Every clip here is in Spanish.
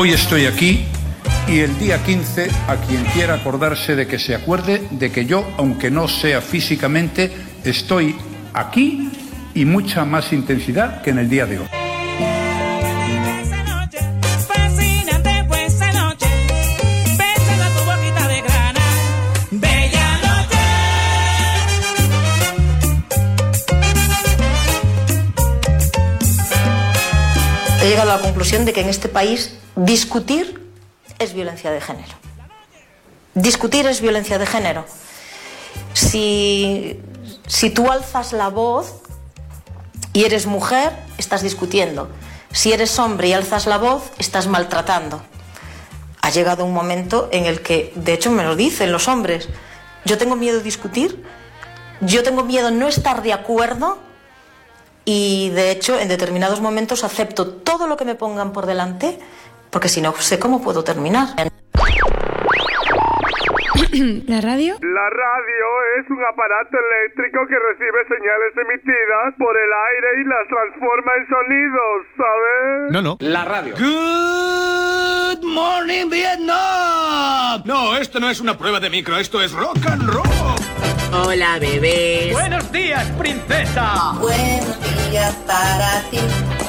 Hoy estoy aquí y el día 15 a quien quiera acordarse de que se acuerde de que yo, aunque no sea físicamente, estoy aquí y mucha más intensidad que en el día de hoy. A la conclusión de que en este país discutir es violencia de género. Discutir es violencia de género. Si, si tú alzas la voz y eres mujer, estás discutiendo. Si eres hombre y alzas la voz, estás maltratando. Ha llegado un momento en el que, de hecho me lo dicen los hombres, yo tengo miedo de discutir, yo tengo miedo no estar de acuerdo y de hecho en determinados momentos acepto todo lo que me pongan por delante porque si no sé cómo puedo terminar. ¿La radio? La radio es un aparato eléctrico que recibe señales emitidas por el aire y las transforma en sonidos, ¿sabes? No, no. La radio. Good morning, Vietnam. No, esto no es una prueba de micro, esto es rock and roll. Hola, bebés. Buenos días, princesa. Buenos días para ti,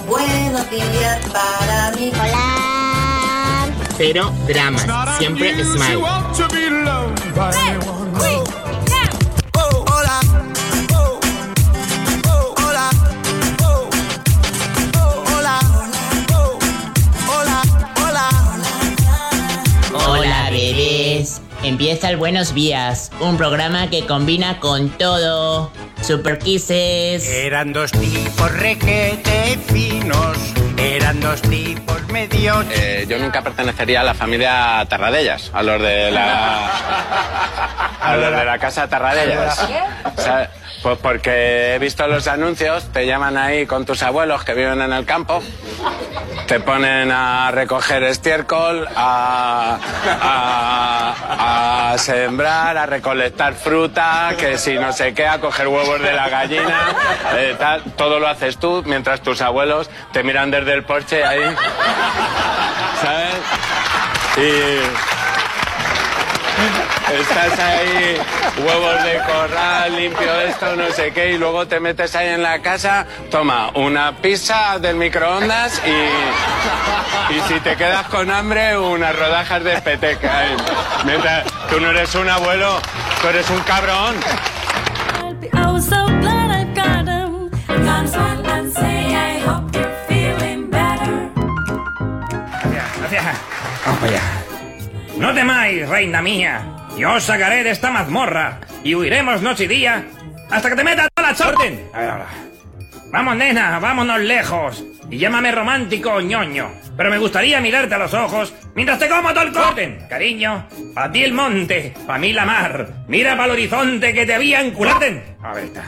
buenos días para mí. Cero dramas. Siempre smile. Hola, bebés. Empieza el Buenos Días, un programa que combina con todo. Super Kisses. Eran dos tipos requete finos, eran dos tipos medios. Eh, yo nunca pertenecería a la familia Tarradellas, a los de la. a los de la casa Tarradellas. ¿Sabes? Pues porque he visto los anuncios, te llaman ahí con tus abuelos que viven en el campo, te ponen a recoger estiércol, a, a, a sembrar, a recolectar fruta, que si no sé qué, a coger huevos de la gallina, eh, tal. todo lo haces tú mientras tus abuelos te miran desde el porche ahí, ¿sabes? Y... Estás ahí, huevos de corral, limpio esto, no sé qué, y luego te metes ahí en la casa, toma una pizza del microondas y, y si te quedas con hambre, unas rodajas de peteca. ¿eh? Mientras tú no eres un abuelo, tú eres un cabrón. I No temáis, reina mía. Yo os sacaré de esta mazmorra y huiremos noche y día hasta que te metas toda la ahora. Vamos, nena, vámonos lejos. Y llámame romántico ñoño. Pero me gustaría mirarte a los ojos mientras te como todo el corten. Cariño, para ti el monte, para mí la mar. Mira para el horizonte que te había enculaten. A ver, está.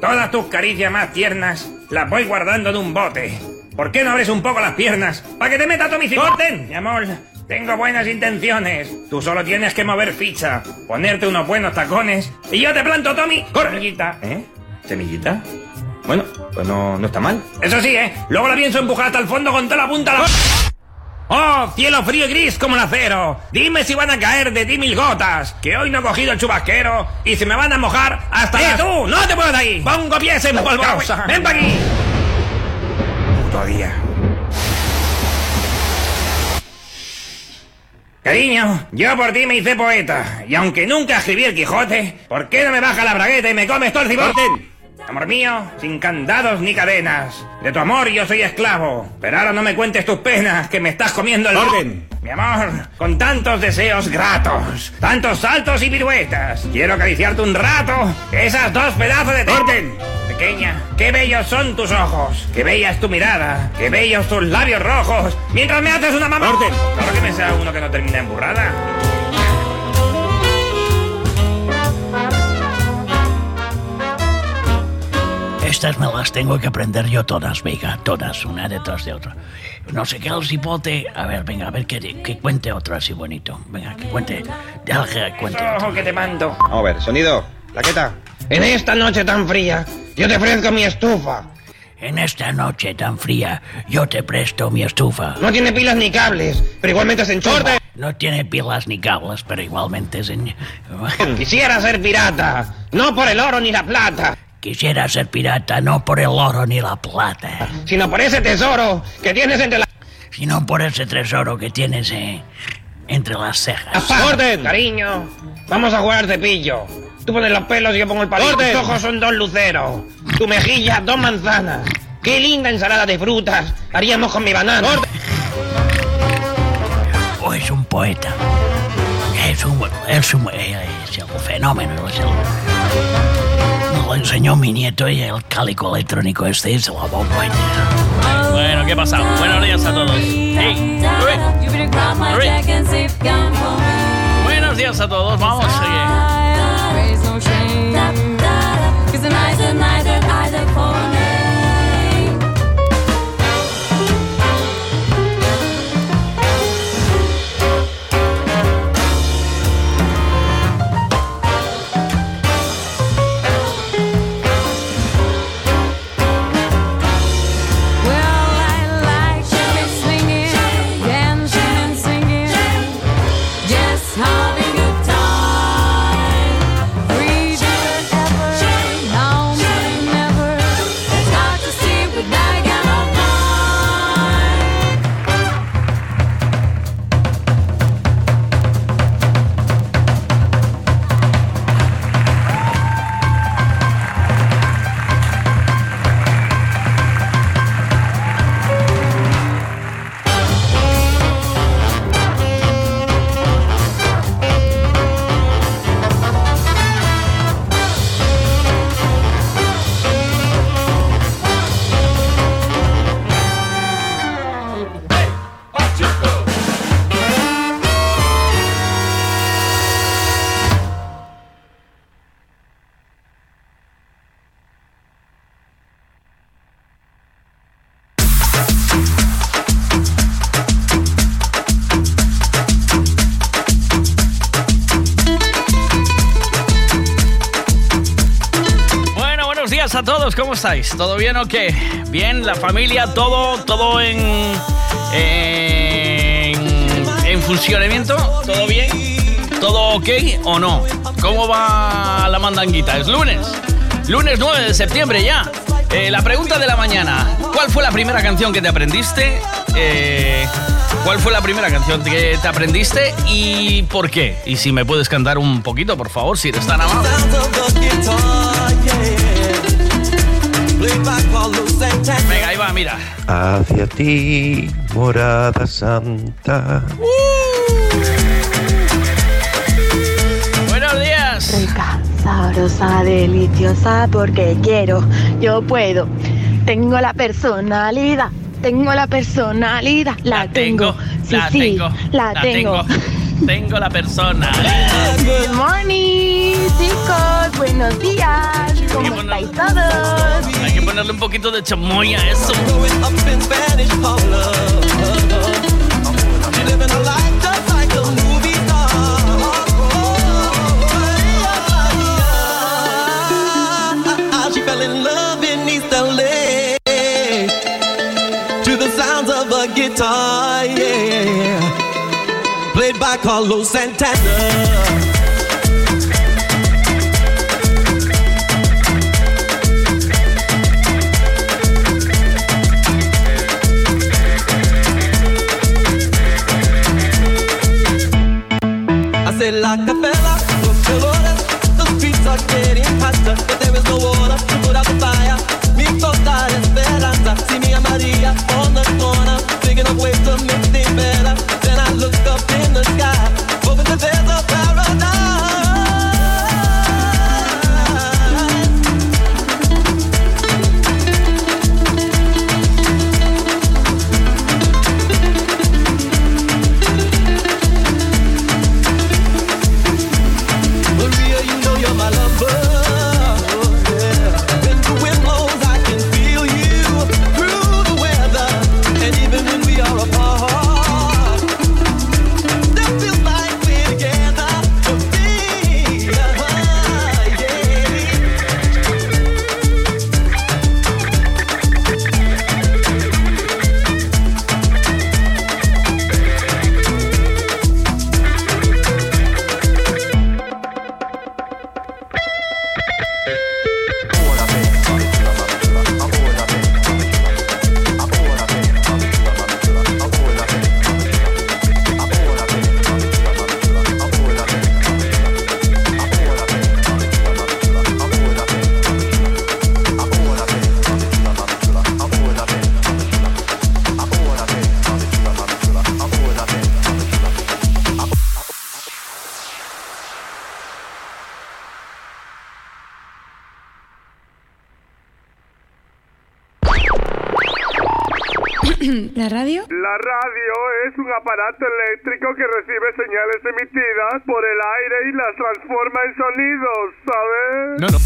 Todas tus caricias más tiernas las voy guardando en un bote. ¿Por qué no abres un poco las piernas para que te meta Tommy Corten? Mi amor, tengo buenas intenciones. Tú solo tienes que mover ficha, ponerte unos buenos tacones y yo te planto, Tommy. Semillita, ¿eh? ¿Semillita? Bueno, pues no, no está mal. Eso sí, ¿eh? Luego la pienso empujar hasta el fondo con toda la punta la... ¡Oh, cielo frío y gris como el acero! Dime si van a caer de ti mil gotas, que hoy no he cogido el chubasquero y se me van a mojar hasta... ¡Eh, tú! ¡No te puedo de ahí! ¡Pongo pies en polvorosa! ¡Ven para aquí! Puto día. Cariño, yo por ti me hice poeta, y aunque nunca escribí el Quijote, ¿por qué no me baja la bragueta y me comes todo el cipote? Amor mío, sin candados ni cadenas. De tu amor yo soy esclavo. Pero ahora no me cuentes tus penas, que me estás comiendo el orden. Mi amor, con tantos deseos gratos, tantos saltos y piruetas, quiero acariciarte un rato esas dos pedazos de orden. Pequeña, qué bellos son tus ojos, qué bella es tu mirada, qué bellos tus labios rojos, mientras me haces una mamá. Orden. Claro que me sea uno que no termina en burrada. Estas me las tengo que aprender yo todas, venga, todas, una detrás de otra. No sé qué el cipote. A ver, venga, a ver que, que cuente otro así bonito. Venga, que cuente. Deja que cuente. Ojo que te mando. Vamos a ver, sonido, plaqueta. En esta noche tan fría, yo te ofrezco mi estufa. En esta noche tan fría, yo te presto mi estufa. No tiene pilas ni cables, pero igualmente se enchufa. No tiene pilas ni cables, pero igualmente se... en- Quisiera ser pirata, no por el oro ni la plata, Quisiera ser pirata no por el oro ni la plata, sino por ese tesoro que tienes entre las sino por ese tesoro que tienes eh, entre las cejas. ¡Orden! Cariño, vamos a jugar cepillo. Tú pones los pelos y yo pongo el palito. Tus ojos son dos luceros. Tu mejilla, dos manzanas. Qué linda ensalada de frutas haríamos con mi banana. O es un poeta. Es un, es un, es un fenómeno. Es el- me lo enseñó mi nieto y el cálico electrónico este es la bomba. Bueno, ¿qué pasa? Buenos días a todos. Hey, buenos días a todos. Vamos, oye. ¿Todo bien o qué? Bien, la familia, todo, todo en, en, en funcionamiento. ¿Todo bien? ¿Todo ok o no? ¿Cómo va la mandanguita? Es lunes. Lunes 9 de septiembre ya. Eh, la pregunta de la mañana. ¿Cuál fue la primera canción que te aprendiste? Eh, ¿Cuál fue la primera canción que te aprendiste y por qué? Y si me puedes cantar un poquito, por favor, si eres tan amable. Mira. Hacia ti, morada santa. Buenos días. Rica, sabrosa, deliciosa, porque quiero, yo puedo. Tengo la personalidad, tengo la personalidad, la, tengo. Sí, la sí, tengo, la, tengo. Tengo la persona. Good morning, chicos, buenos días. ¿Cómo estáis todos? Hay que ponerle un poquito de chamoy a eso. She fell in love in East LA to the sounds of a guitar, yeah, played by Carlos Santana. There is no water aparato eléctrico que recibe señales emitidas por el aire y las transforma en sonidos, ¿sabes?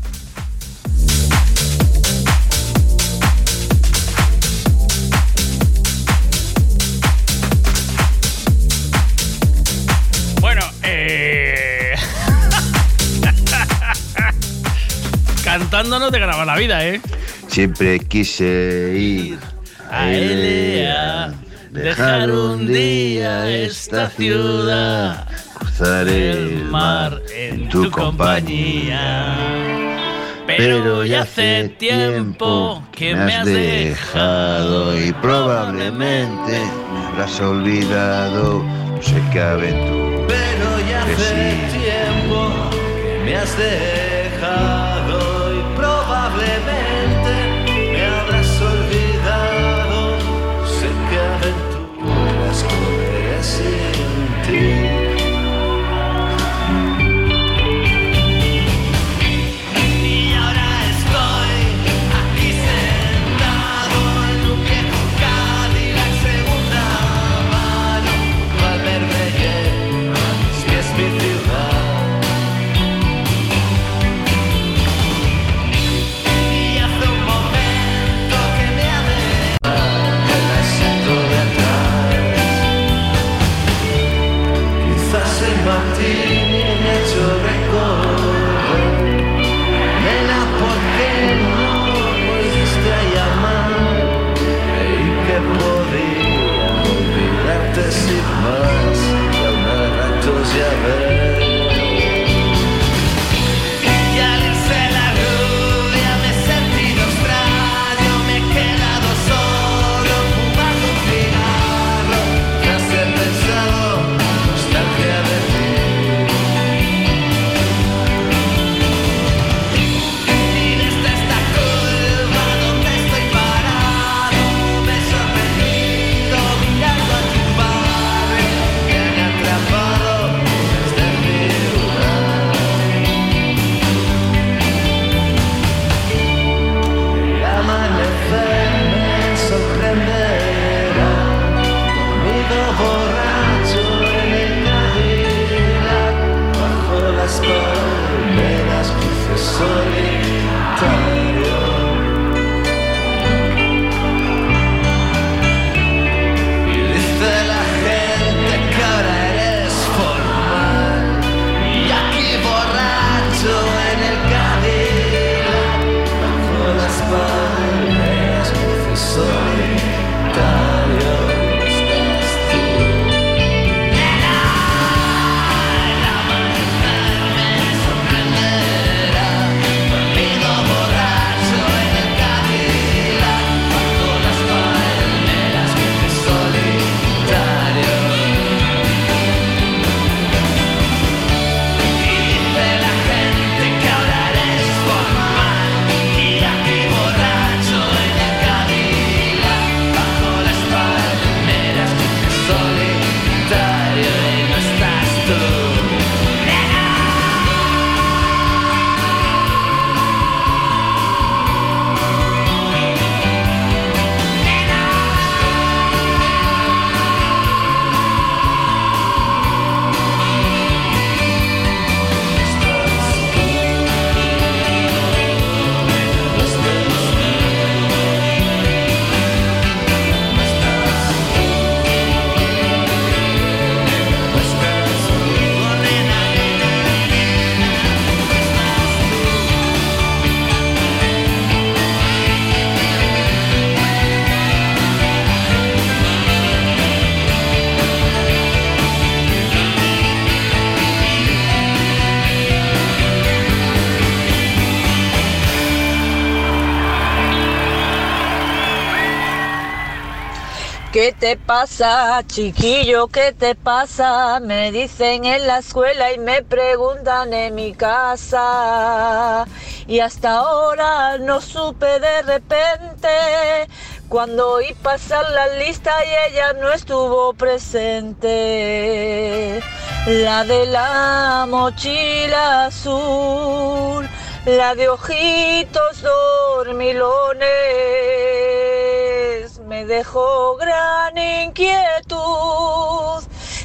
No te graba la vida, ¿eh? Siempre quise ir A Elea, dejar un día esta ciudad, cruzar el mar en tu compañía. Pero ya hace tiempo que me has dejado y probablemente me habrás olvidado. No sé qué aventura. Pero ya hace tiempo que me has dejado ¿Qué te pasa, chiquillo? ¿Qué te pasa? Me dicen en la escuela y me preguntan en mi casa. Y hasta ahora no supe de repente cuando oí pasar la lista y ella no estuvo presente. La de la mochila azul, la de ojitos dormilones dejó gran inquietud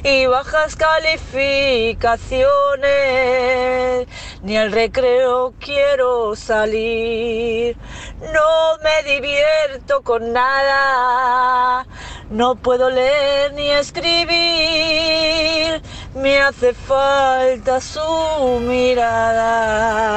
y bajas calificaciones. Ni al recreo quiero salir, no me divierto con nada, no puedo leer ni escribir, me hace falta su mirada.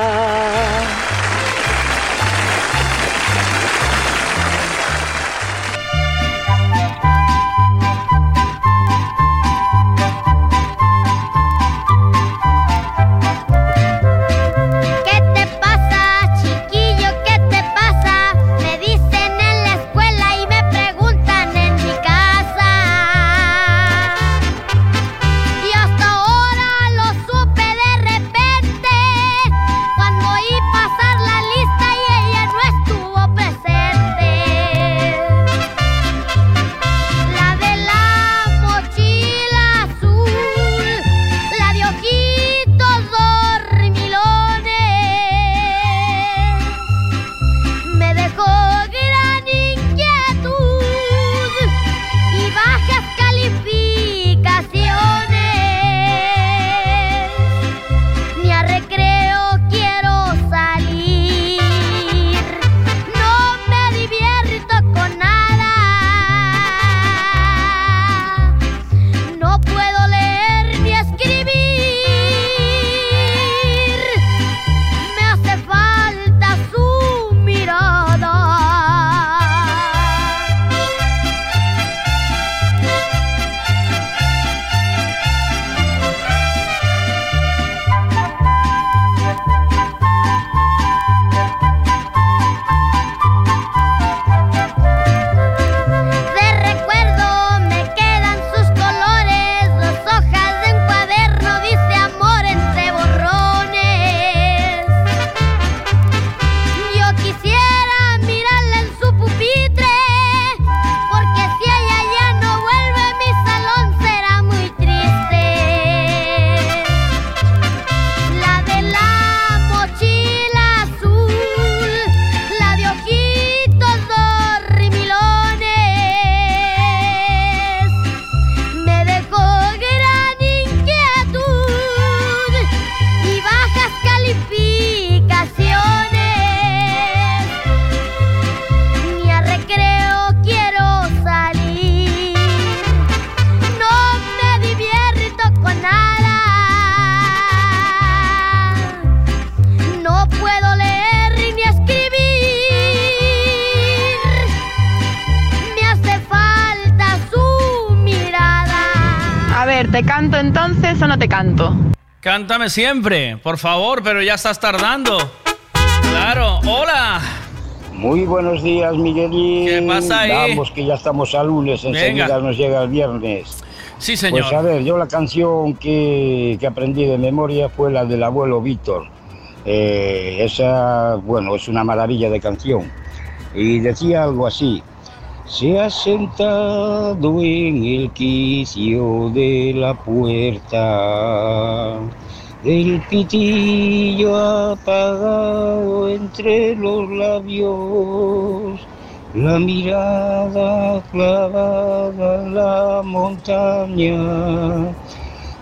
Cántame siempre, por favor, pero ya estás tardando. Claro, hola. Muy buenos días, Miguelín. ¿Qué pasa ahí? Vamos, que ya estamos a lunes, enseguida Venga. nos llega el viernes. Sí, señor. Pues a ver, yo la canción que, que aprendí de memoria fue la del abuelo Víctor. Eh, esa, bueno, es una maravilla de canción. Y decía algo así. Se ha sentado en el quicio de la puerta, el pitillo apagado entre los labios, la mirada clavada en la montaña.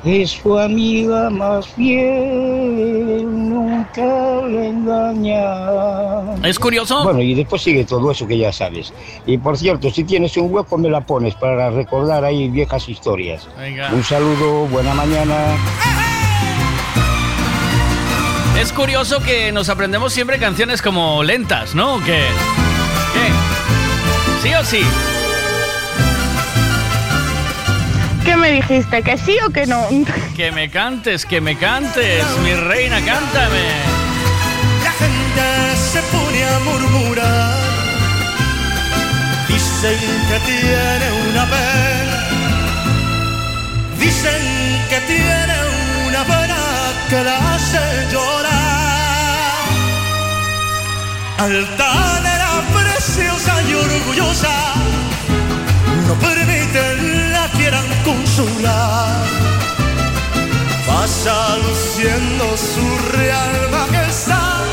Es su amiga más fiel, nunca le engaña. ¿Es curioso? Bueno, y después sigue todo eso que ya sabes. Y por cierto, si tienes un hueco me la pones para recordar ahí viejas historias. Venga. Un saludo, buena mañana. Es curioso que nos aprendemos siempre canciones como lentas, ¿no? ¿Qué? ¿Qué? ¿Sí o sí? ¿Qué me dijiste? ¿Que sí o que no? Que me cantes, que me cantes, mi reina, cántame. La gente se pone a murmurar. Dicen que tiene una pena. Dicen que tiene una pena que la hace llorar. Altanera, preciosa y orgullosa. No permiten la quieran consolar. Pasa luciendo su real majestad.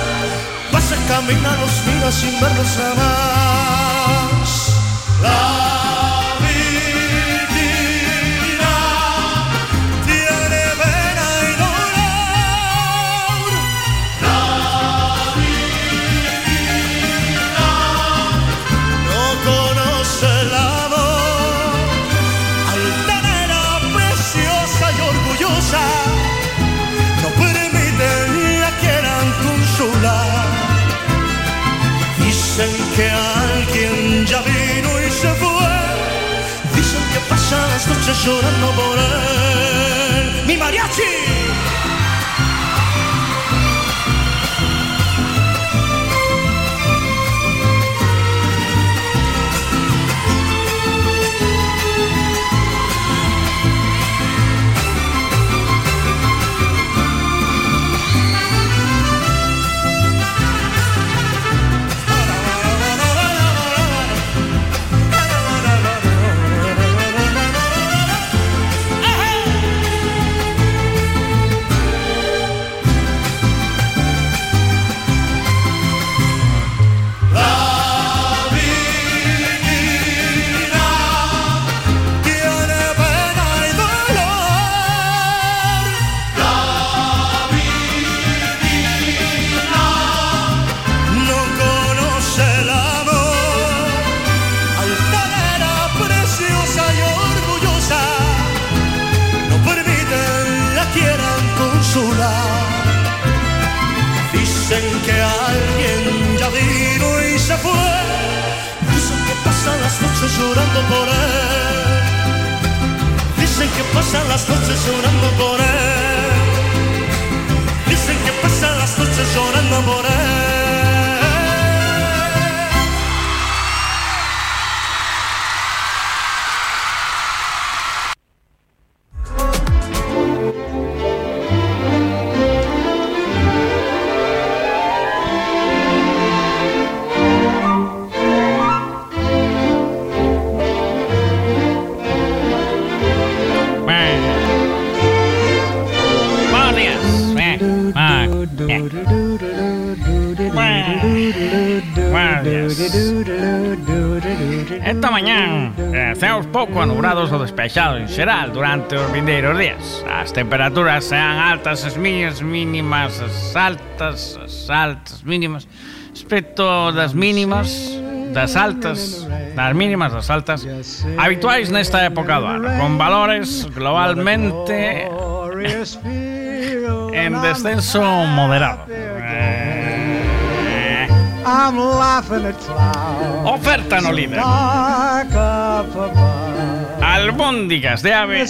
Pasa camina los mira sin verlos jamás. La pasan las noches llorando por él. ¡Mi mariachi! Que alguien ya vino y se fue. Dicen que pasan las noches llorando por él. Dicen que pasan las noches llorando por él. Dicen que pasan las noches llorando por él. pouco nubrados ou despeixados en xeral durante os vindeiros días. As temperaturas serán altas as miñas mínimas, as altas, as altas mínimas, respecto das mínimas, das altas, das mínimas das altas, habituais nesta época do ano, con valores globalmente en descenso moderado. I'm laughing at clouds. Oferta no líder. Dark up above. albóndigas de ave.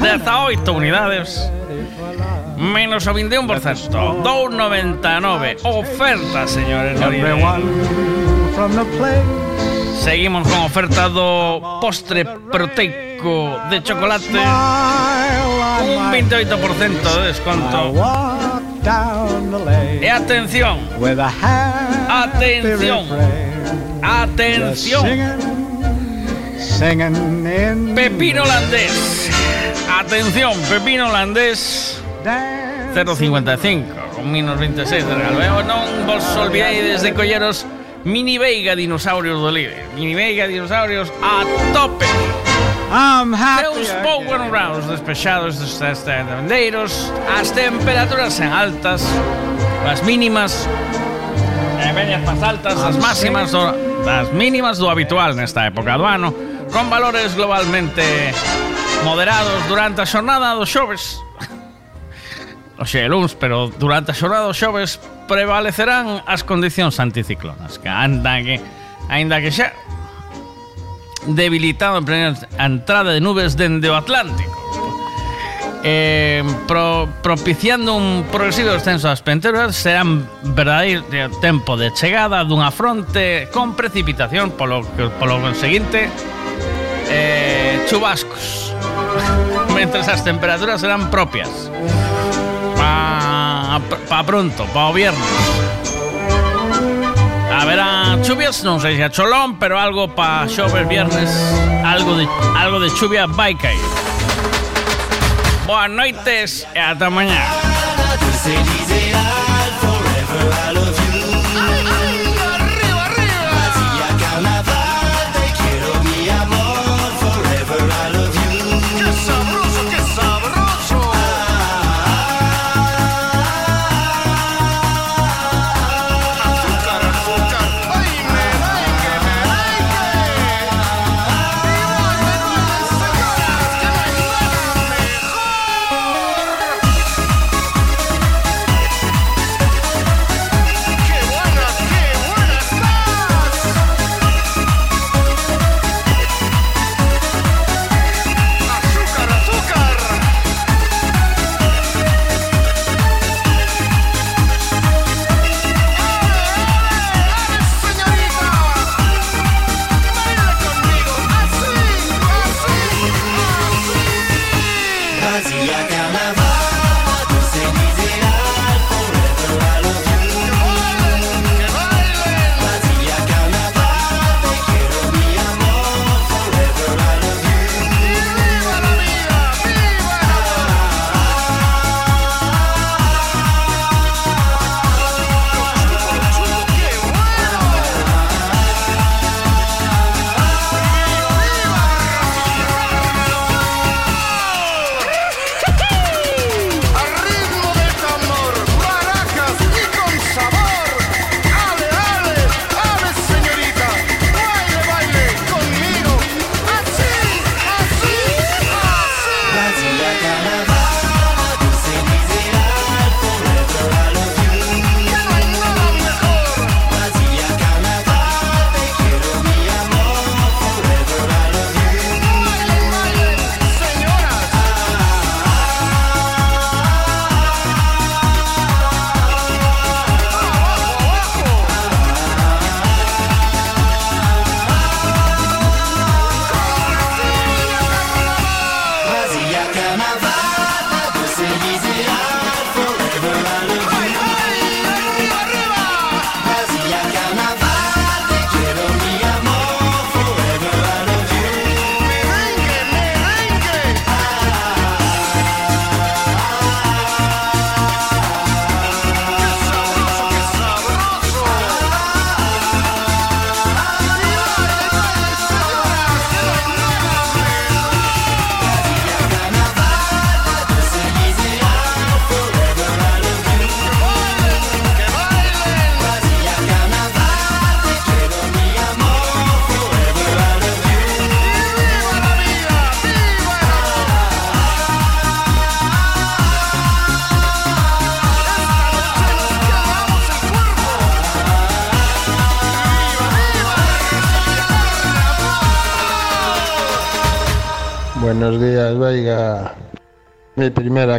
18 unidades. Menos o 21%. 2,99. Oferta, señores. Seguimos con oferta do postre proteico de chocolate. Un 28% de desconto. E atención. Atención. Atención. Pepino holandés. Atención, pepino holandés. 0,55 con menos 26 de regalo. E non vos olvidéis de colleros Mini Veiga dinosaurios do líder. Mini Veiga dinosaurios a tope. Seus Power Rounds despechados dos estendeiros. As temperaturas en altas. As mínimas e medias máis altas, as máximas do, das mínimas do habitual nesta época do ano, con valores globalmente moderados durante a xornada do xoves. Oxe, luns, pero durante a xornada do xoves prevalecerán as condicións anticiclonas, que anda que, ainda que xa debilitado en a entrada de nubes dende o Atlántico Eh, pro, propiciando un progresivo descenso das temperaturas serán verdadeiro tempo de chegada dunha fronte con precipitación polo, polo seguinte eh, chubascos. Mentres as temperaturas serán propias. Pa, pa pronto, pa o viernes. Haberá chuvias, non sei se a cholón, pero algo pa xoves viernes, algo de algo de chuvia vai caer. Boas noites e ata mañá.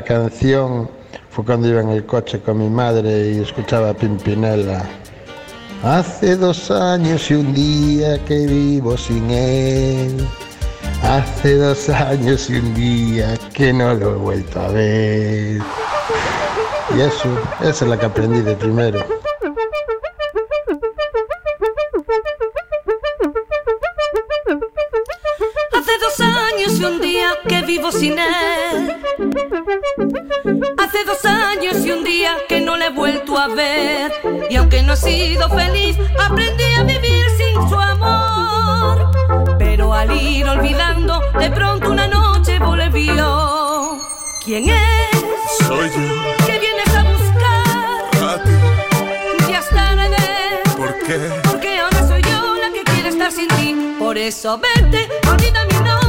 Canción fue cuando iba en el coche con mi madre y escuchaba Pimpinela. Hace dos años y un día que vivo sin él. Hace dos años y un día que no lo he vuelto a ver. Y eso, esa es la que aprendí de primero. Hace dos años y un día que vivo sin él. A ver. Y aunque no he sido feliz, aprendí a vivir sin su amor. Pero al ir olvidando, de pronto una noche volvió. ¿Quién es? Soy yo. ¿Qué vienes a buscar? A ti. Ya es tarde. ¿Por qué? Porque ahora soy yo la que quiere estar sin ti. Por eso vete, olvida mi nombre,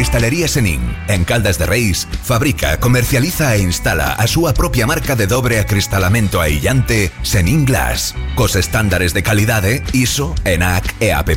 Cristalería Senin, en Caldas de Reis, fabrica, comercializa e instala a súa propia marca de dobre acristalamento aillante Senin Glass, cos estándares de calidade ISO, ENAC e AP+.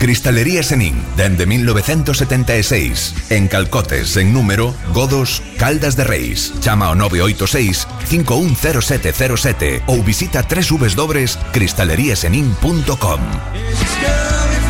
Cristalería Senin, dende 1976, en Calcotes, en número, Godos, Caldas de Reis. Chama ao 986 510707 ou visita www.cristaleriasenin.com.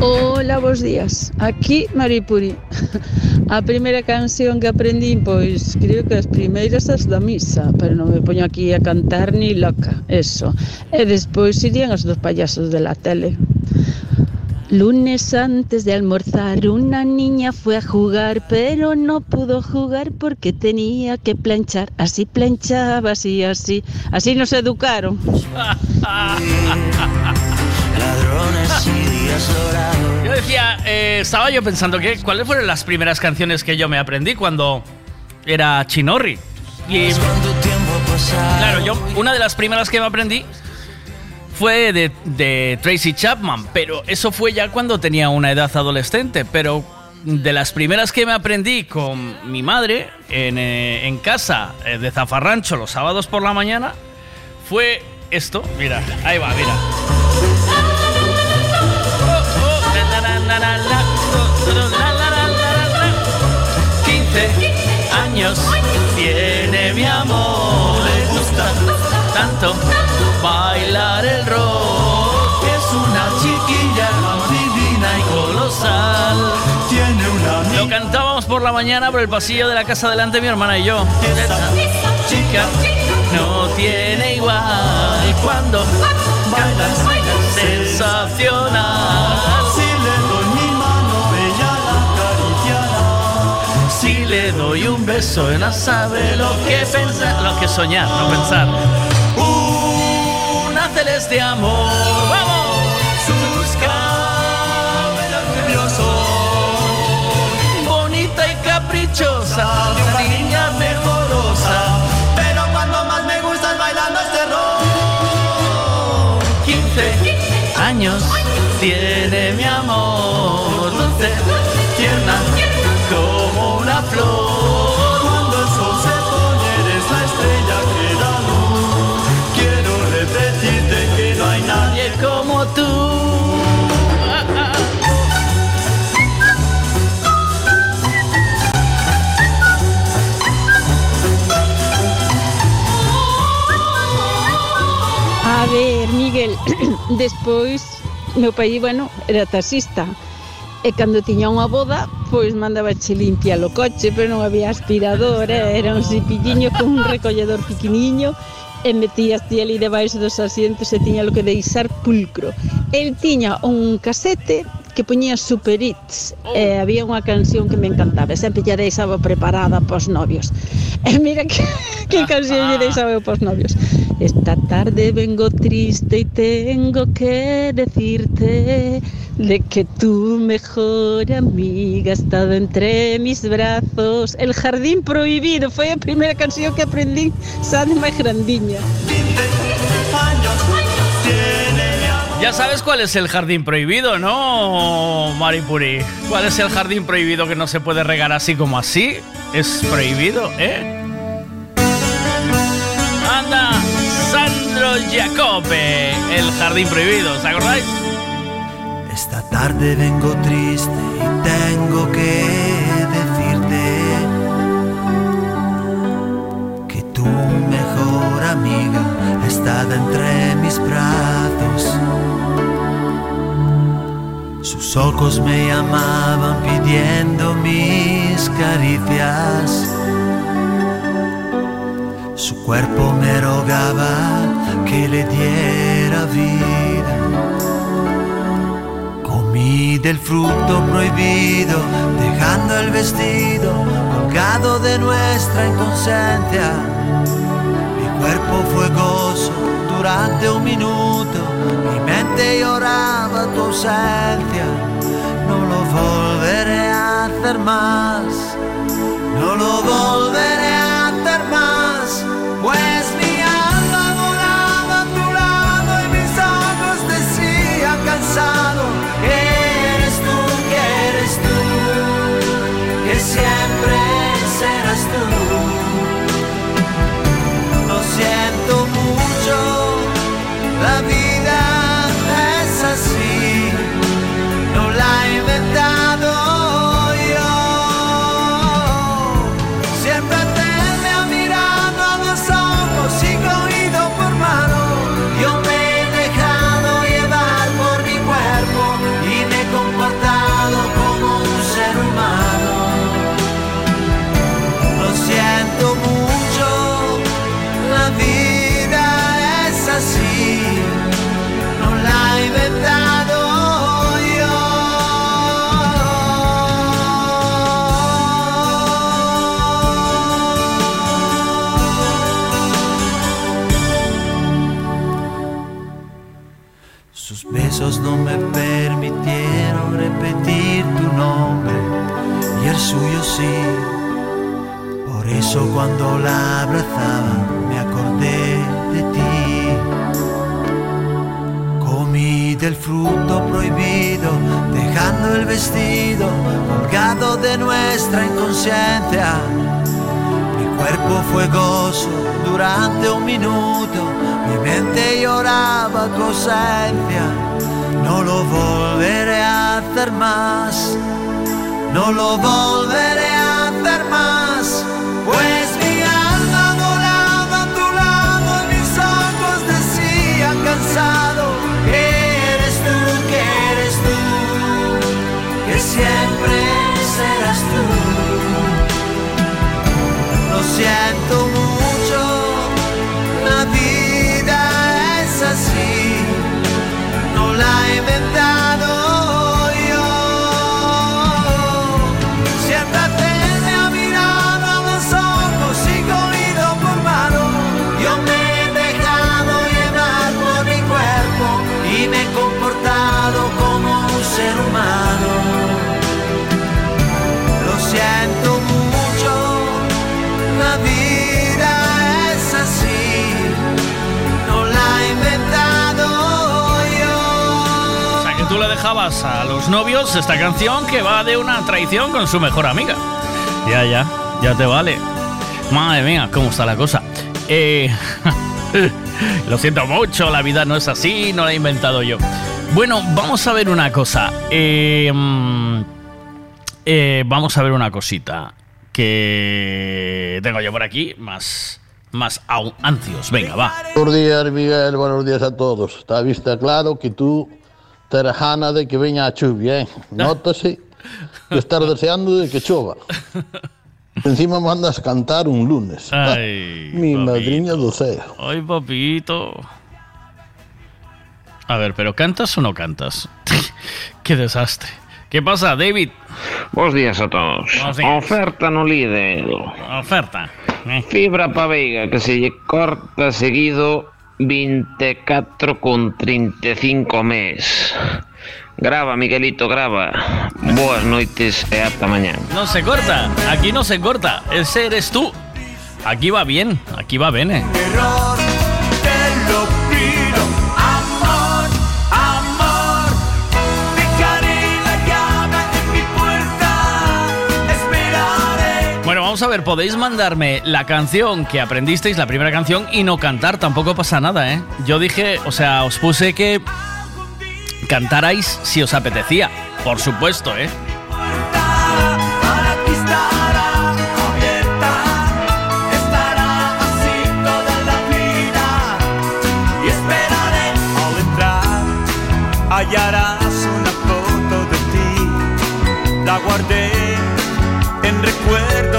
Hola, bos días. Aquí Maripuri. A primeira canción que aprendí, pois creo que as primeiras as da misa, pero non me poño aquí a cantar ni loca, eso. E despois irían os dos payasos de la tele. Lunes antes de almorzar una niña fue a jugar, pero no pudo jugar porque tenía que planchar. Así planchaba, así, así. Así nos educaron. Ladrones. Yo decía, eh, estaba yo pensando que cuáles fueron las primeras canciones que yo me aprendí cuando era chinorri. Y claro, yo una de las primeras que me aprendí fue de, de Tracy Chapman, pero eso fue ya cuando tenía una edad adolescente. Pero de las primeras que me aprendí con mi madre en, eh, en casa eh, de Zafarrancho los sábados por la mañana fue esto. Mira, ahí va, mira. 15 años tiene mi amor. Le gusta tanto bailar el rock. Es una chiquilla divina y colosal. Tiene una Lo cantábamos por la mañana por el pasillo de la casa delante mi hermana y yo. Esa chica no tiene igual. Y cuando bailas le doy un beso, ella sabe lo que pensar, lo que soñar, no pensar. Una celeste amor, vamos. Sus cabellos rubiosos, bonita y caprichosa, una niña mejorosa. Pero cuando más me gusta es bailando este rock. 15 años tiene mi amor, dulce, tierna, el. Despois, meu pai, bueno, era taxista. E cando tiña unha boda, pois mandaba che limpia o coche, pero non había aspirador, eh? era un cipilliño con un recolledor pequeniño e metíaste ali debaixo dos asientos e tiña lo que deixar pulcro. El tiña un casete que poñía super hits e había unha canción que me encantaba sempre lle deixaba preparada pos novios e mira que, que canción lle deixaba pos novios esta tarde vengo triste e tengo que decirte de que tu mejor amiga ha estado entre mis brazos. El jardín prohibido fue a primeira canción que aprendí, máis grandiña. Ya sabes cuál es el jardín prohibido, ¿no, Maripuri? ¿Cuál es el jardín prohibido que no se puede regar así como así? Es prohibido, ¿eh? Anda, Sandro Jacobe, el jardín prohibido, ¿os acordáis? Tarde vengo triste y tengo que decirte que tu mejor amiga está entre mis brazos. Sus ojos me llamaban pidiendo mis caricias. Su cuerpo me rogaba que le diera vida. Comí del fruto prohibido, dejando el vestido colgado de nuestra inconsciencia. Mi cuerpo fue gozo durante un minuto, mi mente lloraba tu ausencia. No lo volveré a hacer más, no lo volveré Tus besos no me permitieron repetir tu nombre y el suyo sí. Por eso cuando la abrazaba me acordé de ti. Comí del fruto prohibido, dejando el vestido colgado de nuestra inconsciencia. Mi cuerpo fue gozo durante un minuto, mi mente lloraba tu ausencia. No lo volveré a hacer más, no lo volveré a hacer más. Pues mi alma volaba a tu lado mis ojos decían cansado eres tú, que eres tú, que siempre serás tú. Lo siento mucho, dejabas a los novios esta canción que va de una traición con su mejor amiga. Ya, ya, ya te vale. Madre mía, cómo está la cosa. Eh, lo siento mucho, la vida no es así, no la he inventado yo. Bueno, vamos a ver una cosa. Eh, mm, eh, vamos a ver una cosita que tengo yo por aquí, más, más ancios. Venga, va. Buenos días, Miguel. Buenos días a todos. Está vista claro que tú te eres gana de que venga a chuvia, ¿eh? Nótase que estás deseando de que chova. Encima mandas cantar un lunes. Ay, Mi papito. madriña do ceo. Ay, papito. A ver, ¿pero cantas o no cantas? Qué desastre. ¿Qué pasa, David? Buenos días a todos. Días. Oferta no Lidl. Oferta. Fibra pa veiga que se lle corta seguido 24 con 35 mes. Graba, Miguelito, graba. Boas noites e ata mañán. No se corta. Aquí no se corta. Ese eres tú. Aquí va bien. Aquí va bien, eh. error, vamos a ver, podéis mandarme la canción que aprendisteis, la primera canción, y no cantar, tampoco pasa nada, ¿eh? Yo dije, o sea, os puse que cantarais si os apetecía, por supuesto, ¿eh? Hallarás una foto de ti, la guardé en recuerdo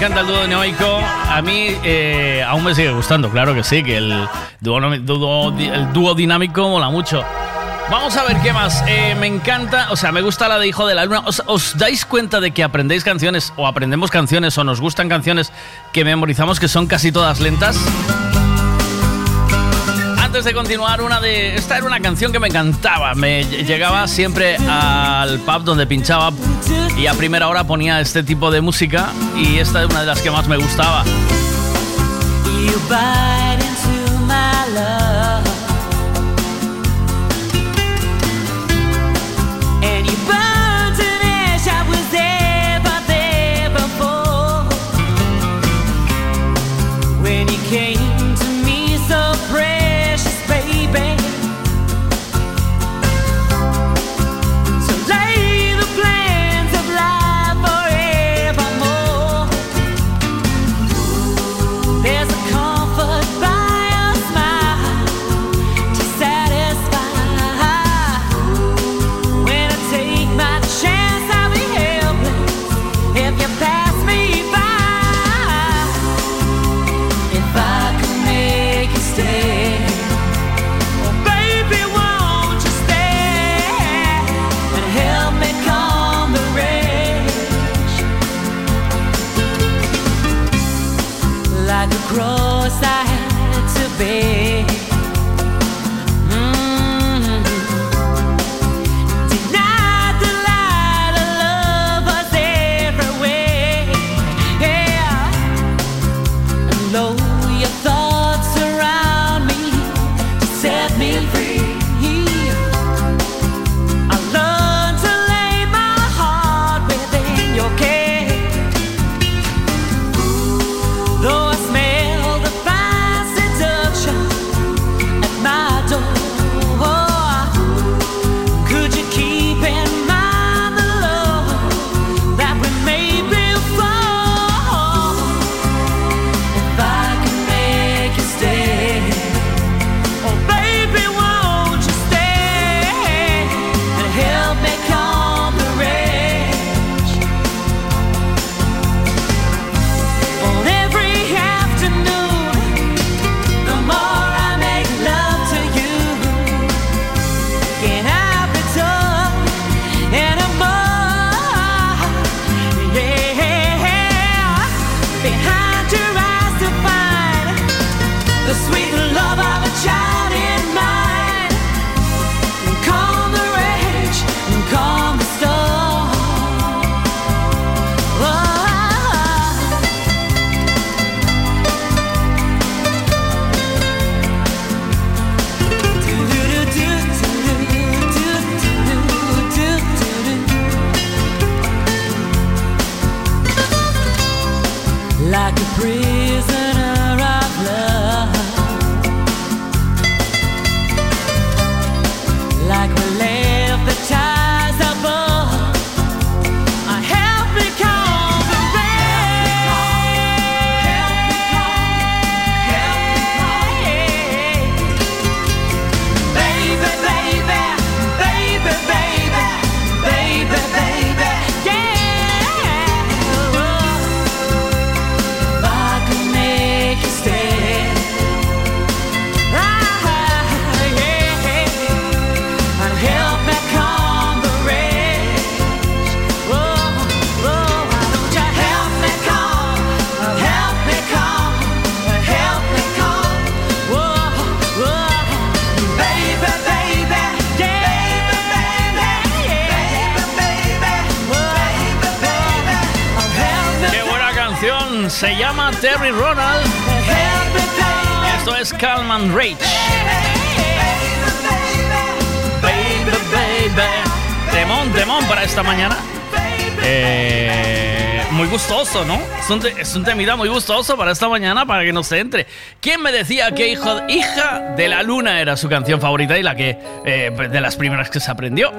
encanta el dúo dinámico. A mí eh, aún me sigue gustando, claro que sí, que el dúo, dúo- el dúo dinámico mola mucho. Vamos a ver qué más. Eh, me encanta, o sea, me gusta la de Hijo de la Luna. ¿Os, os dais cuenta de que aprendéis canciones o aprendemos canciones o nos gustan canciones que memorizamos que son casi todas lentas? Antes de continuar, una de. Esta era una canción que me encantaba. Me ll- llegaba siempre al pub donde pinchaba y a primera hora ponía este tipo de música y esta es una de las que más me gustaba. Terry Ronald. Esto es Calm and Rage. Baby, baby. Temón, temón para esta mañana. Eh, muy gustoso, ¿no? Es un, es un temida muy gustoso para esta mañana, para que nos entre. ¿Quién me decía que hijo, hija de la luna era su canción favorita y la que eh, de las primeras que se aprendió?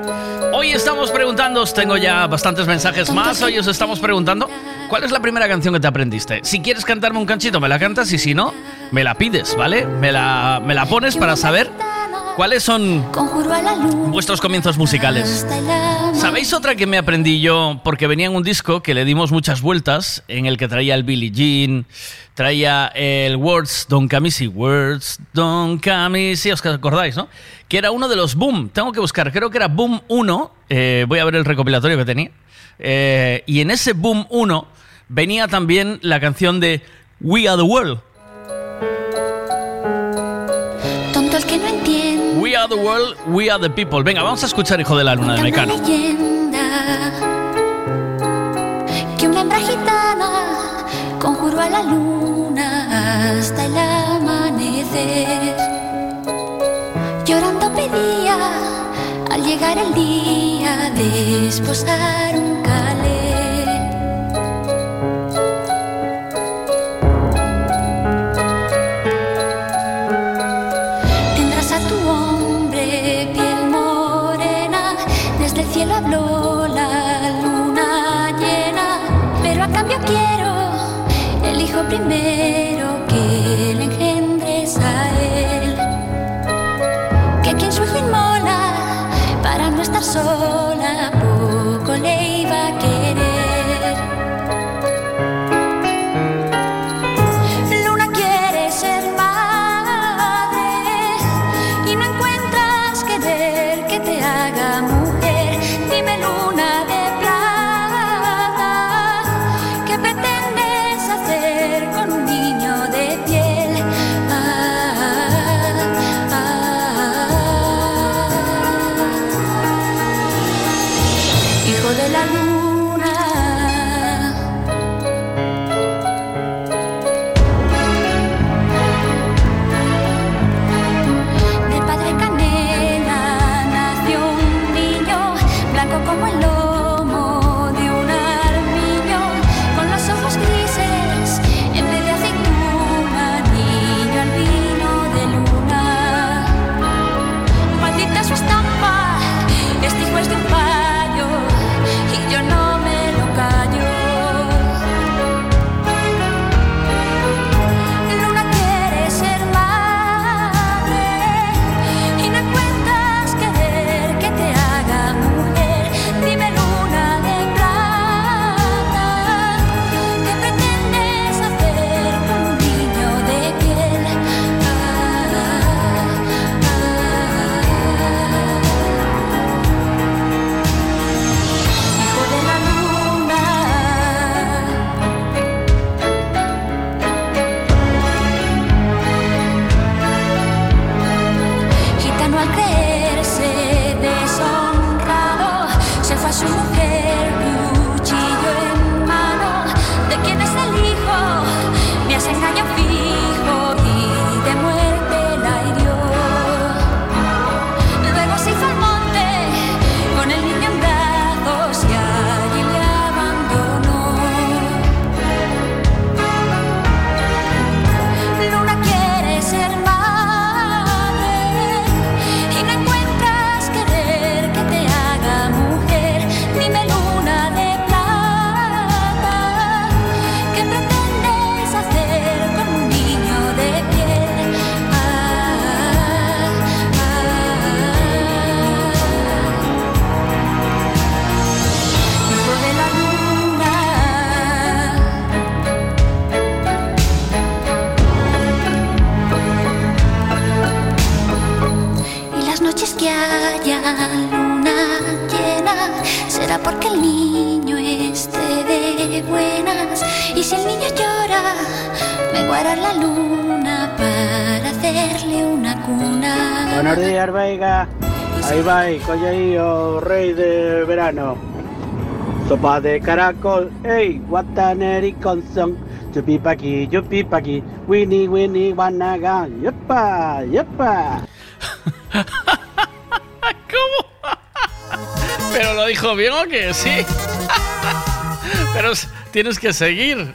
Hoy estamos preguntando, os tengo ya bastantes mensajes más. Hoy os estamos preguntando, ¿cuál es la primera canción que te aprendiste? Si quieres cantarme un canchito, me la cantas y si no, me la pides, ¿vale? Me la, me la pones para saber cuáles son vuestros comienzos musicales. ¿Sabéis otra que me aprendí yo? Porque venía en un disco que le dimos muchas vueltas, en el que traía el Billie Jean, traía el Words Don't Come Easy, Words Don't Come Easy, os acordáis, ¿no? Que era uno de los Boom, tengo que buscar, creo que era Boom 1, eh, voy a ver el recopilatorio que tenía, Eh, y en ese Boom 1 venía también la canción de We Are the World. Tonto el que no entiende We Are the World, We Are the People. Venga, vamos a escuchar Hijo de la Luna de Mecano. leyenda que una hembra gitana conjuró a la luna hasta el amanecer. Llorando pedía al llegar el día de esposar un primero guarda la luna para hacerle una cuna. Buenos días, Veiga. Ahí va, colleío, rey del verano. Sopa de caracol, ey, guataneri con son. Yupi pa' aquí, yupi pa' aquí, winnie, winnie, wanaga, yepa, yepa. ¿Pero lo dijo bien o qué? Sí. Pero tienes que seguir.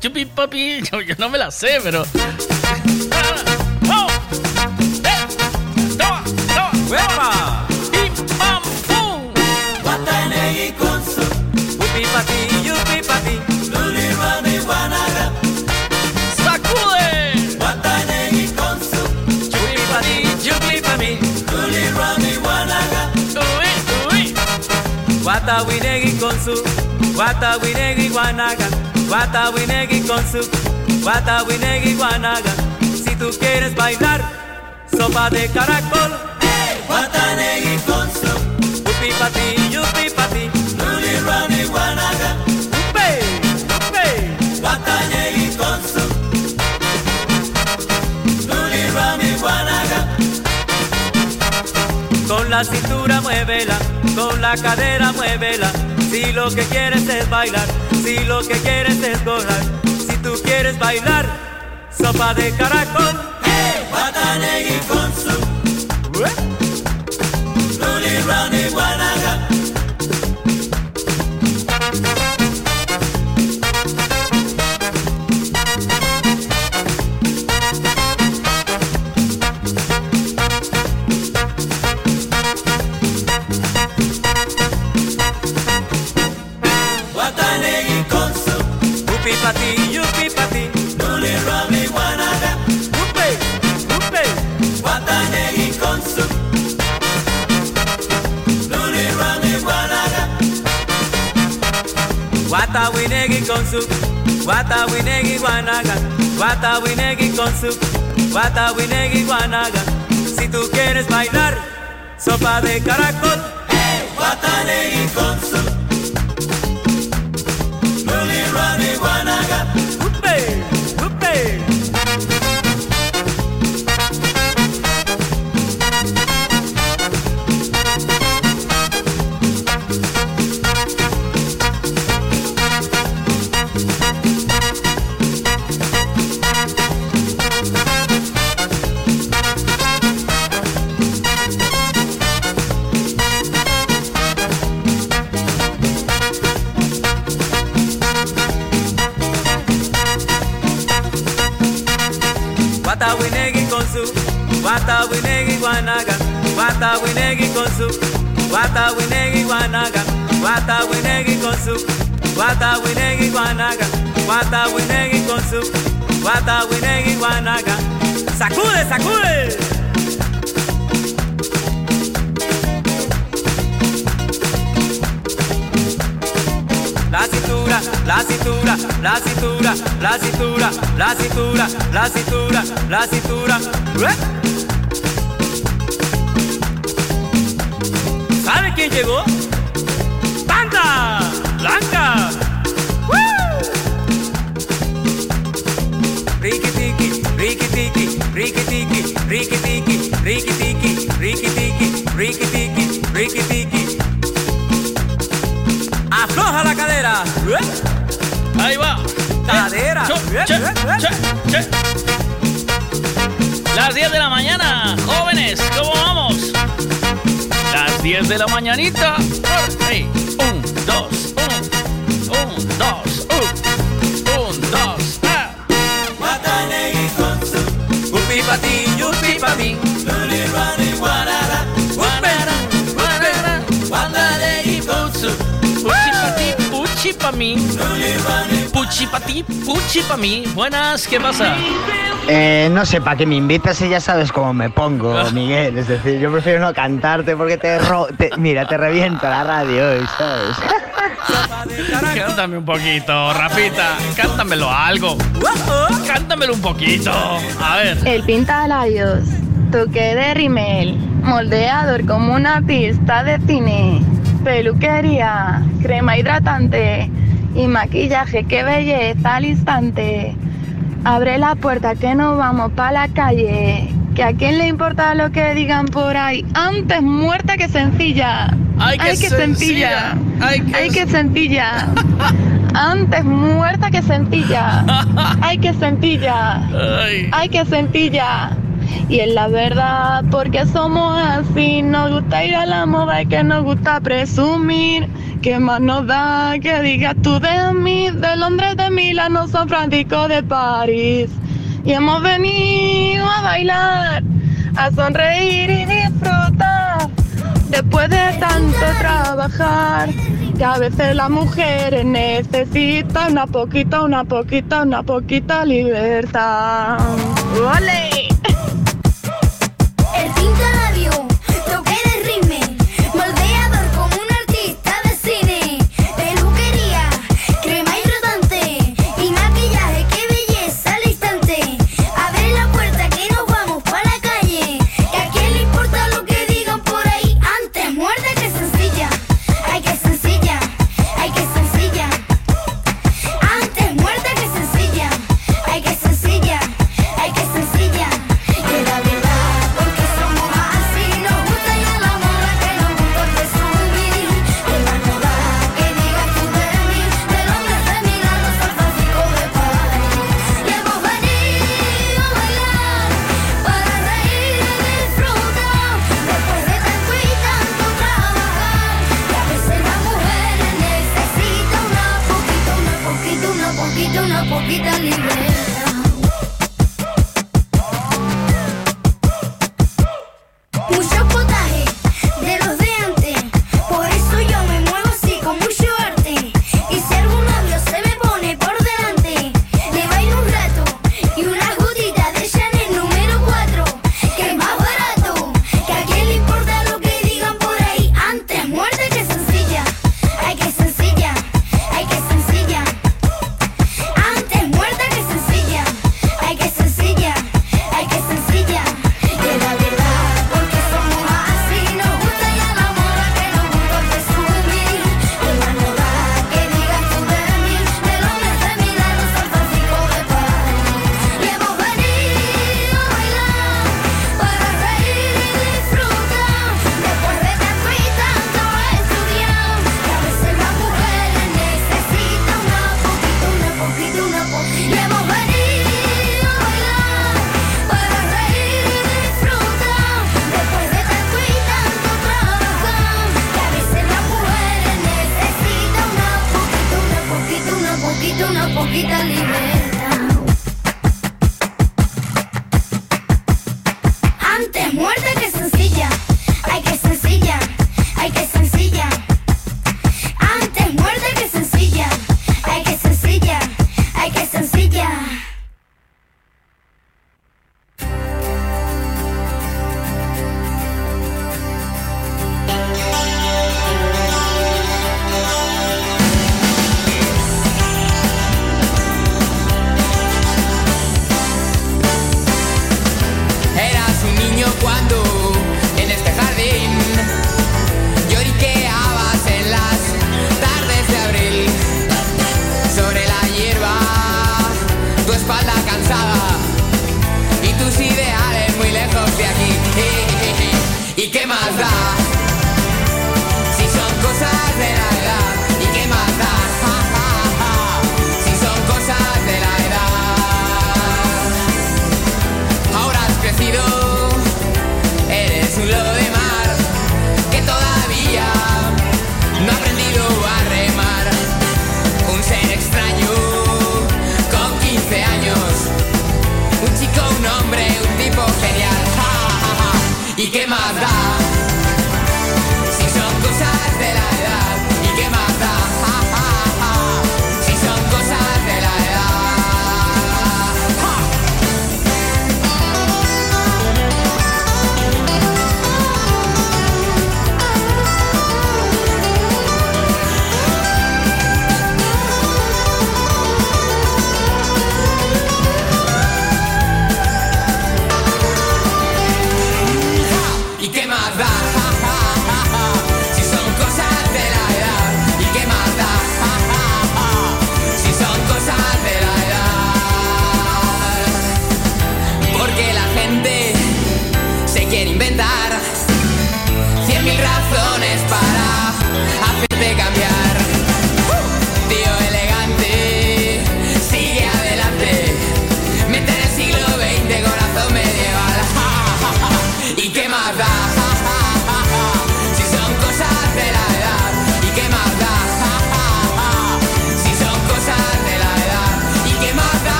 Chupi papi. Yo, no me la sé, pero. Guata winegi con Guata winegi guanaga Guata winegi con su Guata winegi guanaga. Si tú quieres bailar Sopa de caracol. Guatanegui con su Upi pati, yupi pati Luli, rani, guanaga. Upe, upe Guatanegui con su rani, guanaga. Con la cintura muévela, con la cadera muévela. Si lo que quieres es bailar, si lo que quieres es gozar, si tú quieres bailar, sopa de caracol. ¡Hey! Guatanegui con su Luli, Rani, Guanaga. Guata winegi con su Guata winegi guanaga Guata winegi con su Guata winegi guanaga Si tú quieres bailar Sopa de caracol. Guatanegui con su Luli, Rani, Guanaga Guanaga Sacude, sacude La cintura, la cintura, la cintura, la cintura, la cintura, la cintura, la cintura. ¡Ué! ¿Sabe quién llegó? Riki tiki, riki tiki, riki tiki, riki tiki, riki tiki, riki tiki. Afloja la cadera. Ahí va. Cadera. Che, che, che. Las 10 de la mañana, jóvenes, ¿cómo vamos? Las 10 de la mañanita. Hey, puchi pa mí. Puchi pa ti, puchi pa mí. Buenas, ¿qué pasa? Eh, no sé, para que me invitas y ya sabes cómo me pongo, Miguel. Es decir, yo prefiero no cantarte porque te, ro te- mira, te reviento la radio hoy, ¿sabes? Cántame un poquito, Rafita. Cántamelo algo. Cántamelo un poquito. A ver. El pinta labios retoque de rimel, moldeador como una pista de cine, peluquería, crema hidratante y maquillaje, qué belleza al instante. Abre la puerta que nos vamos para la calle, que a quién le importa lo que digan por ahí, antes muerta que sencilla. Ay, qué sencilla. Ay, qué Ay, qué sencilla. Antes muerta que sencilla. Ay, qué sencilla. Ay. Ay, qué sencilla. Y es la verdad, porque somos así. Nos gusta ir a la moda y que nos gusta presumir. ¿Qué más nos da que digas tú de mí, de Londres, de Milano, San Francisco, de París? Y hemos venido a bailar, a sonreír y disfrutar. Después de tanto trabajar, que a veces las mujeres necesitan una poquita, una poquita, una poquita libertad. ¡Ole!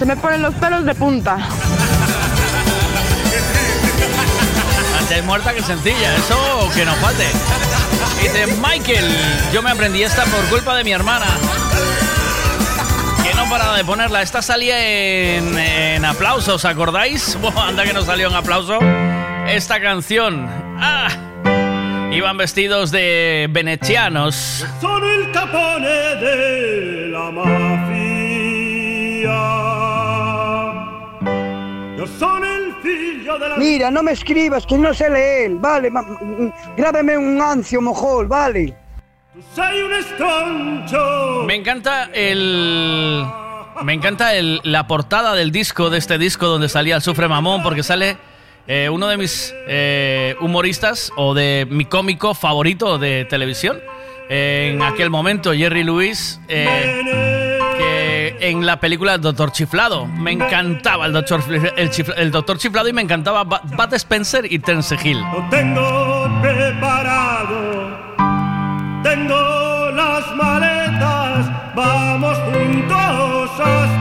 Se me ponen los pelos de punta. Antes muerta que sencilla, eso que nos falte. Dice Michael, yo me aprendí esta por culpa de mi hermana. Que no paraba de ponerla. Esta salía en, en aplausos, ¿os acordáis? Buah, anda que no salió en aplauso. Esta canción. ¡Ah! Iban vestidos de venecianos. Sono il capone della mafia. Sono il figlio della Mira, no me escribas, que no sé leer, vale. ma- Grábeme un ancio mojol, vale. Un. Me encanta el. Me encanta el- la portada del disco, de este disco donde salía el Sufre Mamón, porque sale eh, uno de mis eh, humoristas o de mi cómico favorito de televisión. eh, en aquel momento, Jerry Lewis, en la película Doctor Chiflado. Me encantaba el Doctor, el, Chifla- el Doctor Chiflado y me encantaba Ba- Bat Spencer y Terence Hill. Tengo preparado, tengo las maletas, vamos juntos hasta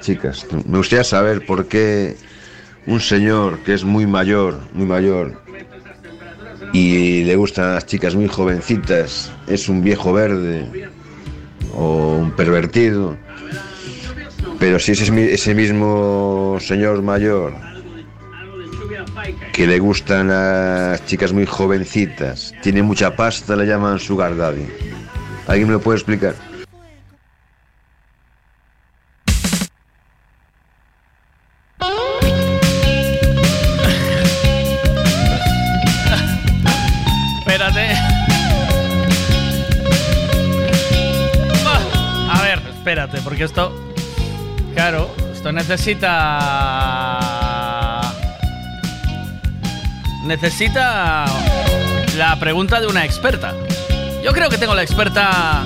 chicas. Me gustaría saber por qué un señor que es muy mayor, muy mayor, y le gustan las chicas muy jovencitas, es un viejo verde o un pervertido. Pero si es ese mismo señor mayor que le gustan las chicas muy jovencitas, tiene mucha pasta, le llaman sugar daddy. ¿Alguien me lo puede explicar? Necesita. Necesita la pregunta de una experta. Yo creo que tengo la experta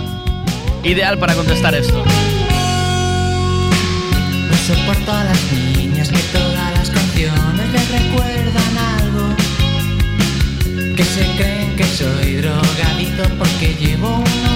ideal para contestar esto. No soporto a las niñas que todas las canciones les recuerdan algo. Que se creen que soy drogadito porque llevo unos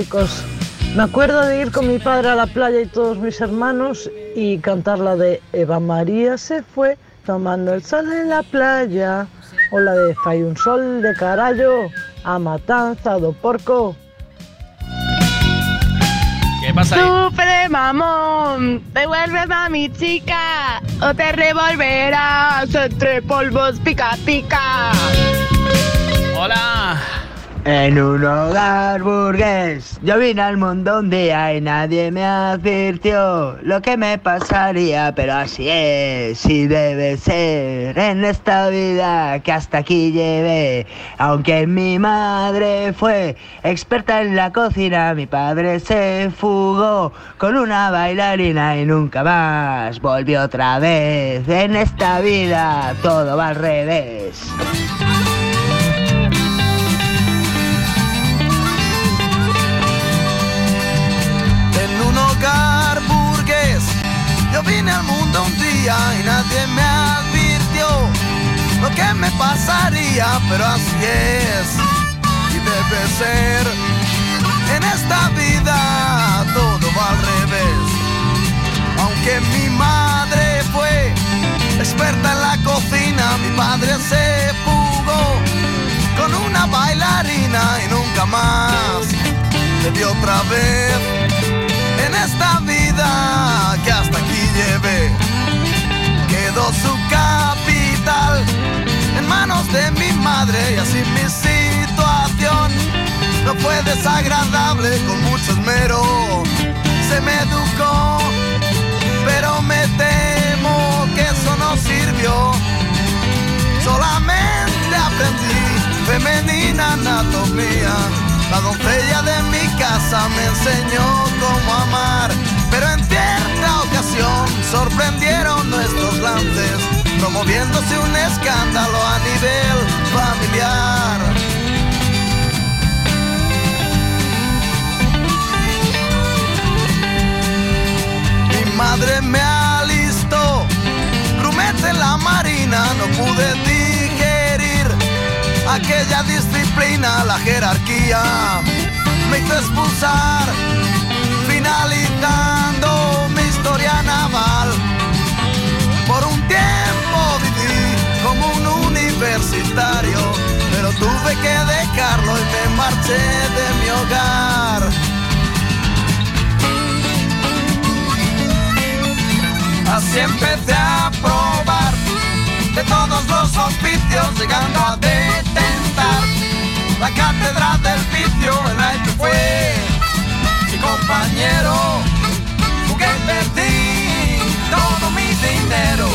Chicos. Me acuerdo de ir con mi padre a la playa y todos mis hermanos y cantar la de Eva María se fue tomando el sol en la playa o la de Fai un sol de carallo a matanza do porco. ¿Qué pasa ahí? Sufre, mamón, devuelves a mi chica o te revolverás entre polvos pica pica. Hola. En un hogar burgués, yo vine al mundo un día y nadie me advirtió lo que me pasaría, pero así es, y debe ser en esta vida que hasta aquí llevé. Aunque mi madre fue experta en la cocina, mi padre se fugó con una bailarina y nunca más volvió otra vez. En esta vida todo va al revés. Yo vine al mundo un día y nadie me advirtió lo que me pasaría, pero así es y debe ser. En esta vida todo va al revés. Aunque mi madre fue experta en la cocina, mi padre se fugó con una bailarina y nunca más le dio otra vez en esta vida Quedó su capital en manos de mi madre y así mi situación no fue desagradable con mucho esmero. Se me educó, pero me temo que eso no sirvió. Solamente aprendí femenina anatomía. La doncella de mi casa me enseñó cómo amar, pero en cierta ocasión sorprendieron nuestros lances, promoviéndose un escándalo a nivel familiar. Mi madre me alistó, grumete en la marina, no pude aquella disciplina, la jerarquía me hizo expulsar, finalizando mi historia naval. Por un tiempo viví como un universitario, pero tuve que dejarlo y me marché de mi hogar. Así empecé a probar de todos los oficios, llegando a la cátedra del vicio. El año fue mi compañero, y perdí todo mi dinero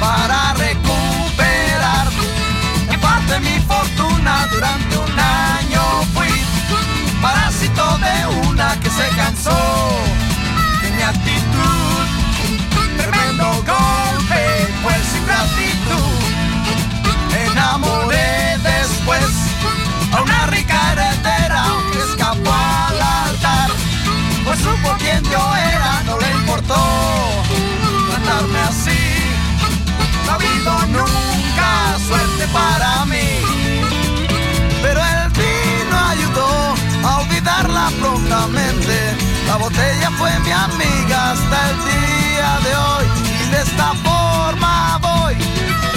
para recuperar en parte mi fortuna durante un año fui parásito de una que se cansó para mí. Pero el vino ayudó a olvidarla prontamente. La botella fue mi amiga hasta el día de hoy. Y de esta forma voy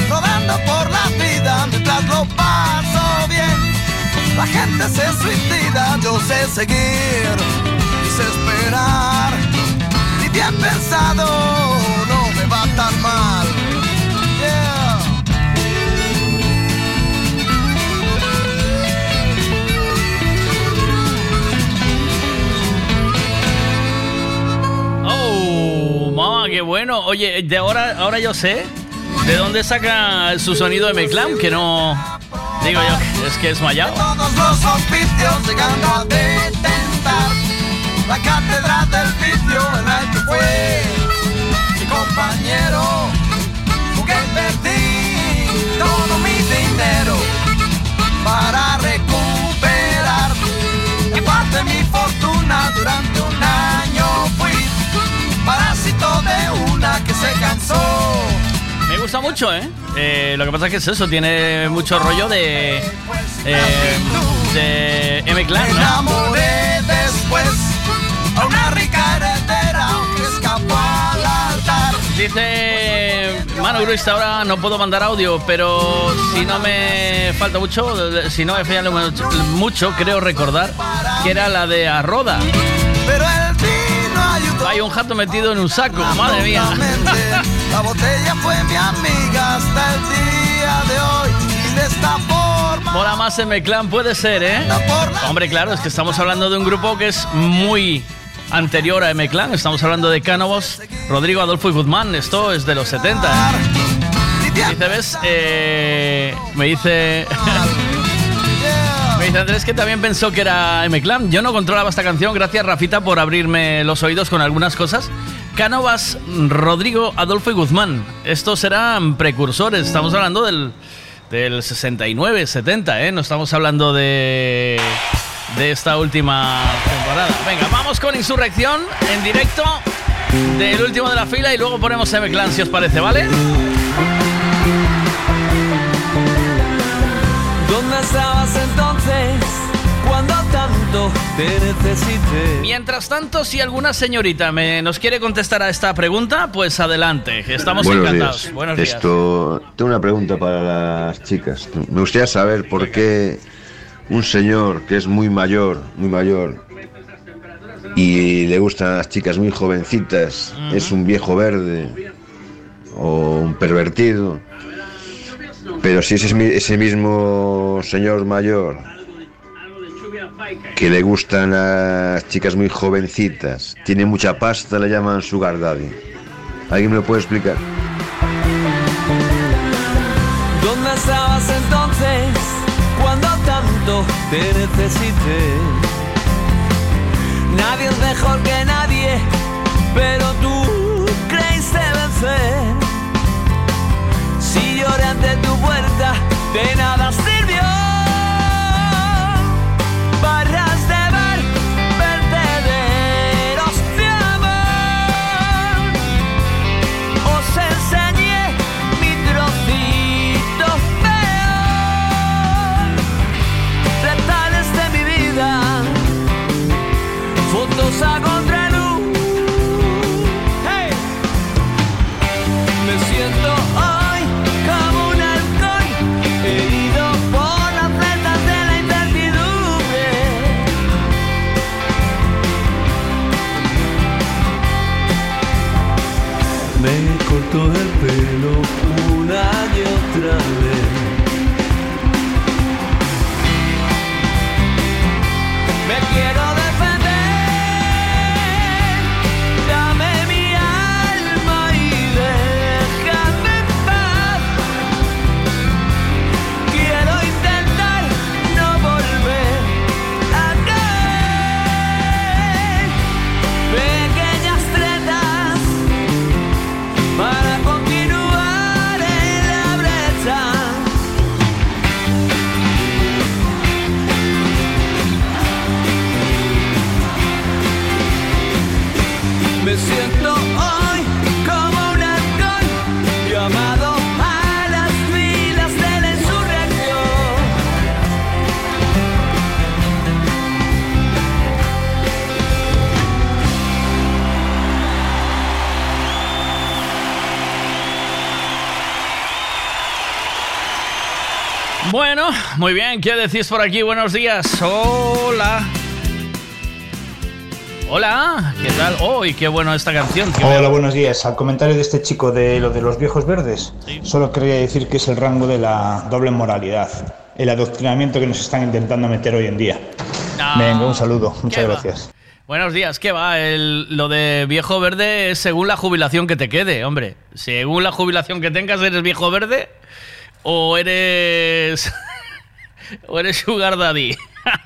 rodando por la vida mientras lo paso bien. La gente se suicida, yo sé seguir y sé esperar. Y bien pensado, no me va tan mal. Mamá, qué bueno. Oye, de ahora, ahora yo sé de dónde saca su sonido de Meclam, que no. Digo yo, es que es mallado. todos los oficios llegando a detentar la cátedra del vicio el año fue mi compañero jugué perdí todo mi dinero para recuperar en parte mi fortuna durante de una que se cansó Me gusta mucho, ¿eh? Eh, Lo que pasa es que es eso, tiene mucho rollo de. eh, de M-Clan, Me ¿no? enamoré después a una rica heredera que escapó al altar. Dice Manu Gruista, ahora no puedo mandar audio, pero si no me falta mucho, si no me falla mucho, mucho, creo recordar que era la de Arroda. Pero. Hay un jato metido en un saco, madre mía. La botella fue mi amiga hasta el día de hoy. Y de esta forma. Mola más M-Clan, puede ser, ¿eh? Hombre, claro, es que estamos hablando de un grupo que es muy anterior a M-Clan. Estamos hablando de Cánovos, Rodrigo, Adolfo y Guzmán. Esto es de los 70. Dice, ¿ves? Eh, me dice... Dice Andrés que también pensó que era M-Clan. Yo no controlaba esta canción. Gracias, Rafita, por abrirme los oídos con algunas cosas. Cánovas, Rodrigo, Adolfo y Guzmán. Estos eran precursores. Estamos hablando del, del 69, 70, ¿eh? No estamos hablando de, de esta última temporada. Venga, vamos con Insurrección en directo del último de la fila y luego ponemos M-Clan, si os parece, ¿vale? ¿Dónde estabas cuando tanto te necesité? Mientras tanto, si alguna señorita me, nos quiere contestar a esta pregunta, pues adelante. Estamos Buenos encantados. días. Buenos días. Esto, tengo una pregunta para las chicas. Me gustaría saber por qué un señor que es muy mayor, muy mayor, y le gustan las chicas muy jovencitas, es un viejo verde o un pervertido. Pero si ese, ese mismo señor mayor que le gustan las chicas muy jovencitas, tiene mucha pasta, le llaman sugar daddy. ¿Alguien me lo puede explicar? ¿Dónde estabas entonces cuando tanto te necesité? Nadie es mejor que nadie, muy bien, ¿qué decís por aquí? Buenos días. Hola. Hola, ¿qué tal? Oh, y qué bueno esta canción. Hola, me- buenos días. Al comentario de este chico de lo de los viejos verdes, solo quería decir que es el rango de la doble moralidad, el adoctrinamiento que nos están intentando meter hoy en día. No, Venga, un saludo, muchas gracias. Buenos días, ¿qué va? El- lo de viejo verde es según la jubilación que te quede, hombre. Según la jubilación que tengas, ¿eres viejo verde? ¿O eres. o eres Sugar Daddy?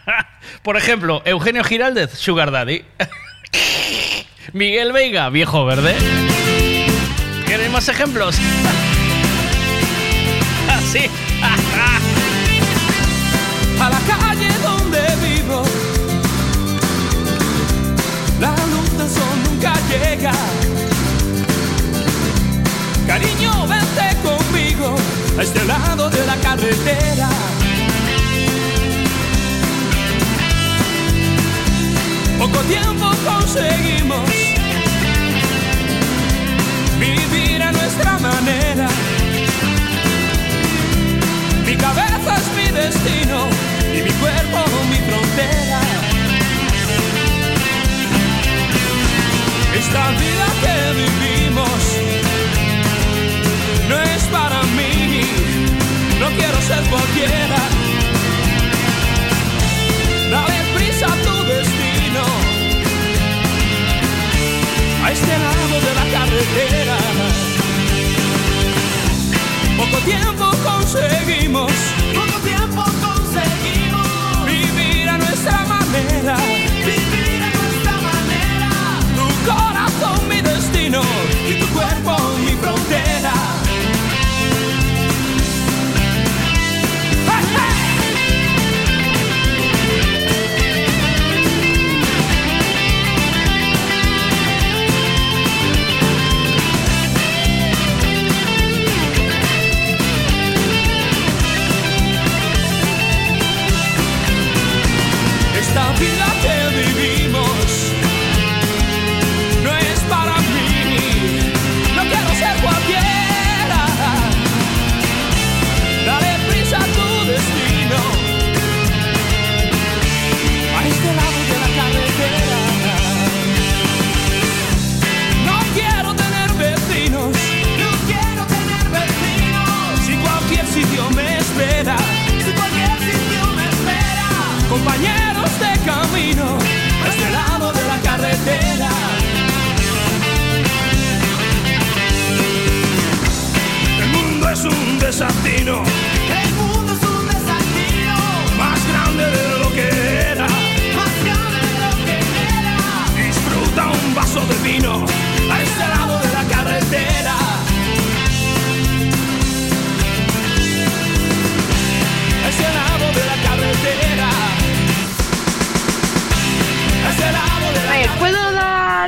Por ejemplo, Eugenio Giraldez, Sugar Daddy. Miguel Veiga, viejo verde. ¿Queréis más ejemplos? Así. a la calle donde vivo. La luz del sol nunca llega. Cariño, vente conmigo a este lado de la carretera. Poco tiempo conseguimos vivir a nuestra manera. Mi cabeza es mi destino y mi cuerpo mi frontera. Esta vida que vivimos no es para mí, no quiero ser cualquiera. Este lado de la carretera. Poco tiempo conseguimos, poco tiempo conseguimos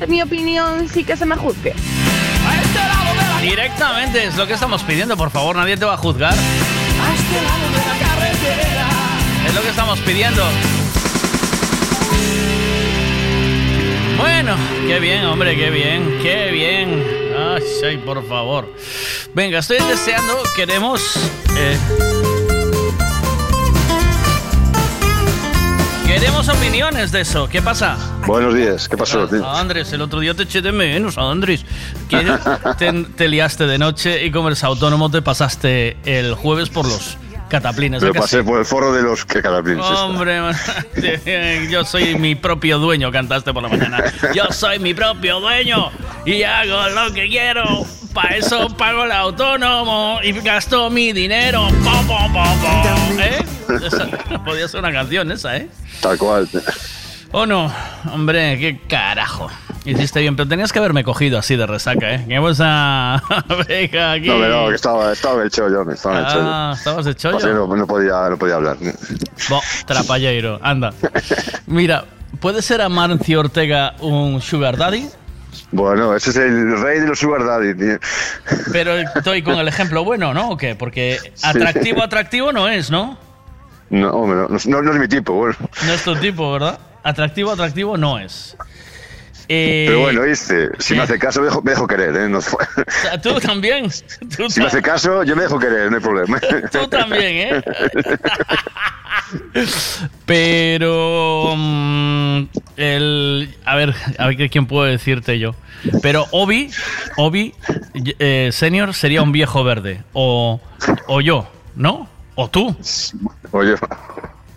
mi opinión sin que se me juzgue? Directamente es lo que estamos pidiendo, por favor, nadie te va a juzgar. Es lo que estamos pidiendo. Bueno, qué bien, hombre, qué bien, qué bien. Ay, por favor. Venga, estoy deseando, queremos... eh, Queremos opiniones de eso. ¿Qué pasa? Buenos días, ¿qué pasó? Ah, Andrés, el otro día te eché de menos, Andrés. Te, te liaste de noche y como eres autónomo te pasaste el jueves por los cataplines. ¿a Pero que pasé por el foro de los que cataplines. Hombre, yo soy mi propio dueño, cantaste por la mañana. Yo soy mi propio dueño y hago lo que quiero. Para eso pago el autónomo y gasto mi dinero. Po, po, po. ¿Eh? Esa- podía ser una canción esa, ¿eh? Tal cual. ¿O no? Hombre, qué carajo. Hiciste bien, pero tenías que haberme cogido así de resaca, ¿eh? Que vamos a... Venga, aquí. No, pero no, que estaba, estaba en el chollo, estaba chollo. Ah, estabas de chollo. Así no, no podía, no podía hablar. Bo, trapalleiro, anda. Mira, ¿puede ser Amancio Ortega un sugar daddy? Bueno, ese es el rey de los sugar daddy, tío. Pero estoy con el ejemplo bueno, ¿no? ¿O qué? Porque atractivo, atractivo no es, ¿no? No, hombre, no, no, no es mi tipo, bueno. No es tu tipo, ¿verdad? Atractivo, atractivo no es. Eh, Pero bueno, viste, si me hace caso, me dejo, me dejo querer, ¿eh? No Tú también. Tú, si me hace caso, yo me dejo querer, no hay problema. tú también, ¿eh? Pero mm, el a ver, a ver quién puedo decirte yo. Pero Obi, Obi eh, senior sería un viejo verde o o yo, ¿no? O tú. Oye,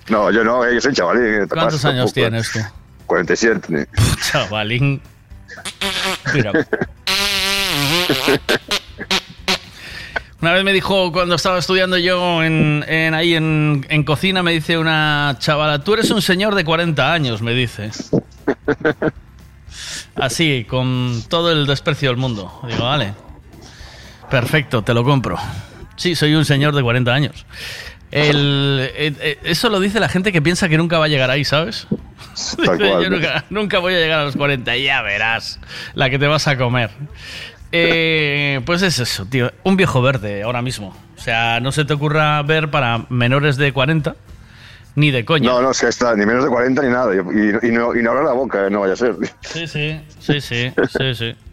no, yo no, eh, yo soy chavalín. ¿qué te ¿Cuántos años tienes tú? 47. ¿eh? Chavalín. Mira. Una vez me dijo, cuando estaba estudiando yo en, en- ahí en, en cocina, me dice una chavala, tú eres un señor de 40 años, me dice. Así, con todo el desprecio del mundo. Digo, vale. Perfecto, te lo compro. Sí, soy un señor de 40 años. El- eh, eh, eso lo dice la gente que piensa que nunca va a llegar ahí, ¿sabes? Tal cual. Yo nunca, nunca voy a llegar a los 40, ya verás la que te vas a comer. Eh, pues es eso, tío. Un viejo verde ahora mismo. O sea, no se te ocurra ver para menores de 40 ni de coña. No, no, es que está ni menos de 40 ni nada. Y, y- y no, y no abra la boca, eh, no vaya a ser. Sí, sí, sí, sí, sí, sí.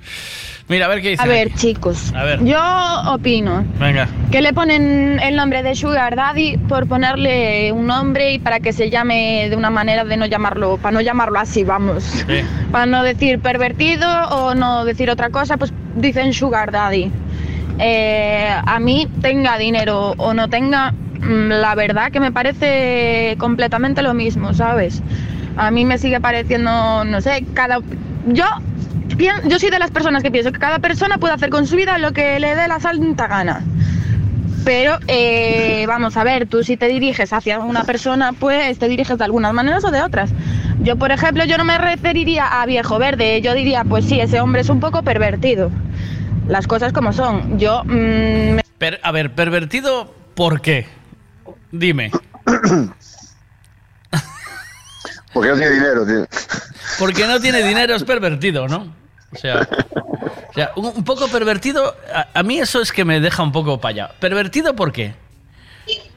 Mira, a ver qué dice. A ver, chicos. A ver. Yo opino Venga. que le ponen el nombre de Sugar Daddy por ponerle un nombre y para que se llame de una manera de no llamarlo, para no llamarlo así, vamos. Sí. Para no decir pervertido o no decir otra cosa, pues dicen Sugar Daddy. Eh, a mí, tenga dinero o no tenga, mm, la verdad que me parece completamente lo mismo, ¿sabes? A mí me sigue pareciendo, no sé, cada... Yo, yo soy de las personas que pienso que cada persona puede hacer con su vida lo que le dé la santa gana. Pero, eh, vamos a ver, tú si te diriges hacia una persona, pues te diriges de algunas maneras o de otras. Yo, por ejemplo, yo no me referiría a viejo verde, yo diría, pues sí, ese hombre es un poco pervertido. Las cosas como son. Yo, mm, me- Per- a ver, pervertido, ¿por qué? Dime. Porque no tiene dinero, tío. Porque no tiene dinero, es pervertido, ¿no? O sea, o sea, un, un poco pervertido, a, a mí eso es que me deja un poco para allá. ¿Pervertido por qué?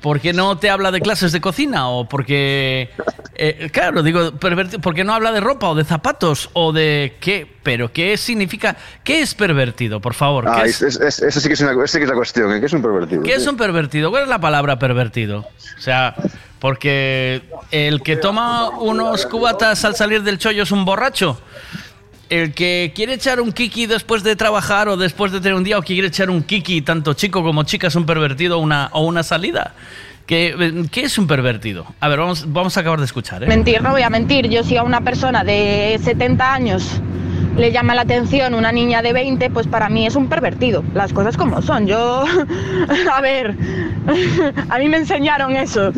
¿Porque no te habla de clases de cocina? ¿O porque... eh, claro, digo, pervertido, porque no habla de ropa o de zapatos o de qué? Pero ¿qué significa? ¿Qué es pervertido, por favor? ¿Qué Ah, es- es, es- es- esa sí que es, una, esa que es la cuestión, ¿eh? ¿qué es un pervertido? ¿Qué es un pervertido? ¿Cuál es la palabra pervertido? O sea, porque el que toma unos cubatas al salir del chollo es un borracho. El que quiere echar un kiki después de trabajar o después de tener un día o que quiere echar un kiki, tanto chico como chica, es un pervertido una, o una salida. ¿Qué, qué es un pervertido? A ver, vamos, vamos a acabar de escuchar. ¿eh? mentir, no voy a mentir. Yo si a una persona de 70 años le llama la atención una niña de 20, pues para mí es un pervertido. Las cosas como son. Yo, a ver, a mí me enseñaron eso.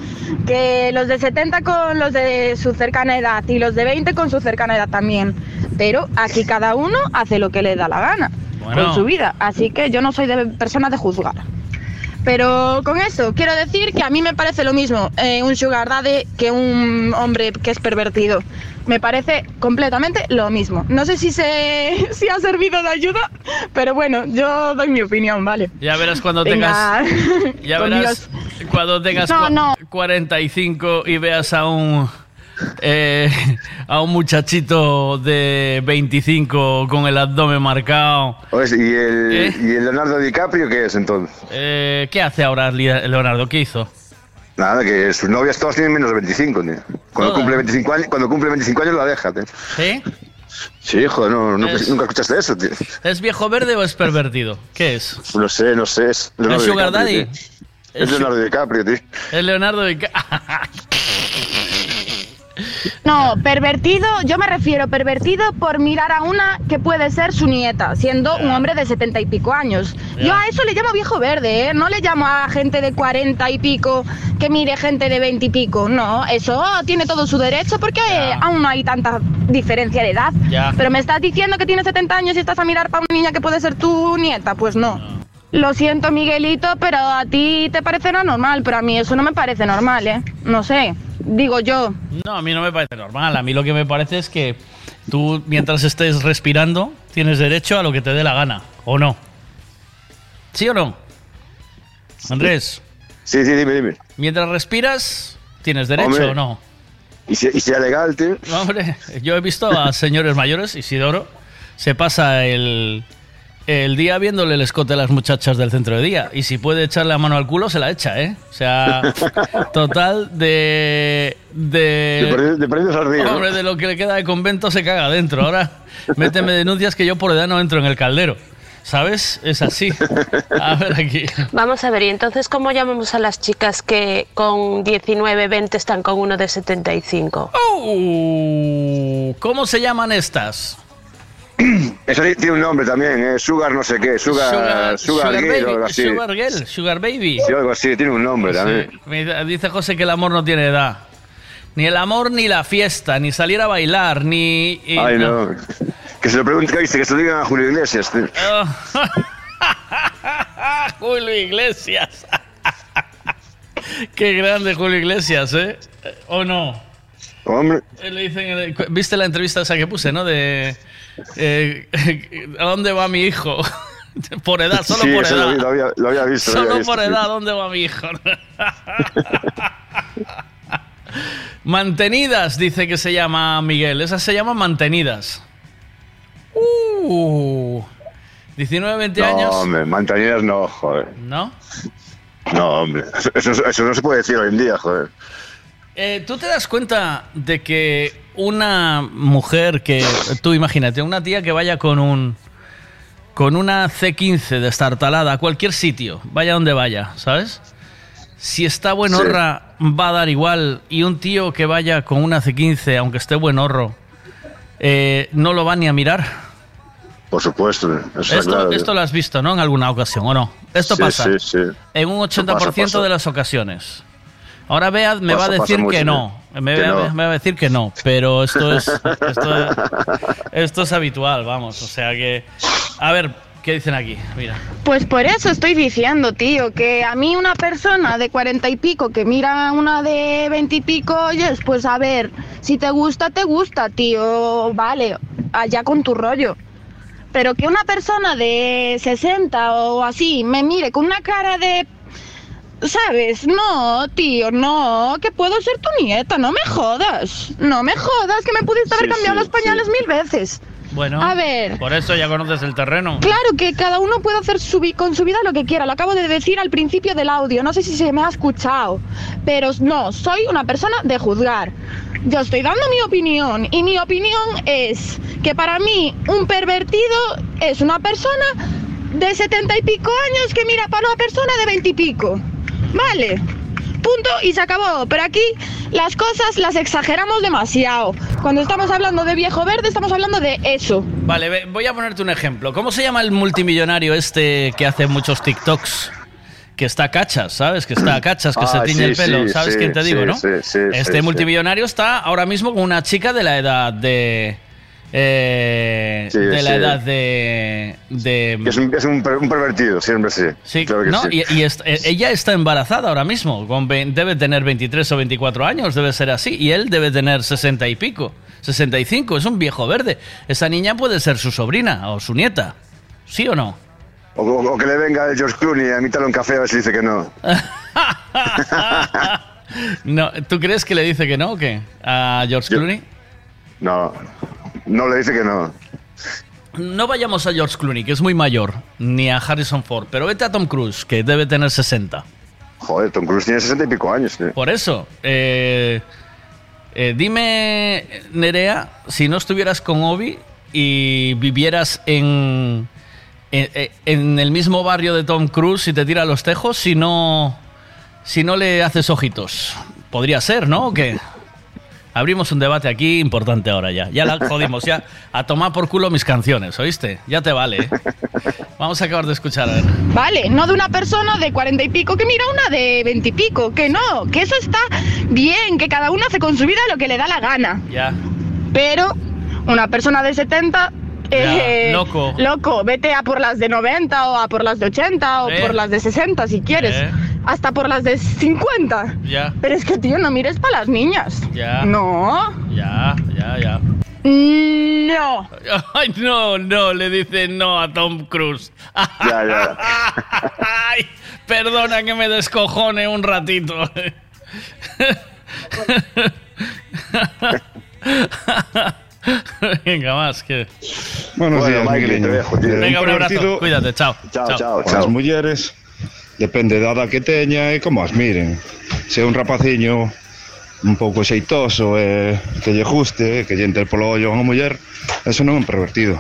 Que los de 70 con los de su cercana edad y los de 20 con su cercana edad también. Pero aquí cada uno hace lo que le da la gana Bueno. con su vida. Así que yo no soy de persona de juzgar. Pero con eso quiero decir que a mí me parece lo mismo eh, un sugar daddy que un hombre que es pervertido. Me parece completamente lo mismo. No sé si, se, si ha servido de ayuda, pero bueno, yo doy mi opinión, ¿vale? Ya verás cuando Venga. tengas. Ya verás cuando tengas No, cua- no. 45 y veas a un. Eh, a un muchachito de 25 con el abdomen marcado. Oye, ¿y, el, ¿Eh? ¿Y el Leonardo DiCaprio qué es entonces? Eh, ¿Qué hace ahora Leonardo? ¿Qué hizo? Nada, que sus novias todas tienen menos de 25, tío. Cuando cumple 25 años, cuando cumple 25 años la deja, tío. ¿Sí? Sí, joder, no, Es- nunca escuchaste eso, tío. ¿Es viejo verde o es pervertido? ¿Qué es? No sé, no sé. Es Leonardo ¿Es Sugar DiCaprio, Daddy? tío. Es Leonardo DiCaprio, tío. Es Leonardo DiCaprio. No, pervertido, yo me refiero pervertido por mirar a una que puede ser su nieta, siendo un hombre de setenta y pico años. Yo a eso le llamo viejo verde, ¿eh? No le llamo a gente de cuarenta y pico que mire gente de veinte y pico. No, eso tiene todo su derecho porque eh, aún no hay tanta diferencia de edad. Pero me estás diciendo que tienes 70 años y estás a mirar para una niña que puede ser tu nieta, pues no. Lo siento, Miguelito, pero a ti te parecerá normal, pero a mí eso no me parece normal, ¿eh? No sé, digo yo. No, a mí no me parece normal. A mí lo que me parece es que tú, mientras estés respirando, tienes derecho a lo que te dé la gana. ¿O no? ¿Sí o no? Andrés. Sí, sí, dime, dime. Mientras respiras, ¿tienes derecho Hombre. o no? Y si, y si era legal, tío. Hombre, yo he visto a señores mayores, Isidoro, se pasa el, el día viéndole el escote a las muchachas del centro de día. Y si puede echarle la mano al culo, se la echa, ¿eh? O sea, total de... De, río, ¿no? Hombre, de lo que le queda de convento se caga adentro. Ahora, méteme denuncias que yo por edad no entro en el caldero. ¿Sabes? Es así. A ver aquí. Vamos a ver, y entonces, ¿cómo llamamos a las chicas que con 19, 20 están con uno de 75? Uh, ¿Cómo se llaman estas? Eso tiene un nombre también, ¿eh? Sugar no sé qué, Sugar, Sugar, Girl baby, o algo así. Sugar Girl, Sugar Baby. Sí, algo así, tiene un nombre también. Me Dice José que el amor no tiene edad. Ni el amor, ni la fiesta, ni salir a bailar, ni... y- Ay, no. Que se lo pregunte, que se lo digan a Julio Iglesias. Julio Iglesias. Qué grande Julio Iglesias, ¿eh? ¿O no? Hombre, Eh, le dicen en el- ¿Viste la entrevista esa que puse, no? De... eh, ¿A dónde va mi hijo? por edad, solo sí, por edad. Lo, lo había, lo había visto. lo había Solo visto, por sí. edad, ¿dónde va mi hijo? Mantenidas, dice que se llama Miguel. Esas se llaman mantenidas. Uh, 19, 20 No, años. hombre, mantañeras no, joder. ¿No? No, hombre. Eso no se puede decir hoy en día, joder. Eh, ¿Tú te das cuenta de que una mujer que, tú imagínate, una tía que vaya con un, con una C15 destartalada a cualquier sitio, vaya donde vaya, ¿sabes? Si está buenorra, va a dar igual. Y un tío que vaya con una C15, aunque esté buenorro, eh, no lo va ni a mirar. Por supuesto, eso está Esto, claro. esto lo has visto, ¿no? En alguna ocasión, ¿o no? Esto Sí, pasa. Sí. En un 80% pasa, pasa. de las ocasiones. Ahora Bea me Pasa, va a decir que no. Me, Que va- no. me va a decir que no. Pero esto es, esto, esto es habitual, vamos. O sea que. A ver, ¿qué dicen aquí? Mira. Pues por eso estoy diciendo, tío, que a mí una persona de cuarenta y pico que mira a una de veinte y pico, oyes, pues a ver, si te gusta, te gusta, tío, vale, allá con tu rollo. Pero que una persona de 60 o así me mire con una cara de... ¿Sabes? No, tío, no, que puedo ser tu nieta, no me jodas. No me jodas, que me pudiste haber Sí, cambiado sí, los pañales mil veces. Bueno. A ver. Por eso ya conoces el terreno. Claro que cada uno puede hacer su con su vida lo que quiera. Lo acabo de decir al principio del audio. No sé si se me ha escuchado. Pero no, soy una persona de juzgar. Yo estoy dando mi opinión. Y mi opinión es que para mí un pervertido es una persona de setenta y pico años que mira para una persona de veinte y pico. Vale. Punto y se acabó. Pero aquí las cosas las exageramos demasiado. Cuando estamos hablando de viejo verde, estamos hablando de eso. Vale, voy a ponerte un ejemplo. ¿Cómo se llama el multimillonario este que hace muchos TikToks? Que está cachas, ¿sabes? Que está cachas, que se Ah, tiñe el pelo. sí, ¿Sabes sí, quién te digo, sí, no? sí, sí, este sí, sí. multimillonario está ahora mismo con una chica de la edad de. Eh, Sí, de la sí. edad de. de es un, es un, per- un pervertido, siempre sí. Sí, Claro que no, sí. y, eh, ella está embarazada ahora mismo. Con debe tener 23 o 24 años, debe ser así. Y él debe tener 60 y pico. 65, es un viejo verde. Esa niña puede ser su sobrina o su nieta. ¿Sí o no? O, o- o que le venga el George Clooney a invitarle un café a ver si dice que no. no ¿Tú crees que le dice que no o qué? ¿A George Clooney? No, no le dice que no. No vayamos a George Clooney, que es muy mayor, ni a Harrison Ford, pero vete a Tom Cruise, que debe tener 60. Joder, Tom Cruise tiene 60 y pico años. tío. Por eso, eh, eh, dime, Nerea, si no estuvieras con Obi y vivieras en, en, en el mismo barrio de Tom Cruise y te tira los tejos, si no, si no le haces ojitos. Podría ser, ¿no? ¿O qué? Abrimos un debate aquí importante ahora ya. Ya la jodimos, ya. A tomar por culo mis canciones, ¿oíste? Ya te vale. ¿eh? Vamos a acabar de escuchar, a ver. Vale, no de una persona de cuarenta y pico que mira una de veintipico, que no, que eso está bien, que cada uno hace con su vida lo que le da la gana. Ya. Pero una persona de 70... eh, loco. Loco, vete a por las de 90 o a por las de 80 o Eh. por las de 60 si quieres. Hasta por las de 50. Ya. Pero es que, tío, no mires para las niñas. Ya. No. Ya, ya, ya. No. Ay, no, no, le dice no a Tom Cruise. Ya, ya. Ay, perdona que me descojone un ratito. Venga, más que. Buenos Bueno, días, Michael, te dejo, tío. Venga, un abrazo. Cuídate, chao. Chao, chao, chao. mulleres Depende da edad que teña e como as miren. Se é un rapaciño un pouco xeitoso e que lle guste, que lle enter polo ollo a unha muller, eso non é un pervertido.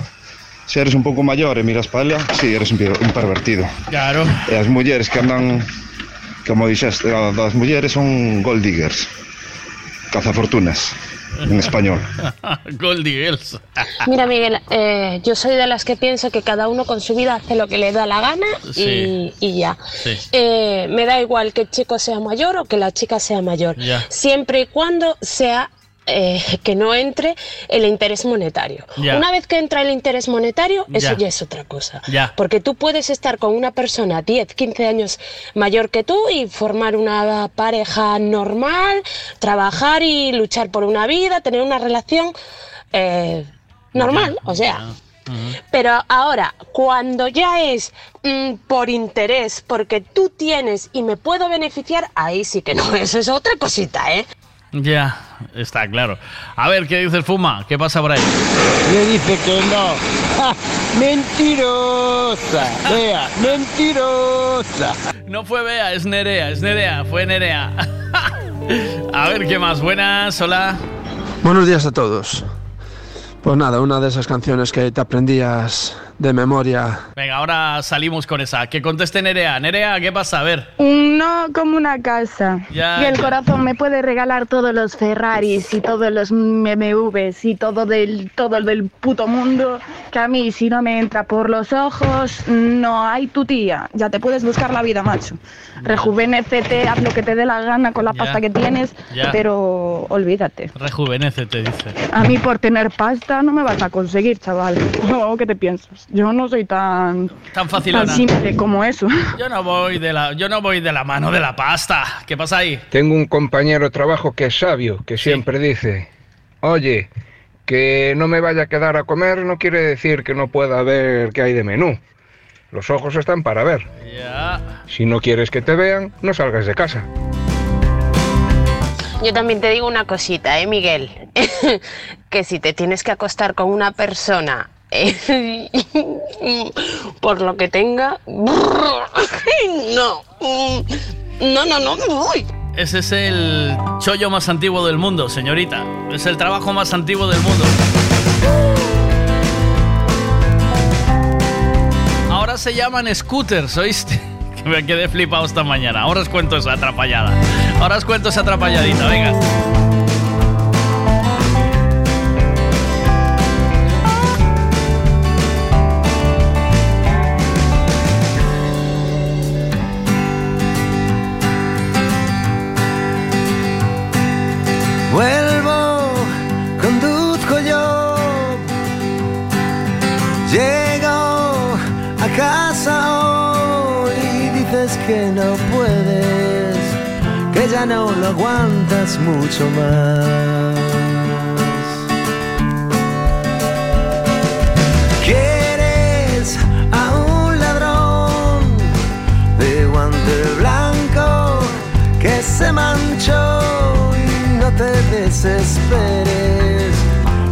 Se eres un pouco maior e miras para ela, si, sí, eres un pervertido. Claro. E as mulleres que andan, como dixeste, das mulleres son gold diggers, cazafortunas. En español. Goldie Girls. Mira, Miguel, eh, yo soy de las que pienso que cada uno con su vida hace lo que le da la gana y, Sí. y ya. Sí. Eh, me da igual que el chico sea mayor o que la chica sea mayor, Ya. siempre y cuando sea eh, que no entre el interés monetario. Ya. Una vez que entra el interés monetario, eso Ya. ya es otra cosa. Ya. Porque tú puedes estar con una persona 10, 15 años mayor que tú y formar una pareja normal, trabajar y luchar por una vida, tener una relación eh, normal, o sea. Pero ahora, cuando ya es mm, por interés, porque tú tienes y me puedo beneficiar, ahí sí que no, eso es otra cosita, ¿eh? Ya, está claro. A ver, ¿qué dice el Fuma? ¿Qué pasa por ahí? Le dice que no. ¡Ja! ¡Mentirosa! Vea, mentirosa. No fue Bea, es Nerea, es Nerea, fue Nerea. A ver, ¿qué más? Buenas, hola. Buenos días a todos. Pues nada, una de esas canciones que te aprendías de memoria. Venga, ahora salimos con esa. Que conteste Nerea. Nerea, ¿qué pasa? A ver. No como una casa. Ya, y el ya. corazón me puede regalar todos los Ferraris y todos los MMVs y todo del todo del puto mundo. Que a mí si no me entra por los ojos, no hay tu tía. Ya te puedes buscar la vida, macho. Rejuvenécete, haz lo que te dé la gana con la Ya. pasta que tienes, Ya. pero olvídate. Rejuvenece, te dice. A mí por tener pasta no me vas a conseguir, chaval. No, ¿qué te piensas? Yo no soy tan Tan facilona. tan simple como eso. Yo no voy de la, yo no voy de la mano de la pasta. ¿Qué pasa ahí? Tengo un compañero de trabajo que es sabio, que siempre dice, oye, que no me vaya a quedar a comer no quiere decir que no pueda ver qué hay de menú. Los ojos están para ver. Ya. Si no quieres que te vean, no salgas de casa. Yo también te digo una cosita, ¿eh, Miguel? que si te tienes que acostar con una persona por lo que tenga, no, no, no, no, no voy. Ese es el chollo más antiguo del mundo, señorita. Es el trabajo más antiguo del mundo. Ahora se llaman scooters, ¿oíste? Que me quedé flipado esta mañana. Ahora os cuento esa atrapallada. Ahora os cuento esa atrapalladita, venga. Ya no lo aguantas mucho más. Quieres a un ladrón de guante blanco que se manchó y no te desesperes,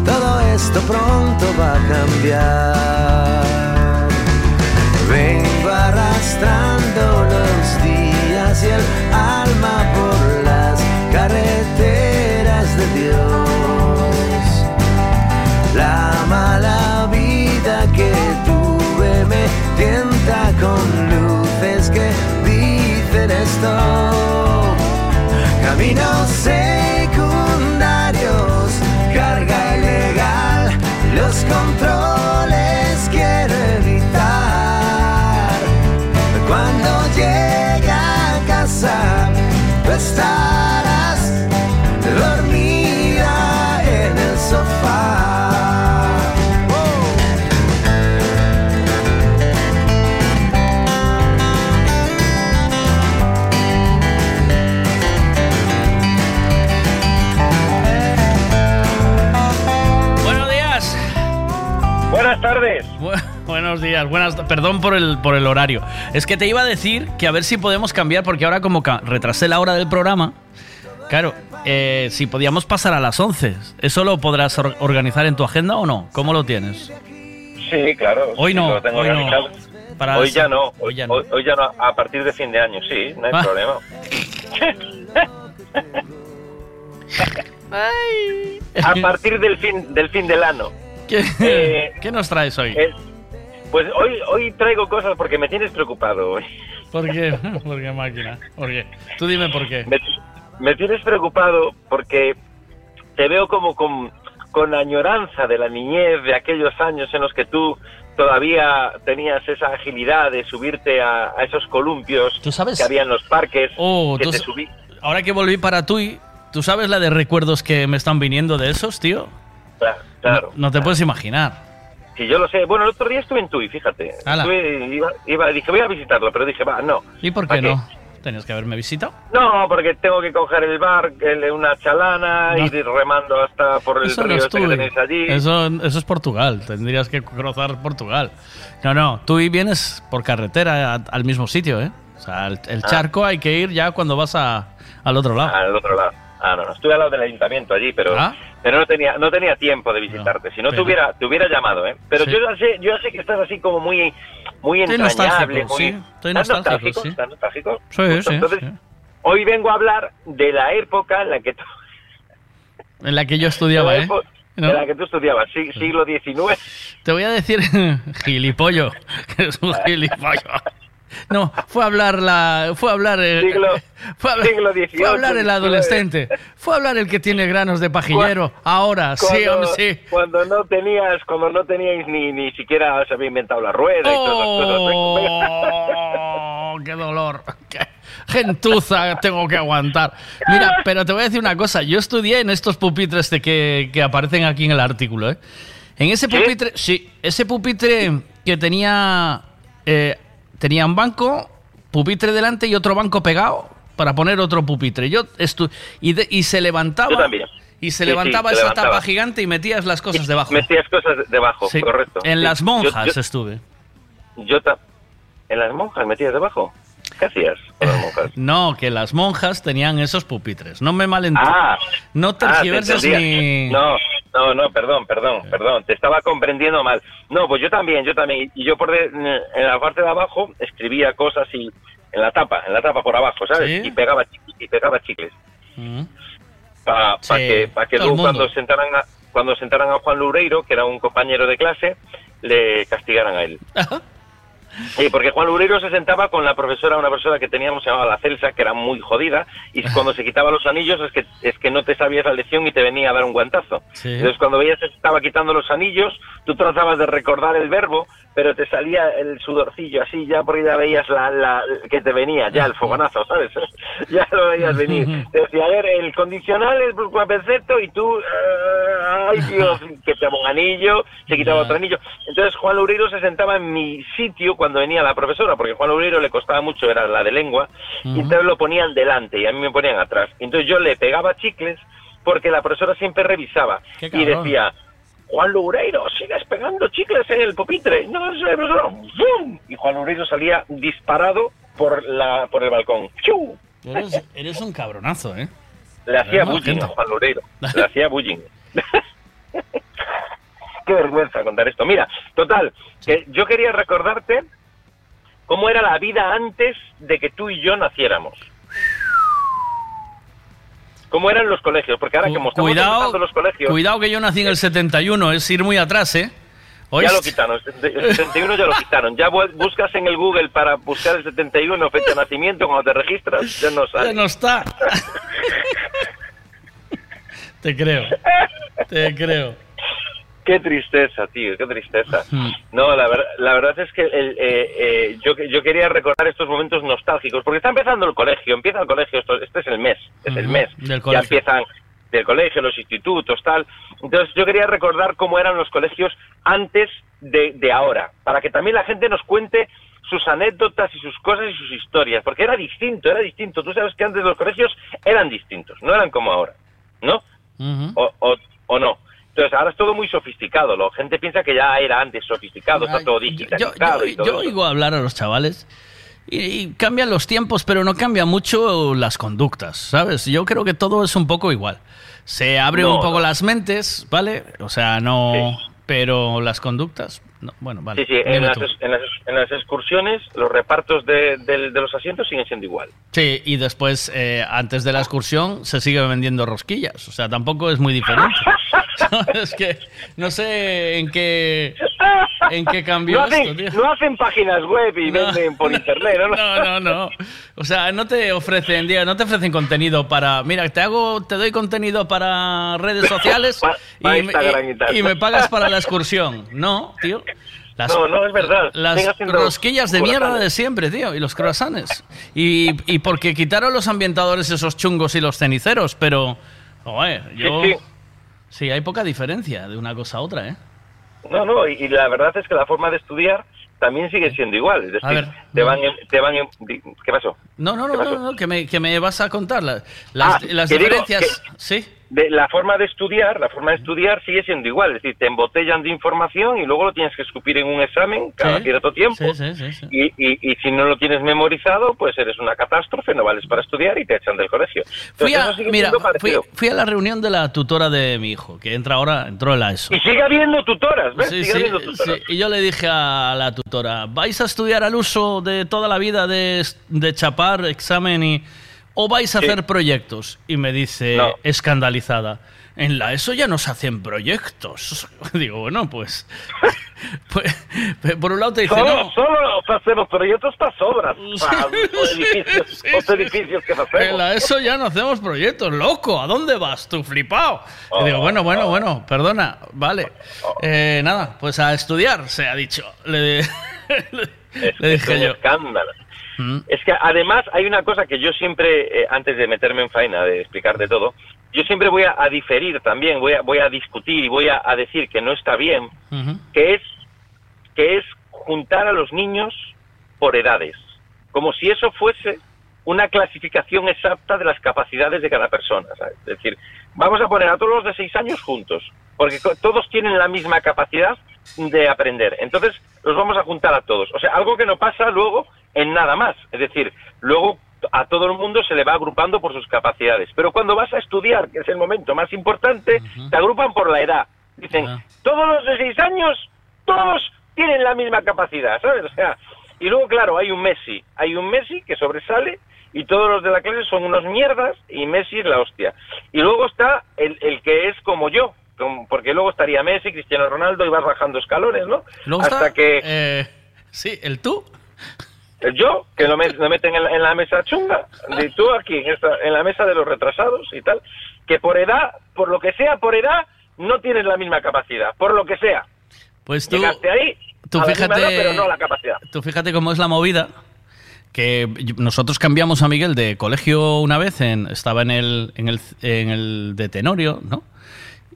todo esto pronto va a cambiar. Vengo arrastrando los días y el alma por La mala vida que tuve me tienta con luces que dicen esto. Secundarios, buenos días, buenas. Perdón por el, por el horario. Es que te iba a decir que a ver si podemos cambiar, porque ahora como retrasé la hora del programa, claro, eh, si podíamos pasar a las 11. ¿Eso lo podrás or- organizar en tu agenda o no? ¿Cómo lo tienes? Sí, claro. Hoy sí, no, lo tengo hoy no. Para hoy ya no. hoy Hoy, ya no. hoy- hoy ya no. A partir de fin de año, sí, no hay Ah. problema. A partir del fin del fin del año. ¿Qué, Eh, ¿Qué nos traes hoy? Eh, pues hoy hoy traigo cosas porque me tienes preocupado hoy. ¿Por qué? ¿Por qué máquina? ¿Por qué? Tú dime por qué. Me, me tienes preocupado porque te veo como con, con añoranza de la niñez, de aquellos años en los que tú todavía tenías esa agilidad de subirte a, a esos columpios ¿Tú sabes? que había en los parques, Oh, que tú te sa- subí. Ahora que volví para Tui, ¿tú sabes la de recuerdos que me están viniendo de esos, tío? Claro, claro. No te puedes imaginar. Sí, yo lo sé. Bueno, el otro día estuve en Tui, fíjate. Estuve- iba, iba- dije, voy a visitarlo, pero dije, va, no. ¿Y por ¿Para qué no? Tenías que haberme visitado. No, porque tengo que coger el bar, una chalana, No. ir remando hasta por el Eso no río es este que tenéis allí. Eso, eso es Portugal. Tendrías que cruzar Portugal. No, no. Tui vienes por carretera al mismo sitio, ¿eh? O sea, el, el Ah. charco hay que ir ya cuando vas a, al otro lado. Al otro lado. Ah, no, no, estuve al lado del ayuntamiento allí, pero, Ah. pero no tenía no tenía tiempo de visitarte. si no te pena. hubiera, te hubiera llamado, ¿eh? Pero Sí. yo ya sé, yo ya sé que estás así como muy, muy Estoy entrañable, nostálgico, muy, sí, estoy ¿Estás nostálgico, sí. ¿Estás nostálgico? Sí, Justo. Entonces, hoy vengo a hablar de la época en la que tú, En la que yo de estudiaba, ¿eh? ¿No? en la que tú estudiabas, sí, siglo XIX. Te voy a decir gilipollo, que es un gilipollo. No, fue a hablar la, fue a hablar el, Siglo- fue a hablar, siglo XVIII, fue a hablar el adolescente, fue a hablar el que tiene granos de pajillero. Ahora, sí, Cuando, hombre, sí. cuando no tenías, cuando no teníais ni, ni siquiera se había inventado la rueda y todas las cosas. Oh, qué dolor. Gentuza tengo que aguantar. Mira, pero te voy a decir una cosa. Yo estudié en estos pupitres de que, que aparecen aquí en el artículo. ¿eh? En ese pupitre, sí, ese pupitre que tenía, eh, tenía un banco, pupitre delante y otro banco pegado para poner otro pupitre. Yo estu y, de- y se levantaba. Yo también. Y se Sí, levantaba sí, esa levantaba. tapa gigante y metías las cosas debajo. Metías cosas debajo, Sí, correcto. En las monjas Yo- yo- estuve. Yo ¿En las monjas metías debajo? ¿Qué hacías con las monjas? No, que las monjas tenían esos pupitres. No me malentiendas. Ah, no Ah, te tergiverses ni. No, no, no, perdón, perdón, perdón. Te estaba comprendiendo mal. No, pues yo también, yo también. Y yo por de- en la parte de abajo escribía cosas y en la tapa, en la tapa por abajo, ¿sabes? ¿Sí? Y pegaba y pegaba chicles. Mm. Para Sí, que, pa que luego cuando sentaran a, cuando sentaran a Juan Loureiro, que era un compañero de clase, le castigaran a él. Sí, porque Juan Loureiro se sentaba con la profesora, una profesora que teníamos, se llamaba la Celsa, que era muy jodida, y cuando se quitaba los anillos es que, es que no te sabías la lección y te venía a dar un guantazo. Sí. Entonces cuando veías que se estaba quitando los anillos, tú tratabas de recordar el verbo, pero te salía el sudorcillo así ya porque ya veías la, la que te venía, ya el fogonazo, ¿sabes? ya lo veías venir. Te decía, a ver, el condicional es perfecto y tú, eh, ay Dios, que te un anillo, se quitaba otro anillo. Entonces Juan Loureiro se sentaba en mi sitio cuando venía la profesora, porque Juan Loureiro le costaba mucho, era la de lengua, y Ujú. entonces lo ponían delante y a mí me ponían atrás. Entonces yo le pegaba chicles porque la profesora siempre revisaba y decía, Juan Loureiro, sigues pegando chicles en el pupitre. No sé, profesora. ¡Bum! Y Juan Loureiro salía disparado por la por el balcón. ¡Chu! Eres, eres un cabronazo, ¿eh? Le hacía bullying a. Juan Loureiro. Le hacía bullying. Qué vergüenza contar esto. Mira, total, que yo quería recordarte cómo era la vida antes de que tú y yo naciéramos. ¿Cómo eran los colegios? Porque ahora como estamos Cuidado, los colegios... cuidado que yo nací en el 71, es ir muy atrás, ¿eh? Ya lo quitaron, el 71 ya lo quitaron. Ya bu- buscas en el Google para buscar el 71, fecha de nacimiento, cuando te registras, ya no sale. Ya no está. Te creo. Te creo. Qué tristeza, tío, qué tristeza. No, la, ver- la verdad es que el, eh, eh, yo, yo quería recordar estos momentos nostálgicos, porque está empezando el colegio, empieza el colegio, esto- este es el mes, es el mes. del Ya empiezan del colegio, los institutos, tal. Entonces yo quería recordar cómo eran los colegios antes de, de ahora, para que también la gente nos cuente sus anécdotas y sus cosas y sus historias, porque era distinto, era distinto. Tú sabes que antes los colegios eran distintos, no eran como ahora, ¿no? o, o, o no. Entonces ahora es todo muy sofisticado, la gente piensa que ya era antes sofisticado, está todo Yo, digitalizado y todo yo oigo hablar a los chavales y, y cambian los tiempos, pero no cambia mucho las conductas, ¿sabes? Yo creo que todo es un poco igual. Se abren No, un poco no. las mentes, ¿vale? O sea, no... Pero las conductas... no. Bueno, vale. Sí, sí, en las, en, las, en las excursiones los repartos de, del- de los asientos siguen siendo igual. Sí, y después, eh, antes de la excursión, se sigue vendiendo rosquillas. O sea, tampoco es muy diferente. es que no sé en qué, en qué cambió no, esto, hacen, tío. no hacen páginas web y No. venden por internet, ¿no? No, no, no. O sea, no te ofrecen, diga, no te ofrecen contenido para, mira, te hago, te doy contenido para redes sociales Pa- pa y, me, tal. y me pagas para la excursión. No, tío. No, no, es verdad. Las rosquillas de mierda croissants. de siempre, tío, y los croissants. Y, y porque quitaron los ambientadores esos chungos y los ceniceros, pero, yo... Sí, sí. Sí, hay poca diferencia de una cosa a otra, ¿eh? No, no, y, y la verdad es que la forma de estudiar también sigue siendo igual. Es decir, A ver, te no. van, en- te van en- ¿Qué pasó? No, no, no, ¿Qué no, no, que me, que me vas a contar. la- las Ah, las digo diferencias... que- Sí. De la forma de estudiar, la forma de estudiar sigue siendo igual. Es decir, te embotellan de información y luego lo tienes que escupir en un examen cada Sí. cierto tiempo. Sí, sí. Y, y, y si no lo tienes memorizado, pues eres una catástrofe, no vales para estudiar y te echan del colegio. Fui a, mira, fui, fui la reunión de la tutora de mi hijo, que entra ahora, entró en la ESO. Y sigue habiendo tutoras, ¿ves? Sí, sigue habiendo tutoras. Y yo le dije a la tutora, ¿vais a estudiar al uso de toda la vida de, de chapar, examen y... o vais a Sí. hacer proyectos? Y me dice, No. escandalizada, en la ESO ya no se hacen proyectos. Digo, bueno, pues... pues por un lado te dice, Solo, no, solo hacemos proyectos para sobras, para edificios, otros edificios que en hacemos. la ESO ya no hacemos proyectos, loco, ¿a dónde vas tú, flipado? Y digo, bueno, bueno, bueno, perdona, vale. Eh, nada, pues a estudiar, se ha dicho. Le, le- le Es un yo. escándalo. Mm. Es que además hay una cosa que yo siempre, eh, antes de meterme en faena, de explicar de todo, yo siempre voy a, a diferir también, voy a, voy a discutir y voy a, a decir que no está bien, que es, que es juntar a los niños por edades, como si eso fuese una clasificación exacta de las capacidades de cada persona. ¿sabes? Es decir, vamos a poner a todos los de seis años juntos, porque todos tienen la misma capacidad de aprender. Entonces, los vamos a juntar a todos. O sea, algo que no pasa luego en nada más. Es decir, luego a todo el mundo se le va agrupando por sus capacidades. Pero cuando vas a estudiar, que es el momento más importante, te agrupan por la edad. Dicen, todos los de seis años, todos tienen la misma capacidad, ¿sabes? O sea, y luego, claro, hay un Messi. Hay un Messi que sobresale y todos los de la clase son unos mierdas y Messi es la hostia. Y luego está el, el que es como yo, como- porque luego estaría Messi, Cristiano Ronaldo y vas bajando escalones, ¿no? Luego Hasta está, que eh, sí, el tú. Yo, que lo, me- lo meten en la, en la mesa chunga, y tú aquí, en, esta, en la mesa de los retrasados y tal, que por edad, por lo que sea, por edad, no tienes la misma capacidad, por lo que sea. Pues tú, Llegaste ahí, tú fíjate- edad, pero no la capacidad. tú fíjate cómo es la movida. Que nosotros cambiamos a Miguel de colegio una vez, en, estaba en el, en el, en el de Tenorio, ¿no?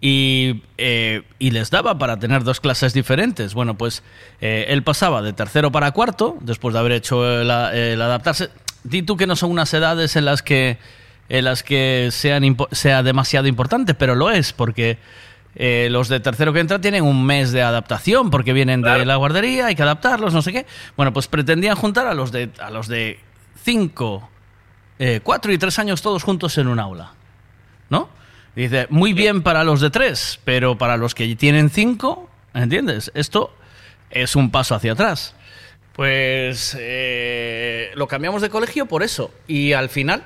Y, eh, y les daba para tener dos clases diferentes. Bueno, pues eh, él pasaba de tercero para cuarto, después de haber hecho el, el adaptarse. Di tú que no son unas edades en las que, en las que sean sea demasiado importante, pero lo es, porque eh, los de tercero que entra tienen un mes de adaptación, porque vienen de la guardería, hay que adaptarlos, no sé qué. Bueno, pues pretendían juntar a los de, a los de cinco, eh, cuatro y tres años todos juntos en un aula. ¿no? Dice, muy bien para los de tres, pero para los que tienen cinco, ¿entiendes? Esto es un paso hacia atrás. Pues eh, lo cambiamos de colegio por eso. Y al final,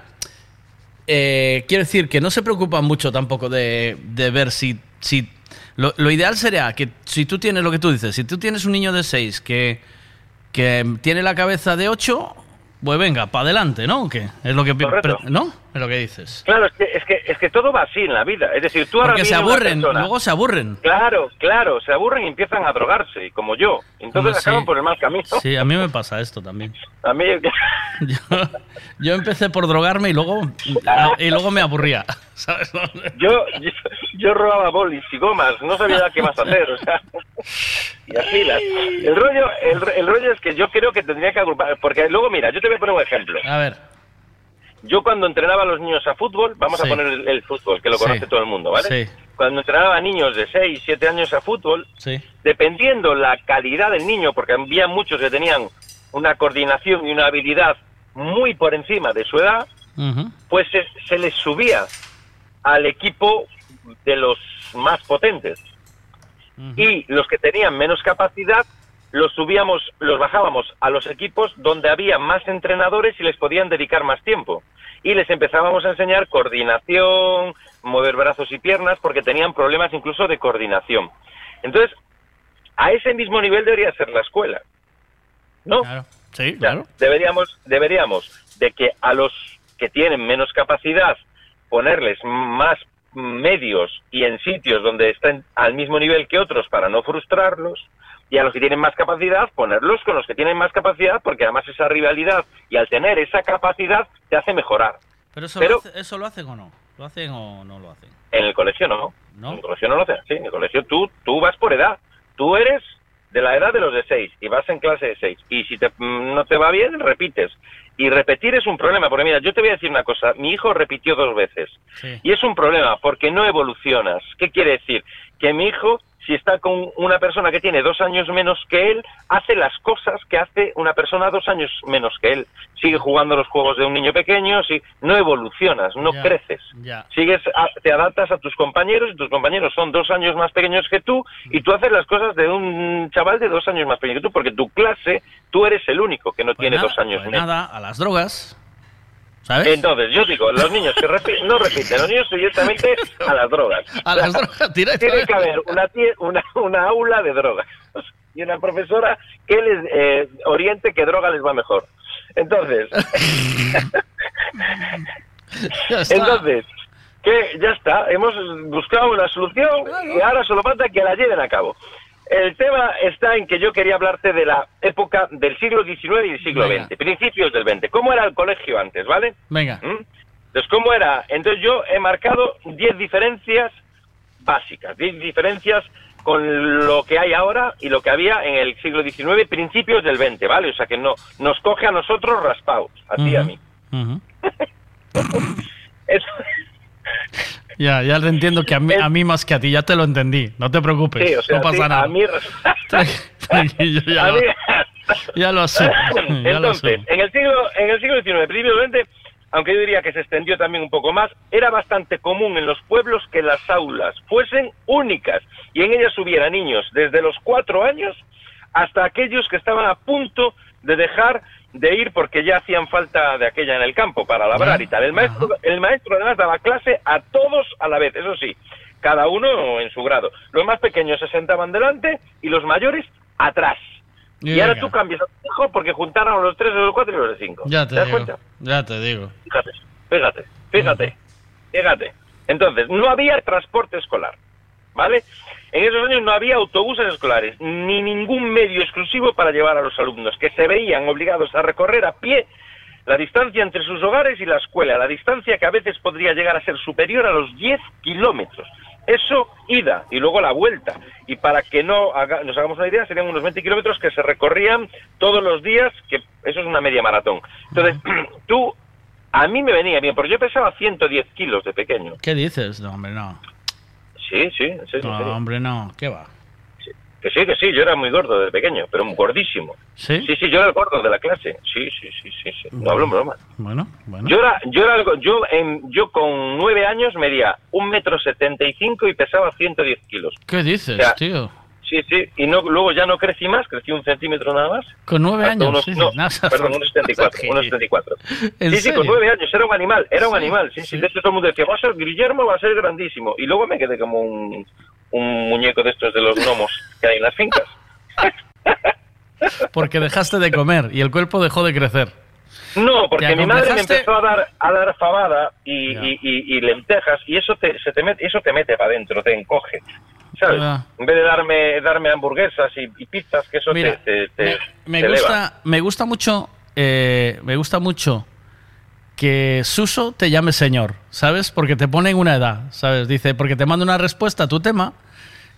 eh, quiero decir que no se preocupan mucho tampoco de, de ver si... si lo, lo ideal sería que si tú tienes lo que tú dices, si tú tienes un niño de 6 que, que tiene la cabeza de 8, pues venga, para adelante, ¿no? ¿O qué? Es lo que... Correcto. ¿No? Es lo que dices. Claro, es que, es que, es que todo va así en la vida. Es decir, tú ahora Porque se aburren, persona- luego se aburren. Claro, claro, se aburren y empiezan a drogarse, como yo. Entonces Hombre, sí. acaban por el mal camino. Sí, a mí me pasa esto también. A mí, Yo empecé por drogarme y luego, y luego me aburría. ¿sabes? yo, yo, yo robaba bolis y gomas, no sabía qué más hacer, o sea. Y así las. El rollo, el, el rollo es que yo creo que tendría que agrupar, porque luego mira, yo te voy a poner un ejemplo. A ver. Yo cuando entrenaba a los niños a fútbol, vamos Sí. a poner el, el fútbol, que lo Sí. conoce todo el mundo, ¿vale? Sí. Cuando entrenaba a niños de 6, 7 años a fútbol, dependiendo la calidad del niño, porque había muchos que tenían una coordinación y una habilidad muy por encima de su edad, pues se, se les subía al equipo de los más potentes. Y los que tenían menos capacidad los subíamos, los bajábamos a los equipos donde había más entrenadores y les podían dedicar más tiempo. Y les empezábamos a enseñar coordinación, mover brazos y piernas, porque tenían problemas incluso de coordinación. Entonces, a ese mismo nivel debería ser la escuela. ¿No? Sí, O sea, Deberíamos, deberíamos de que a los que tienen menos capacidad ponerles más medios y en sitios donde estén al mismo nivel que otros para no frustrarlos y a los que tienen más capacidad ponerlos con los que tienen más capacidad porque además esa rivalidad y al tener esa capacidad te hace mejorar. Pero eso, Pero- Lo, hace- ¿eso lo hacen o no? ¿Lo hacen o no lo hacen? En el colegio no. ¿No? En el colegio no lo hacen así. En el colegio tú, tú vas por edad. Tú eres de la edad de los de 6 y vas en clase de 6. Y si te, mm, no te va bien, repites. Y repetir es un problema, porque mira, yo te voy a decir una cosa. Mi hijo repitió dos veces. Y es un problema porque no evolucionas. ¿Qué quiere decir? Que mi hijo, si está con una persona que tiene dos años menos que él, hace las cosas que hace una persona dos años menos que él. Sigue jugando los juegos de un niño pequeño, si no evolucionas, no creces. Sigues, a- te adaptas a tus compañeros y tus compañeros son dos años más pequeños que tú y tú haces las cosas de un chaval de dos años más pequeño que tú porque tu clase, tú eres el único que no tiene nada, dos años pues menos. nada, a las drogas. ¿Sabes? Entonces, yo digo, los niños que repi- no repiten, los niños directamente a las drogas. A las drogas Tiene que haber una, una, una aula de drogas y una profesora que les eh, oriente qué droga les va mejor. Entonces, entonces, que ya está, hemos buscado una solución y ahora solo falta que la lleven a cabo. El tema está en que yo quería hablarte de la época del siglo XIX y el siglo Venga. XX, principios del XX. ¿Cómo era el colegio antes, vale? Venga. ¿Mm? Entonces, ¿cómo era? Entonces yo he marcado 10 diferencias básicas, 10 diferencias con lo que hay ahora y lo que había en el siglo XIX, principios del XX, ¿vale? O sea que no nos coge a nosotros raspados, a ti y a mí. Eso- Ya, ya te entiendo que a mí, a mí más que a ti, ya te lo entendí. No te preocupes, sí, o sea, no pasa sí, nada. a mí... Ya, lo, ya lo Entonces, en el siglo en el siglo XIX, XX, aunque yo diría que se extendió también un poco más, era bastante común en los pueblos que las aulas fuesen únicas y en ellas hubiera niños desde los cuatro años hasta aquellos que estaban a punto de dejar de ir porque ya hacían falta de aquella en el campo para labrar y tal. El maestro, el maestro además daba clase a todos a la vez, eso sí, cada uno en su grado. Los más pequeños se sentaban delante y los mayores atrás. Y ahora tú cambias a tu hijo porque juntaron los tres, los cuatro y los cinco. Ya te das digo. cuenta? Ya te digo. Fíjate, fíjate, fíjate, fíjate. Entonces, no había transporte escolar, ¿vale? En esos años no había autobuses escolares, ni ningún medio exclusivo para llevar a los alumnos, que se veían obligados a recorrer a pie la distancia entre sus hogares y la escuela, la distancia que a veces podría llegar a ser superior a los 10 kilómetros. Eso ida y luego la vuelta. Y para que no nos hagamos una idea, serían unos 20 kilómetros que se recorrían todos los días, que eso es una media maratón. Entonces, tú, a mí me venía bien, porque yo pesaba 110 kilos de pequeño. ¿Qué dices? Hombre, no. Sí, sí, en serio, en No, serio. hombre, no. ¿Qué va? Que sí, que sí, yo era muy gordo de pequeño, pero gordísimo. ¿Sí? Sí, sí, yo era el gordo de la clase. Sí, sí, sí, sí, sí. No hablo broma. Bueno, bueno. Yo era, yo era, yo, en, yo con nueve años medía un metro setenta y cinco y pesaba 110 kilos. ¿Qué dices, O sea, tío? Sí, sí, y no, luego ya no crecí más, crecí un centímetro nada más. Con nueve años. unos- sí, sí, no, nada, perdón, unos 74, unos 74. ¿En Sí, sí, con serio? nueve años, era un animal, era un animal, sí, sí, de hecho todo el mundo decía, va a ser Guillermo, va a ser grandísimo, y luego me quedé como un, un muñeco de estos de los gnomos que hay en las fincas. Porque dejaste de comer y el cuerpo dejó de crecer. No, porque ¿Te mi madre me empezó a dar a dar fabada y, y, y- y lentejas y eso te se te mete eso te mete para adentro, te encoge, ¿sabes? Ah. En vez de darme darme hamburguesas y, y pizzas, que eso te- Mira, te, te- Me eleva. gusta, me gusta mucho, eh, me gusta mucho que Suso te llame señor, ¿sabes? Porque te pone en una edad, ¿sabes? Dice, porque te manda una respuesta a tu tema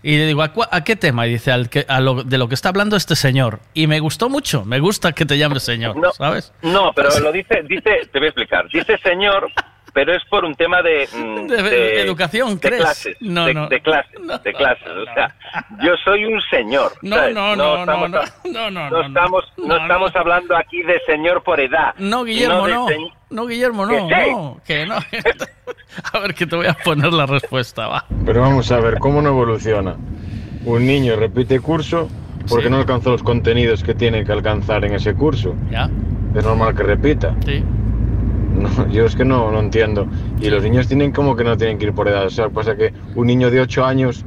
y le digo, ¿a, cua- a qué tema? Y dice, al que, a lo, de lo que está hablando este señor. Y me gustó mucho, me gusta que te llame señor, No. ¿sabes? No, pero lo dice, dice, te voy a explicar. Dice señor, pero es por un tema de, mm, De educación, de ¿crees? clases, No, de, no. de clases, de clases. O sea, yo soy un señor. No, ¿sabes? no, no, no, estamos, no, no, no, no no, estamos, no, no, estamos hablando aquí de señor por edad. No, Guillermo, de no. No, Guillermo, no, Que sí. no, que no. A ver, que te voy a poner la respuesta, va. Pero vamos a ver, ¿cómo no evoluciona? Un niño repite curso porque Sí. no alcanzó los contenidos que tiene que alcanzar en ese curso. Ya. Es normal que repita. Sí. No, yo es que no, no entiendo. Y los niños tienen como que no tienen que ir por edad. O sea, pasa que un niño de 8 años,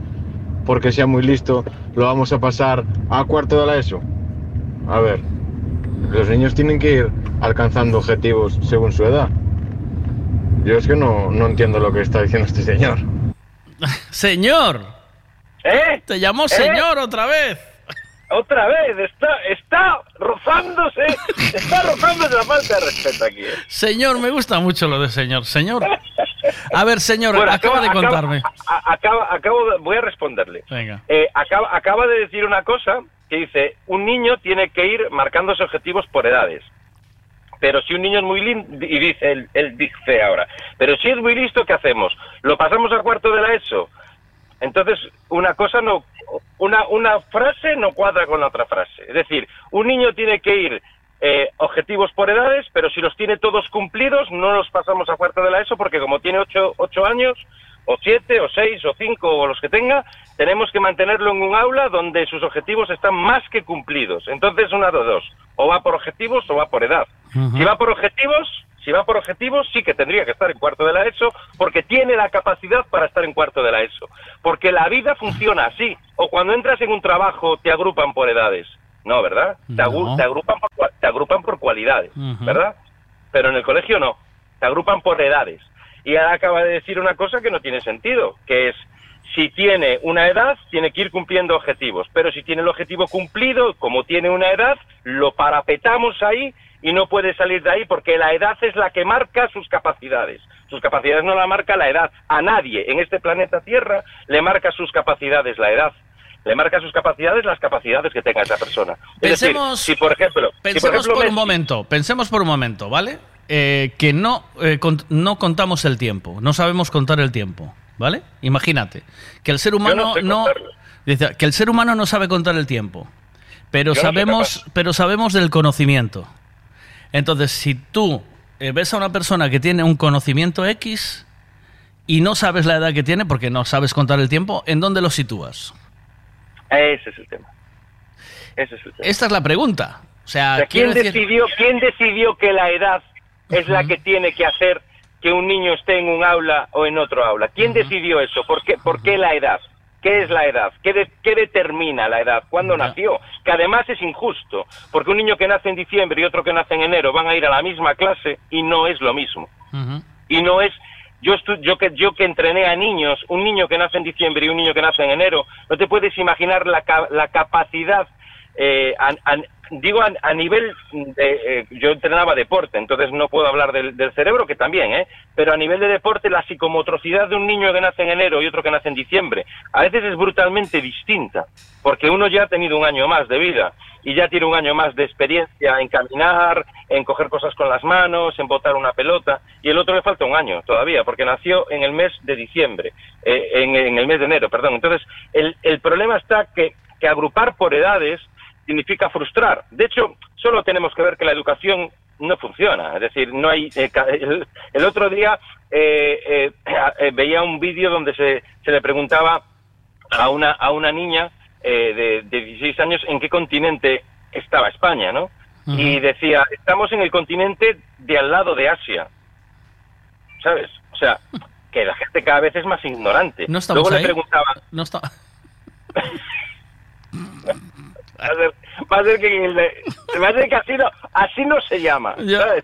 porque sea muy listo, lo vamos a pasar a cuarto de la ESO. A ver, los niños tienen que ir alcanzando objetivos según su edad. Yo es que no, no entiendo lo que está diciendo este señor. Señor. ¿Eh? Te llamó ¿Eh? señor otra vez. Otra vez, está, está rozándose, está rozándose la falta de respeto aquí. ¿eh? Señor, me gusta mucho lo de señor. Señor. A ver, señor, Bueno, acaba, de contarme. acaba- acabo de- voy a responderle. Venga. Eh, acaba, acaba de decir una cosa que dice, un niño tiene que ir marcándose objetivos por edades. Pero si un niño es muy lindo, y dice, él, él dice ahora, pero si es muy listo, ¿qué hacemos? ¿Lo pasamos a cuarto de la ESO? Entonces, una cosa no, una, una frase no cuadra con la otra frase. Es decir, un niño tiene que ir eh, objetivos por edades, pero si los tiene todos cumplidos, no los pasamos a cuarto de la ESO, porque como tiene ocho, ocho años, o siete, o seis, o cinco, o los que tenga, tenemos que mantenerlo en un aula donde sus objetivos están más que cumplidos. Entonces, una de dos, o va por objetivos o va por edad. Si va por objetivos, si va por objetivos, sí que tendría que estar en cuarto de la ESO, porque tiene la capacidad para estar en cuarto de la ESO. Porque la vida funciona así. O cuando entras en un trabajo, te agrupan por edades. No, ¿verdad? Te, No. te agrupan, por, te agrupan por cualidades. ¿verdad? Pero en el colegio no. Te agrupan por edades. Y ahora acaba de decir una cosa que no tiene sentido, que es, si tiene una edad, tiene que ir cumpliendo objetivos. Pero si tiene el objetivo cumplido, como tiene una edad, lo parapetamos ahí y no puede salir de ahí porque la edad es la que marca sus capacidades. Sus capacidades no la marca la edad. A nadie en este planeta Tierra le marca sus capacidades la edad. Le marca sus capacidades las capacidades que tenga esa persona. Es decir, Pensemos- si por ejemplo, si por Pensemos ejemplo por un momento, pensemos por un momento, ¿vale? Eh, que no, eh, cont- no contamos el tiempo, no sabemos contar el tiempo, ¿vale? Imagínate que el ser no humano no, que el ser humano no sabe contar el tiempo, pero Yo no soy sabemos, pero sabemos del conocimiento. Entonces, si tú eh, ves a una persona que tiene un conocimiento X y no sabes la edad que tiene porque no sabes contar el tiempo, ¿en dónde lo sitúas? Ese es el tema. Ese es el tema. Esta es la pregunta. O sea, O sea, quiero ¿quién, decir- decidió, ¿Quién decidió que la edad es la que tiene que hacer que un niño esté en un aula o en otro aula? ¿Quién decidió eso? ¿Por qué, por qué la edad? ¿Qué es la edad? ¿Qué, de- qué determina la edad? ¿Cuándo nació? Que además es injusto, porque un niño que nace en diciembre y otro que nace en enero van a ir a la misma clase y no es lo mismo. Y no es... Yo, estu- yo, que, yo que entrené a niños, un niño que nace en diciembre y un niño que nace en enero, no te puedes imaginar la, ca- la capacidad eh, digo a, a nivel de, eh, yo entrenaba deporte, entonces no puedo hablar del, del cerebro, que también, ¿eh? pero a nivel de deporte la psicomotricidad de un niño que nace en enero y otro que nace en diciembre a veces es brutalmente distinta, porque uno ya ha tenido un año más de vida y ya tiene un año más de experiencia en caminar, en coger cosas con las manos, en botar una pelota, y el otro le falta un año todavía, porque nació en el mes de diciembre, eh, en, el mes de enero, perdón. Entonces, el, el problema está que agrupar por edades significa frustrar. De hecho, solo tenemos que ver que la educación no funciona. Es decir, no hay. eh, el, el otro día eh, eh, eh, veía un vídeo donde se, se le preguntaba a una, a una niña eh, de, de 16 años en qué continente estaba España, ¿no? Y decía, estamos en el continente de al lado de Asia. ¿Sabes? O sea, que la gente cada vez es más ignorante. No Luego ahí. le preguntaba, No está... va a ser, va a ser que, el- va a ser que así, no, así no se llama. ¿sabes?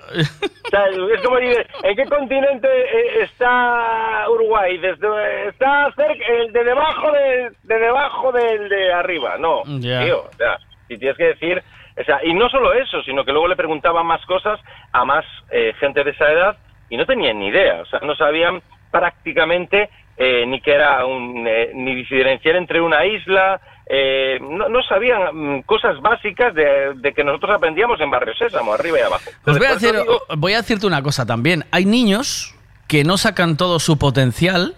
O sea, es como dice, ¿en qué continente eh, está Uruguay? Desde, está cerca, el de debajo de, de debajo del de arriba. No, tío, o sea, si tienes que decir, o sea, y no solo eso, sino que luego le preguntaban más cosas a más eh, gente de esa edad y no tenían ni idea, o sea, no sabían prácticamente eh, ni que era un, eh, ni diferenciar entre una isla, eh, no, no sabían mm, cosas básicas de, de que nosotros aprendíamos en Barrio Sésamo, arriba y abajo. Os voy a, decir, digo- voy a decirte una cosa también. Hay niños que no sacan todo su potencial,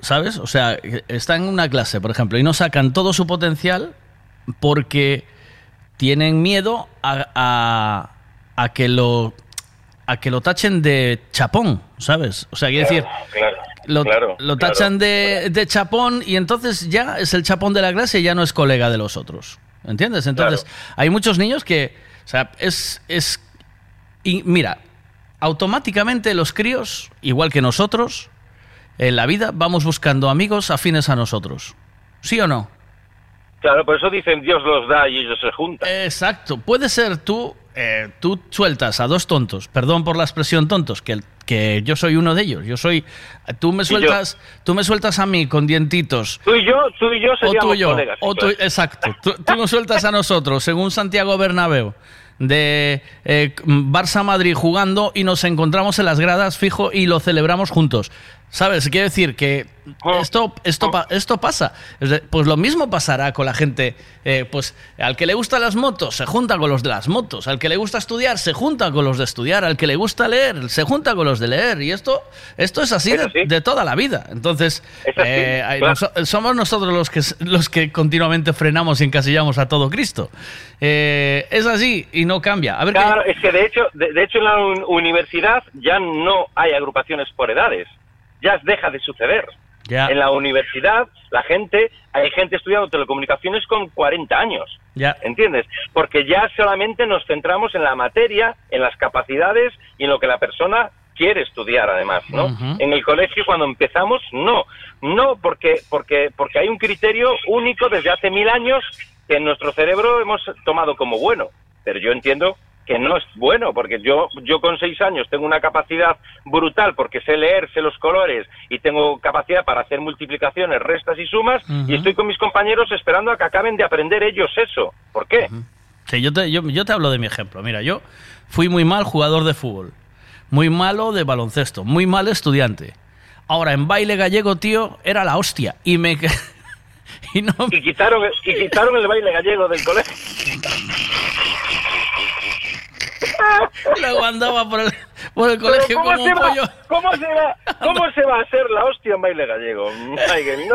¿sabes? O sea, están en una clase, por ejemplo, y no sacan todo su potencial porque tienen miedo a, a- a que lo a que lo tachen de chapón, ¿sabes? O sea, quiere decir, Claro, lo, claro, lo claro. tachan de, de chapón y entonces ya es el chapón de la clase y ya no es colega de los otros. ¿Entiendes? Entonces, hay muchos niños que, o sea, es, es y mira, automáticamente los críos, igual que nosotros, en la vida vamos buscando amigos afines a nosotros. ¿Sí o no? Claro, por eso dicen Dios los da y ellos se juntan. Exacto. Puede ser tú, eh, tú sueltas a dos tontos, perdón por la expresión tontos, que, que yo soy uno de ellos. Yo soy, tú me sueltas, tú me sueltas a mí con dientitos. Tú y yo, tú y yo O seríamos tú y yo, colegas. o tú- claro. exacto. Tú, tú nos sueltas a nosotros, según Santiago Bernabéu, de eh, Barça-Madrid jugando y nos encontramos en las gradas fijo y lo celebramos juntos. ¿Sabes? Quiere decir que esto, esto, pa- esto pasa. Pues lo mismo pasará con la gente. eh, pues al que le gustan las motos, se junta con los de las motos. Al que le gusta estudiar, se junta con los de estudiar. Al que le gusta leer, se junta con los de leer. Y esto, esto es así de, de toda la vida. Entonces, así, eh, claro. somos nosotros los que, los que continuamente frenamos y encasillamos a todo Cristo. Eh, es así y no cambia. A ver, Claro, ¿qué- es que de hecho, de, de hecho en la un- universidad ya no hay agrupaciones por edades. Ya deja de suceder. Ya. En la universidad, la gente, hay gente estudiando telecomunicaciones con 40 años. Ya. ¿Entiendes? Porque ya solamente nos centramos en la materia, en las capacidades y en lo que la persona quiere estudiar además, ¿no? En el colegio cuando empezamos, no. No, porque, porque, porque hay un criterio único desde hace mil años que en nuestro cerebro hemos tomado como bueno. Pero yo entiendo que no es bueno, porque yo, yo con seis años tengo una capacidad brutal porque sé leer, sé los colores y tengo capacidad para hacer multiplicaciones, restas y sumas y estoy con mis compañeros esperando a que acaben de aprender ellos eso. ¿Por qué? Sí, yo, te, yo, yo te hablo de mi ejemplo. Mira, yo fui muy mal jugador de fútbol, muy malo de baloncesto, muy mal estudiante. Ahora, en baile gallego, tío, era la hostia. Y me... y no... Y quitaron, y quitaron el baile gallego del colegio. Luego andaba por el, por el colegio ¿cómo como se un va- pollo. ¿Cómo se va, cómo se va a hacer la hostia en baile gallego? Miguel? No-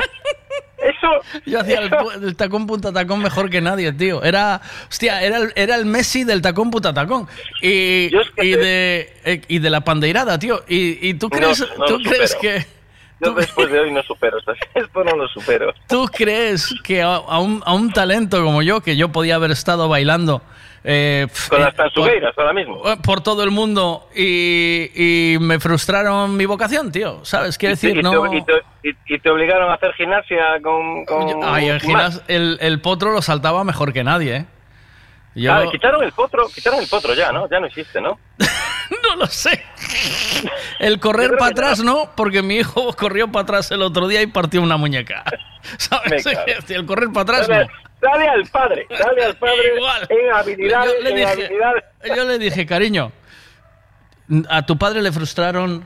Eso, Yo hacía el, eso- pu- el tacón punta tacón mejor que nadie, tío. Era, hostia, era el, era el Messi del tacón punta tacón. Y, y, de, eh, y de la pandeirada, tío. ¿Y, y tú No, crees, no tú lo crees supero. que... Yo después de hoy no supero esto. Esto no lo supero. ¿Tú crees que a, a un, a un talento como yo, que yo podía haber estado bailando eh, Con eh, las tansugueiras ahora mismo. por, por todo el mundo y, y me frustraron mi vocación, tío? ¿Sabes? Quiero decir, y, no... te, y, te, y- te obligaron a hacer gimnasia con... con Ay, el, el, el potro lo saltaba mejor que nadie, ¿eh? Yo Ah, quitaron el potro, quitaron el potro ya, ¿no? Ya no existe, ¿no? no lo sé. El correr para atrás no, porque mi hijo corrió para atrás el otro día y partió una muñeca. ¿Sabes? El correr para atrás no. Dale, al padre, dale al padre en habilidades, Yo le en dije- habilidades. Yo le dije, cariño, a tu padre le frustraron,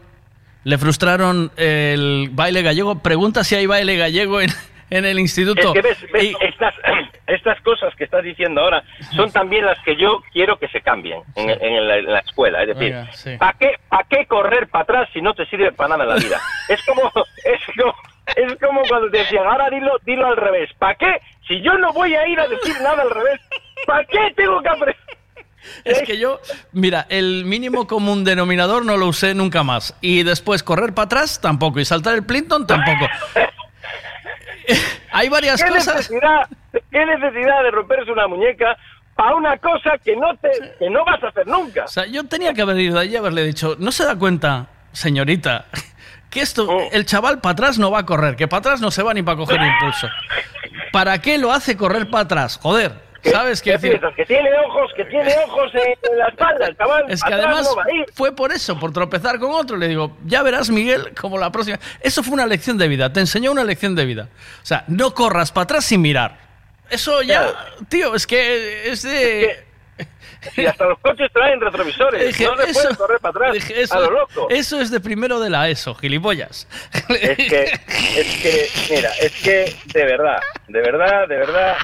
le frustraron el baile gallego. Pregunta si hay baile gallego en, en el instituto. Es que ves, ves, estas, estas cosas que estás diciendo ahora son también las que yo quiero que se cambien en, en la, en la escuela. Es decir, sí. ¿para qué, pa' qué correr para atrás si no te sirve para nada en la vida? Es como, es como, es como cuando te decían, ahora dilo, dilo al revés. ¿Para qué? Si yo no voy a ir a decir nada al revés, ¿para qué tengo que aprender? Es que yo, mira, el mínimo común denominador no lo usé nunca más. Y después correr para atrás tampoco. Y saltar el Plinton tampoco. hay, varias ¿Qué cosas. Necesidad, ¿Qué necesidad de romperse una muñeca para una cosa que no, te, que no vas a hacer nunca? O sea, yo tenía que haber ido allí y haberle dicho, ¿no se da cuenta, señorita, que esto, Oh. el chaval para atrás no va a correr, que para atrás no se va ni para coger impulso? ¿Para qué lo hace correr para atrás? Joder, ¿sabes qué ¿Qué decir? Que tiene ojos, que tiene ojos en la espalda, el chaval. Es que además no va a ir. fue por eso, por tropezar con otro. Le digo, ya verás, Miguel, como la próxima. Eso fue una lección de vida, te enseñó una lección de vida. O sea, no corras para atrás sin mirar. Eso ya, tío, es que es de. Y hasta los coches traen retrovisores. Dije, no se eso- correr para atrás Dije, eso, a lo loco. eso es de primero de la ESO, gilipollas. Es que, es que, mira, es que de verdad, de verdad, de verdad.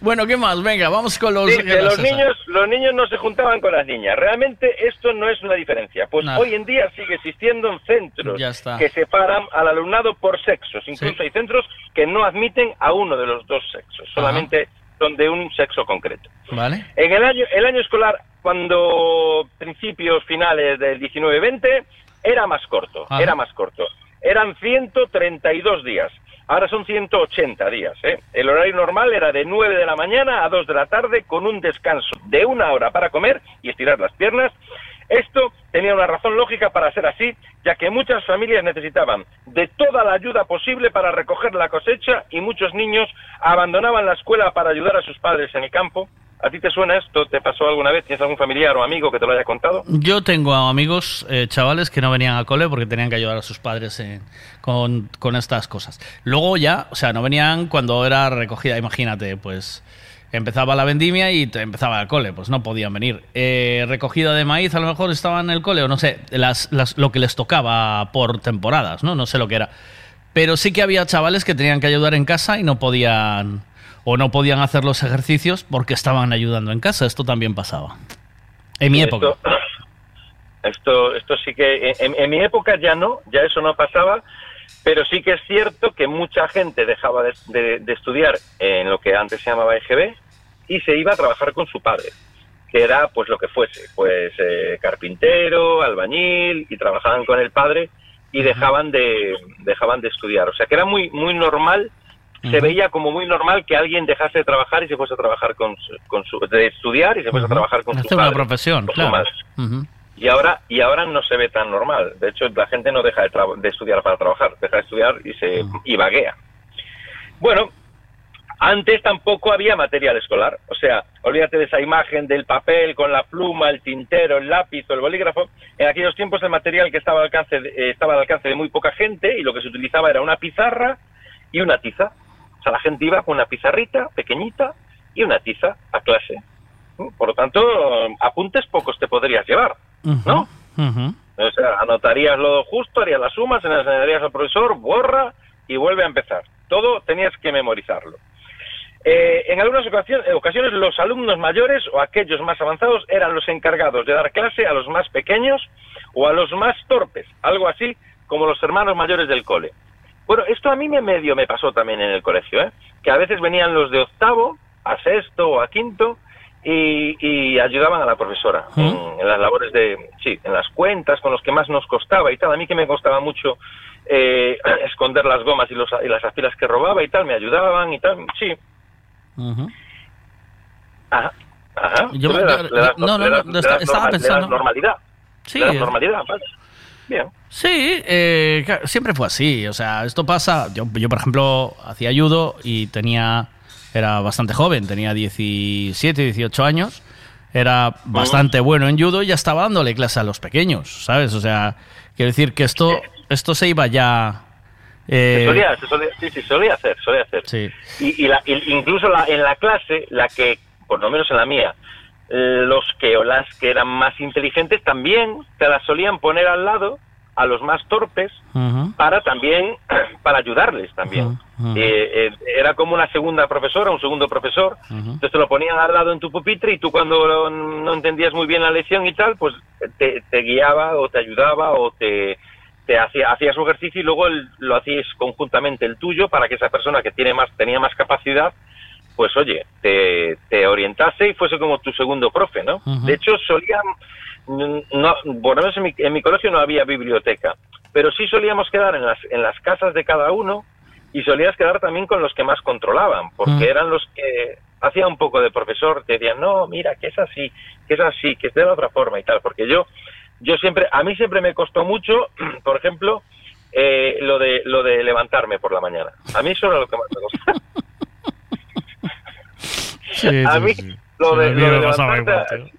Bueno, ¿qué más? Venga, vamos con los. Sí, ¿qué que más, los niños, los niños no se juntaban con las niñas. Realmente esto no es una diferencia. Pues Nada. hoy en día sigue existiendo en centros que separan al alumnado por sexos. Incluso hay centros que no admiten a uno de los dos sexos. Solamente son de un sexo concreto. ¿Vale? En el año, el año escolar, cuando principios finales del 19-20, era más corto, Ajá. era más corto. Eran 132 días. Ahora son 180 días. ¿eh? El horario normal era de 9 de la mañana a 2 de la tarde con un descanso de una hora para comer y estirar las piernas. Esto tenía una razón lógica para ser así, ya que muchas familias necesitaban de toda la ayuda posible para recoger la cosecha y muchos niños abandonaban la escuela para ayudar a sus padres en el campo. ¿A ti te suena esto? ¿Te pasó alguna vez? ¿Tienes algún familiar o amigo que te lo haya contado? Yo tengo amigos, eh, chavales, que no venían a cole porque tenían que ayudar a sus padres en- con, con estas cosas. Luego ya, o sea, no venían cuando era recogida, imagínate, pues empezaba la vendimia y empezaba el cole, pues no podían venir. Eh, recogida de maíz, a lo mejor estaban en el cole, o no sé, las, las- lo que les tocaba por temporadas, ¿no? No sé lo que era. Pero sí que había chavales que tenían que ayudar en casa y no podían o no podían hacer los ejercicios porque estaban ayudando en casa. Esto también pasaba. En mi Esto- época. Esto, esto sí que en, en mi época ya no, ya eso no pasaba, pero sí que es cierto que mucha gente dejaba de, de- de estudiar en lo que antes se llamaba EGB y se iba a trabajar con su padre, que era pues lo que fuese, pues eh, carpintero, albañil y trabajaban con el padre y dejaban de dejaban de estudiar, o sea que era muy muy normal se veía como muy normal que alguien dejase de trabajar y se fuese a trabajar con su, con su de estudiar y se fuese a trabajar con su Hacer una padre, profesión, su claro. Y ahora, y ahora no se ve tan normal. De hecho, la gente no deja de, estudiar para trabajar, deja de estudiar y se y vaguea. Bueno, antes tampoco había material escolar. O sea, olvídate de esa imagen del papel con la pluma, el tintero, el lápiz o el bolígrafo. En aquellos tiempos el material que estaba al alcance de, eh, estaba al alcance de muy poca gente y lo que se utilizaba era una pizarra y una tiza. O sea, la gente iba con una pizarrita pequeñita y una tiza a clase. Por lo tanto, apuntes pocos te podrías llevar. ¿No? Ujú. O sea, anotarías lo justo, harías las sumas, se las enseñarías al profesor, borra y vuelve a empezar. Todo tenías que memorizarlo. Eh, en algunas ocasiones, ocasiones los alumnos mayores o aquellos más avanzados eran los encargados de dar clase a los más pequeños o a los más torpes, algo así como los hermanos mayores del cole. Bueno, esto a mí me medio me pasó también en el colegio, ¿eh? que a veces venían los de octavo a sexto o a quinto y, y ayudaban a la profesora en, en las labores de, sí, en las cuentas con los que más nos costaba y tal. A mí que me costaba mucho eh, esconder las gomas y, los, y las aspiras que robaba y tal, me ayudaban y tal, sí. Ajá. Ajá. Yo Tú me- le das- yo- le das- no, no, no, estaba- normal- pensando- normalidad. Sí, normalidad, vale. Bien. Sí, eh, siempre fue así. O sea, esto pasa. Yo, yo, por ejemplo, hacía judo y tenía. Era bastante joven, tenía 17, 18 años. Era bastante bueno en judo y ya estaba dándole clase a los pequeños, ¿sabes? O sea, quiero decir que esto, esto se iba ya. eh, Se solía, se solía- sí, sí, solía hacer, solía hacer. Sí. Y, y la- y incluso la- en la clase, la que, por lo menos en la mía, los que o las que eran más inteligentes también te las solían poner al lado a los más torpes para también, para ayudarles también. ujú, Eh, eh, era como una segunda profesora, un segundo profesor, entonces te lo ponían al lado en tu pupitre y tú cuando no entendías muy bien la lección y tal, pues te, te guiaba o te ayudaba o te, te hacía, hacía su ejercicio y luego el- lo hacías conjuntamente el tuyo para que esa persona que tiene más, tenía más capacidad, pues oye, te, te orientase y fuese como tu segundo profe, ¿no? De hecho, solían, no, por lo menos en mi, en mi colegio no había biblioteca, pero sí solíamos quedar en las, en las casas de cada uno y solías quedar también con los que más controlaban, porque Mm. eran los que hacían un poco de profesor, te decían, no, mira, que es así, que es así, que es de la otra forma y tal, porque yo, yo siempre, a mí siempre me costó mucho, por ejemplo, eh, lo de lo de levantarme por la mañana. A mí eso era lo que más me. Sí, a mí sí. lo de, lo de levantarte igual,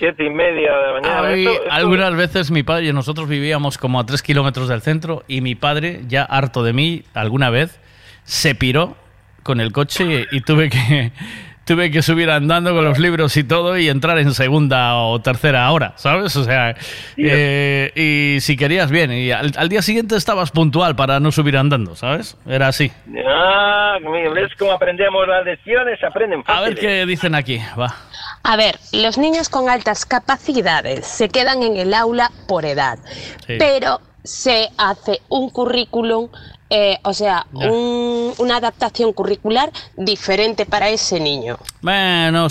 siete y media de la mañana. Mí, esto- esto- algunas veces mi padre y nosotros vivíamos como a tres kilómetros del centro y mi padre, ya harto de mí, alguna vez se piró con el coche y, tuve que tuve que subir andando con los libros y todo y entrar en segunda o tercera hora, ¿sabes? O sea, eh, y si querías bien, y al, al día siguiente estabas puntual para no subir andando, ¿sabes? Era así. Ah, ¿ves cómo aprendemos las lecciones? Aprenden A ver qué dicen aquí, va. A ver, los niños con altas capacidades se quedan en el aula por edad, Sí. pero se hace un currículum, eh, o sea, un- una adaptación curricular diferente para ese niño. Bueno,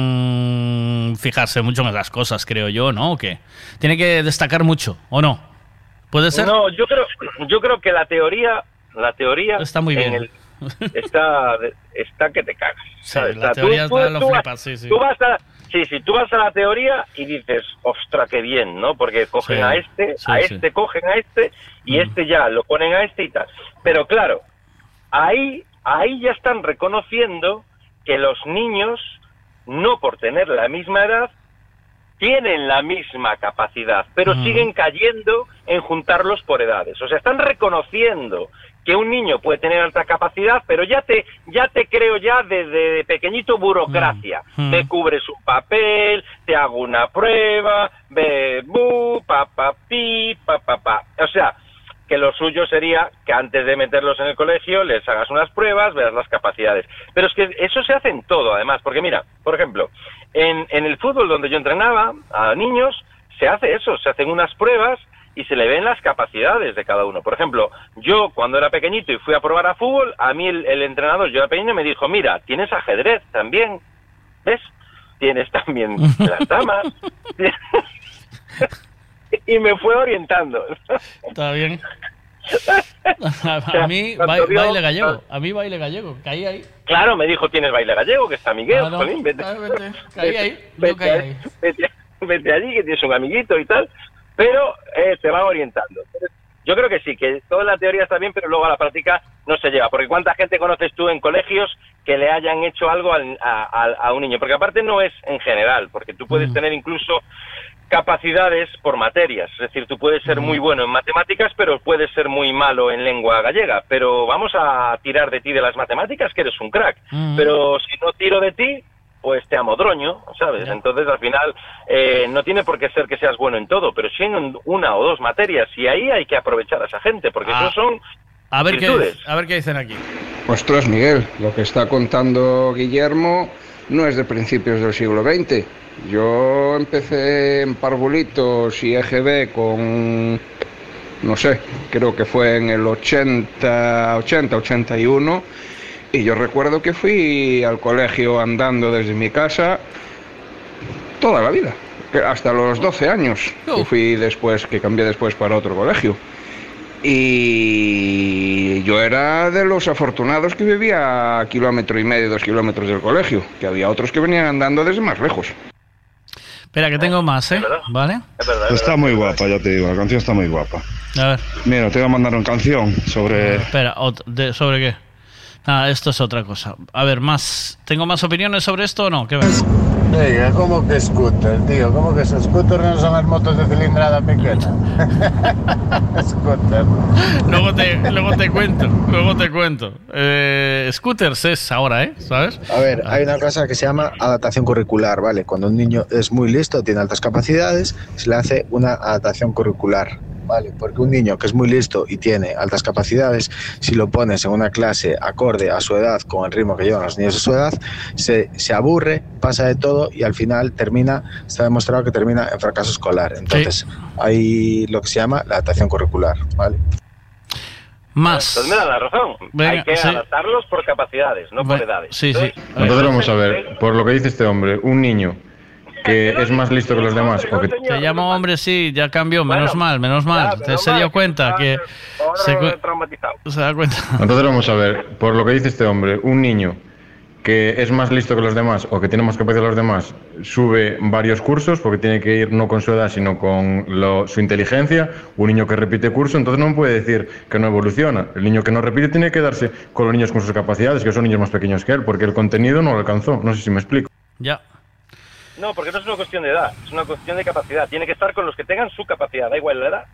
suelen fijarse mucho en esas cosas, creo yo, ¿no? ¿O qué? Tiene que destacar mucho, ¿o no? ¿Puede ser? No, yo creo, yo creo que la teoría, la teoría Está muy en bien. el- está, está que te cagas. ¿sabes? la teoría lo vas- flipas, sí, sí. tú vas a, sí, sí, tú vas a la teoría y dices, ostra, qué bien, ¿no? Porque cogen Sí, a este, sí, a sí. este cogen a este y este ya lo ponen a este y tal. Pero claro, ahí, ahí ya están reconociendo que los niños, no por tener la misma edad, tienen la misma capacidad, pero Mm. siguen cayendo en juntarlos por edades. O sea, están reconociendo que un niño puede tener alta capacidad, pero ya te, ya te creo ya desde pequeñito burocracia. Mm. Me cubres un papel, te hago una prueba, ve, bu, pa, pa, pi, pa, pa, pa. O sea, que lo suyo sería que antes de meterlos en el colegio les hagas unas pruebas, veas las capacidades. Pero es que eso se hace en todo, además, porque mira, por ejemplo, en, en el fútbol donde yo entrenaba a niños, se hace eso, se hacen unas pruebas y se le ven las capacidades de cada uno. Por ejemplo, yo cuando era pequeñito y fui a probar a fútbol, a mí el, el entrenador, yo era pequeño, me dijo, mira, tienes ajedrez también, ¿ves? Tienes también las damas. y me fue orientando. Está bien. A, mí, baile gallego. A mí, baile gallego. Caí ahí. Claro, me dijo, tienes baile gallego, que está Miguel, no. jolín, vete, Ah, vete, caí ahí, yo vete, caí ahí. vete- vete allí, que tienes un amiguito y tal, pero eh, te van orientando. Yo creo que sí, que toda la teoría está bien, pero luego a la práctica no se lleva, porque ¿cuánta gente conoces tú en colegios que le hayan hecho algo al- a, a- un niño? Porque aparte no es en general, porque tú Mm. puedes tener incluso capacidades por materias, es decir, tú puedes ser muy bueno en matemáticas, pero puedes ser muy malo en lengua gallega, pero vamos a tirar de ti de las matemáticas, que eres un crack, Mm. pero si no tiro de ti, pues te amodroño, ¿sabes? Entonces al final eh, no tiene por qué ser que seas bueno en todo, pero sí en una o dos materias, y ahí hay que aprovechar a esa gente, porque Ah. esos son A ver, qué, a ver qué dicen aquí. Ostras, Miguel, lo que está contando Guillermo no es de principios del siglo XX. Yo empecé en parvulitos y EGB con, no sé, creo que fue en el 80, 80, 81. Y yo recuerdo que fui al colegio andando desde mi casa toda la vida, que hasta los 12 años, que fui después, que cambié después para otro colegio. Y yo era de los afortunados que vivía a kilómetro y medio, dos kilómetros del colegio, que había otros que venían andando desde más lejos. Espera, que tengo más, ¿eh? ¿Vale? Está muy guapa, ya te digo, la canción está muy guapa. A ver, Mira, te voy a mandar una canción sobre... espera, ¿sobre qué? Ah, esto es otra cosa. A ver, más. ¿Tengo más opiniones sobre esto o no? ¿Qué ves? Venga, ¿cómo que scooter, tío? ¿Cómo que esos scooters no son las motos de cilindrada pequeña? scooter. Luego te, luego te cuento, luego te cuento. Eh, scooters es ahora, ¿eh? ¿Sabes? A ver, hay una cosa que se llama adaptación curricular, ¿vale? Cuando un niño es muy listo, tiene altas capacidades, se le hace una adaptación curricular, ¿vale? Porque un niño que es muy listo y tiene altas capacidades, si lo pones en una clase acorde a su edad, con el ritmo que llevan los niños de su edad, se, se aburre, pasa de todo y al final termina, está demostrado que termina en fracaso escolar. Entonces, hay lo que se llama la adaptación curricular, ¿vale? Más. Pues me da la razón. Venga, hay que sí. adaptarlos por capacidades, no por edades. Sí, sí. Entonces vamos a ver, por lo que dice este hombre, un niño que es más listo que los demás o que Te llamo hombre, sí, ya cambió, menos mal, menos mal. Se dio cuenta que... Se, da cuenta. Entonces vamos a ver, por lo que dice este hombre, un niño que es más listo que los demás o que tiene más capacidad que los demás sube varios cursos porque tiene que ir no con su edad sino con lo- su inteligencia. Un niño que repite curso, entonces no puede decir que no evoluciona. El niño que no repite tiene que darse con los niños con sus capacidades, que son niños más pequeños que él, porque el contenido no lo alcanzó. No sé si me explico. Ya. No, porque no es una cuestión de edad, es una cuestión de capacidad. Tiene que estar con los que tengan su capacidad, da igual la edad.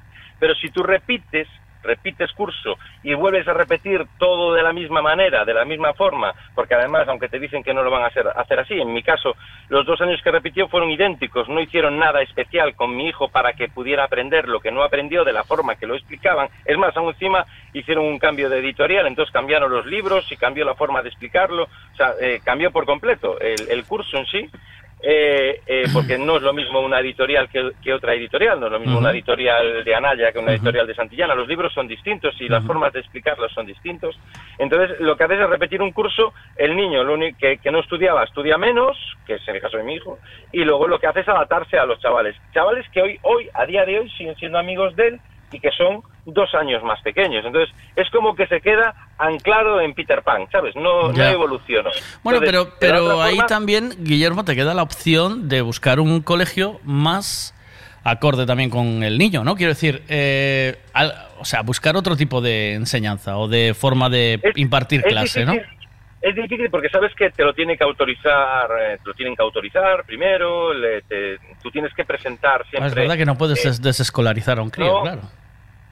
Pero si tú repites, repites curso y vuelves a repetir todo de la misma manera, de la misma forma, porque además, aunque te dicen que no lo van a hacer, hacer así, en mi caso, los dos años que repitió fueron idénticos, no hicieron nada especial con mi hijo para que pudiera aprender lo que no aprendió de la forma que lo explicaban. Es más, aún encima hicieron un cambio de editorial, entonces cambiaron los libros y cambió la forma de explicarlo, o sea, eh, cambió por completo el, el curso en sí. Eh, eh, porque no es lo mismo una editorial que, que otra editorial, no es lo mismo una editorial de Anaya que una editorial de Santillana, los libros son distintos y las formas de explicarlos son distintos. Entonces, lo que haces es repetir un curso, el niño lo único que, que no estudiaba estudia menos, que es el caso de mi hijo, y luego lo que hace es adaptarse a los chavales. Chavales que hoy, hoy, a día de hoy, siguen siendo amigos de él y que son dos años más pequeños. Entonces, es como que se queda anclado en Peter Pan, ¿sabes? No, no evoluciona. Bueno, Entonces, pero, pero ahí también, Guillermo, te queda la opción de buscar un colegio más acorde también con el niño, ¿no? Quiero decir, eh, al- o sea, buscar otro tipo de enseñanza o de forma de impartir es clase, ¿no? Es difícil porque sabes que te lo tiene que autorizar, eh, te lo tienen que autorizar primero, le- te- tú tienes que presentar siempre. Ah, es verdad que no puedes eh, des- desescolarizar a un crío, no. claro.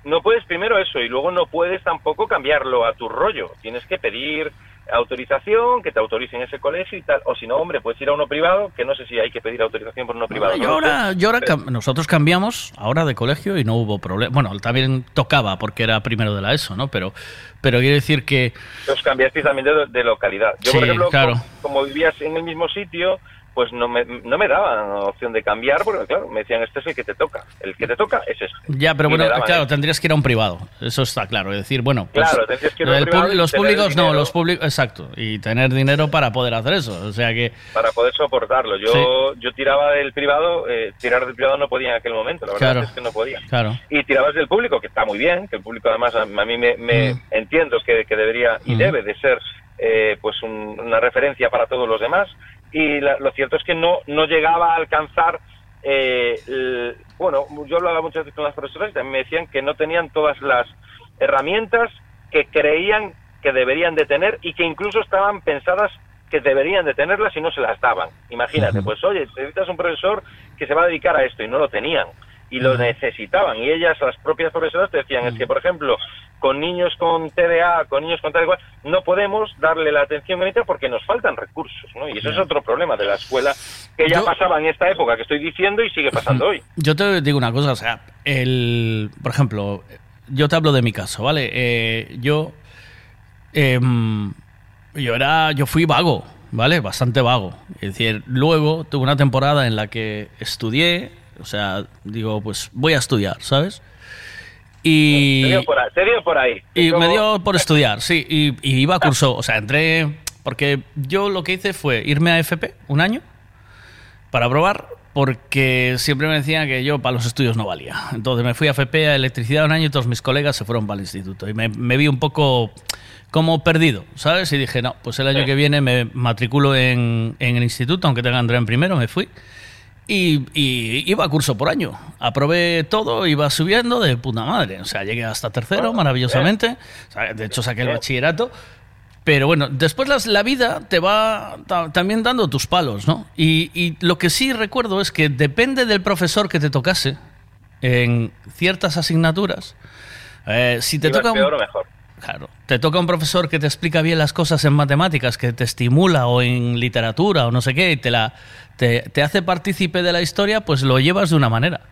no puedes primero eso y luego no puedes tampoco cambiarlo a tu rollo. Tienes que pedir autorización, que te autoricen ese colegio y tal. O si no, hombre, puedes ir a uno privado, que no sé si hay que pedir autorización por uno privado. Yo no lo sé. ahora, yo ahora nosotros cambiamos ahora de colegio y no hubo problema. Bueno, también tocaba porque era primero de la ESO, ¿no? Pero, pero quiero decir que Os cambiasteis también de, de localidad. Yo, Sí, por ejemplo, claro. como, vivías en el mismo sitio, pues no me, no me daban opción de cambiar, porque claro, me decían, este es el que te toca. El que te toca es este. Ya, pero Y bueno, claro, eso. tendrías que ir a un privado. Eso está claro. Es decir, bueno, pues, Claro, tendrías que ir a un privado los públicos no, los públicos, exacto. Y tener dinero para poder hacer eso. O sea que, para poder soportarlo. Yo, Sí. yo tiraba del privado, eh, tirar del privado no podía en aquel momento, la verdad Claro. es que no podía. claro. Y tirabas del público, que está muy bien, que el público además a, a mí me, me Mm. entiendo que, que debería y Mm. debe de ser eh, pues un- una referencia para todos los demás. Y la- lo cierto es que no, no llegaba a alcanzar, eh, el- bueno, yo hablaba muchas veces con las profesoras y también me decían que no tenían todas las herramientas que creían que deberían de tener y que incluso estaban pensadas que deberían de tenerlas y no se las daban. Imagínate, pues oye, necesitas un profesor que se va a dedicar a esto y no lo tenían y lo necesitaban y ellas, las propias profesoras, te decían, es que por ejemplo, con niños con TDA, con niños con tal y cual, no podemos darle la atención que necesita porque nos faltan recursos, ¿no? Y eso es otro problema de la escuela que ya Yo- pasaba en esta época que estoy diciendo y sigue pasando hoy. Yo te digo una cosa, o sea, el, por ejemplo, yo te hablo de mi caso, ¿vale? Eh, yo, em, yo era, yo fui vago, ¿vale? Bastante vago. Es decir, luego tuve una temporada en la que estudié, o sea, digo, pues voy a estudiar, ¿sabes? Y, Te dio por ahí. te dio por ahí. y Como- me dio por estudiar, sí, y, y iba a curso, o sea, entré, porque yo lo que hice fue irme a FP un año para probar, porque siempre me decían que yo para los estudios no valía. Entonces me fui a FP a electricidad un año y todos mis colegas se fueron para el instituto. Y me, me vi un poco como perdido, ¿sabes? Y dije, no, pues el año Sí. que viene me matriculo en, en el instituto, aunque tenga Andrea en primero, me fui. Y, y iba a curso por año. Aprobé todo, iba subiendo de puta madre. O sea, llegué hasta tercero, maravillosamente. O sea, de hecho, saqué el bachillerato. Pero bueno, después las- la vida te va ta- también dando tus palos, ¿no? Y, y lo que sí recuerdo es que depende del profesor que te tocase en ciertas asignaturas. eh, si te toca un, o mejor. Claro. Te toca un profesor que te explica bien las cosas en matemáticas, que te estimula o en literatura o no sé qué, y te, la, te, te hace partícipe de la historia, pues lo llevas de una manera.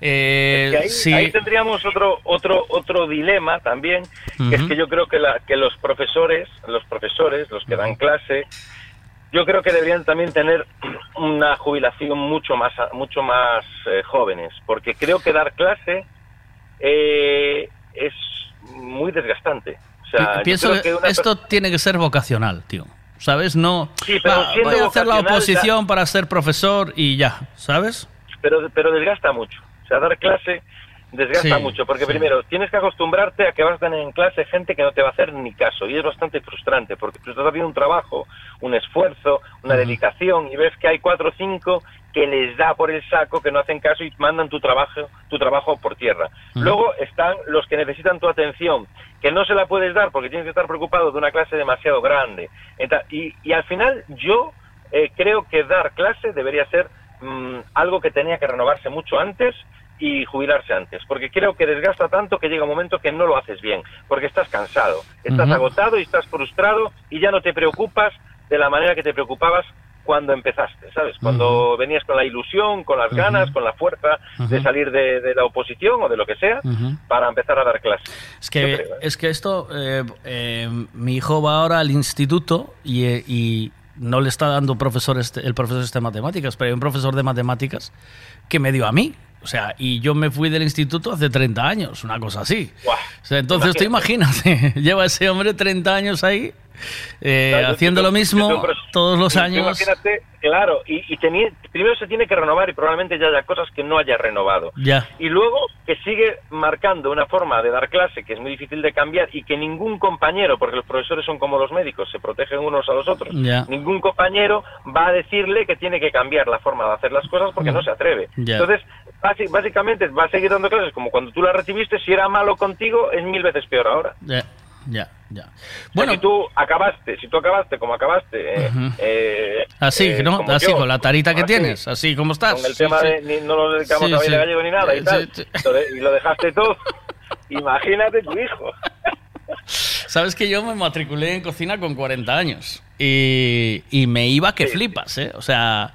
Eh, que ahí, sí. ahí tendríamos otro otro otro dilema también que es que yo creo que, la, que los profesores los profesores los que dan clase yo creo que deberían también tener una jubilación mucho más mucho más eh, jóvenes porque creo que dar clase eh, es muy desgastante o sea, Pienso que que esto tiene que ser vocacional, tío. ¿sabes? No, Sí, pero "Va, siendo voy a hacer la oposición para ser profesor y ya, ¿sabes? pero, pero desgasta mucho. O sea, dar clase desgasta Sí, mucho, porque sí. primero tienes que acostumbrarte a que vas a tener en clase gente que no te va a hacer ni caso, y es bastante frustrante, porque tú estás haciendo un trabajo, un esfuerzo, una dedicación, y ves que hay cuatro o cinco que les da por el saco, que no hacen caso y mandan tu trabajo, tu trabajo por tierra. Luego están los que necesitan tu atención, que no se la puedes dar porque tienes que estar preocupado de una clase demasiado grande. Y, y al final yo eh, creo que dar clase debería ser mm, algo que tenía que renovarse mucho antes y jubilarse antes, porque creo que desgasta tanto que llega un momento que no lo haces bien, porque estás cansado, estás agotado y estás frustrado y ya no te preocupas de la manera que te preocupabas cuando empezaste, ¿sabes? Cuando venías con la ilusión, con las ganas, con la fuerza de Ujú. salir de, de la oposición o de lo que sea para empezar a dar clases. Es que, es que esto, eh, eh, mi hijo va ahora al instituto y, eh, y no le está dando profesor este- el profesor este de matemáticas, pero hay un profesor de matemáticas que me dio a mí. O sea, y yo me fui del instituto hace 30 años, una cosa así. O sea, entonces, tú imagínate, lleva ese hombre 30 años ahí, eh, Claro, haciendo lo mismo todos los años. Imagínate, claro, y, y teni- primero se tiene que renovar y probablemente ya haya cosas que no haya renovado. Ya. Y luego que sigue marcando una forma de dar clase que es muy difícil de cambiar y que ningún compañero, porque los profesores son como los médicos, se protegen unos a los otros, Ya. ningún compañero va a decirle que tiene que cambiar la forma de hacer las cosas porque no se atreve. Ya. Entonces, básicamente va a seguir dando clases como cuando tú las recibiste, si era malo contigo, es mil veces peor ahora. Ya, ya, ya. Bueno, si tú acabaste, si tú acabaste como acabaste, eh, Ujú. eh, Así, eh, ¿no? Así, yo, con la tarita que así, tienes, así como estás. Con el Sí, tema sí. de ni- no lo dedicamos Sí, a baile gallego ni nada y tal, y lo dejaste todo. Imagínate tu hijo. Sabes que yo me matriculé en cocina con 40 años y, y me iba que flipas, ¿eh? O sea,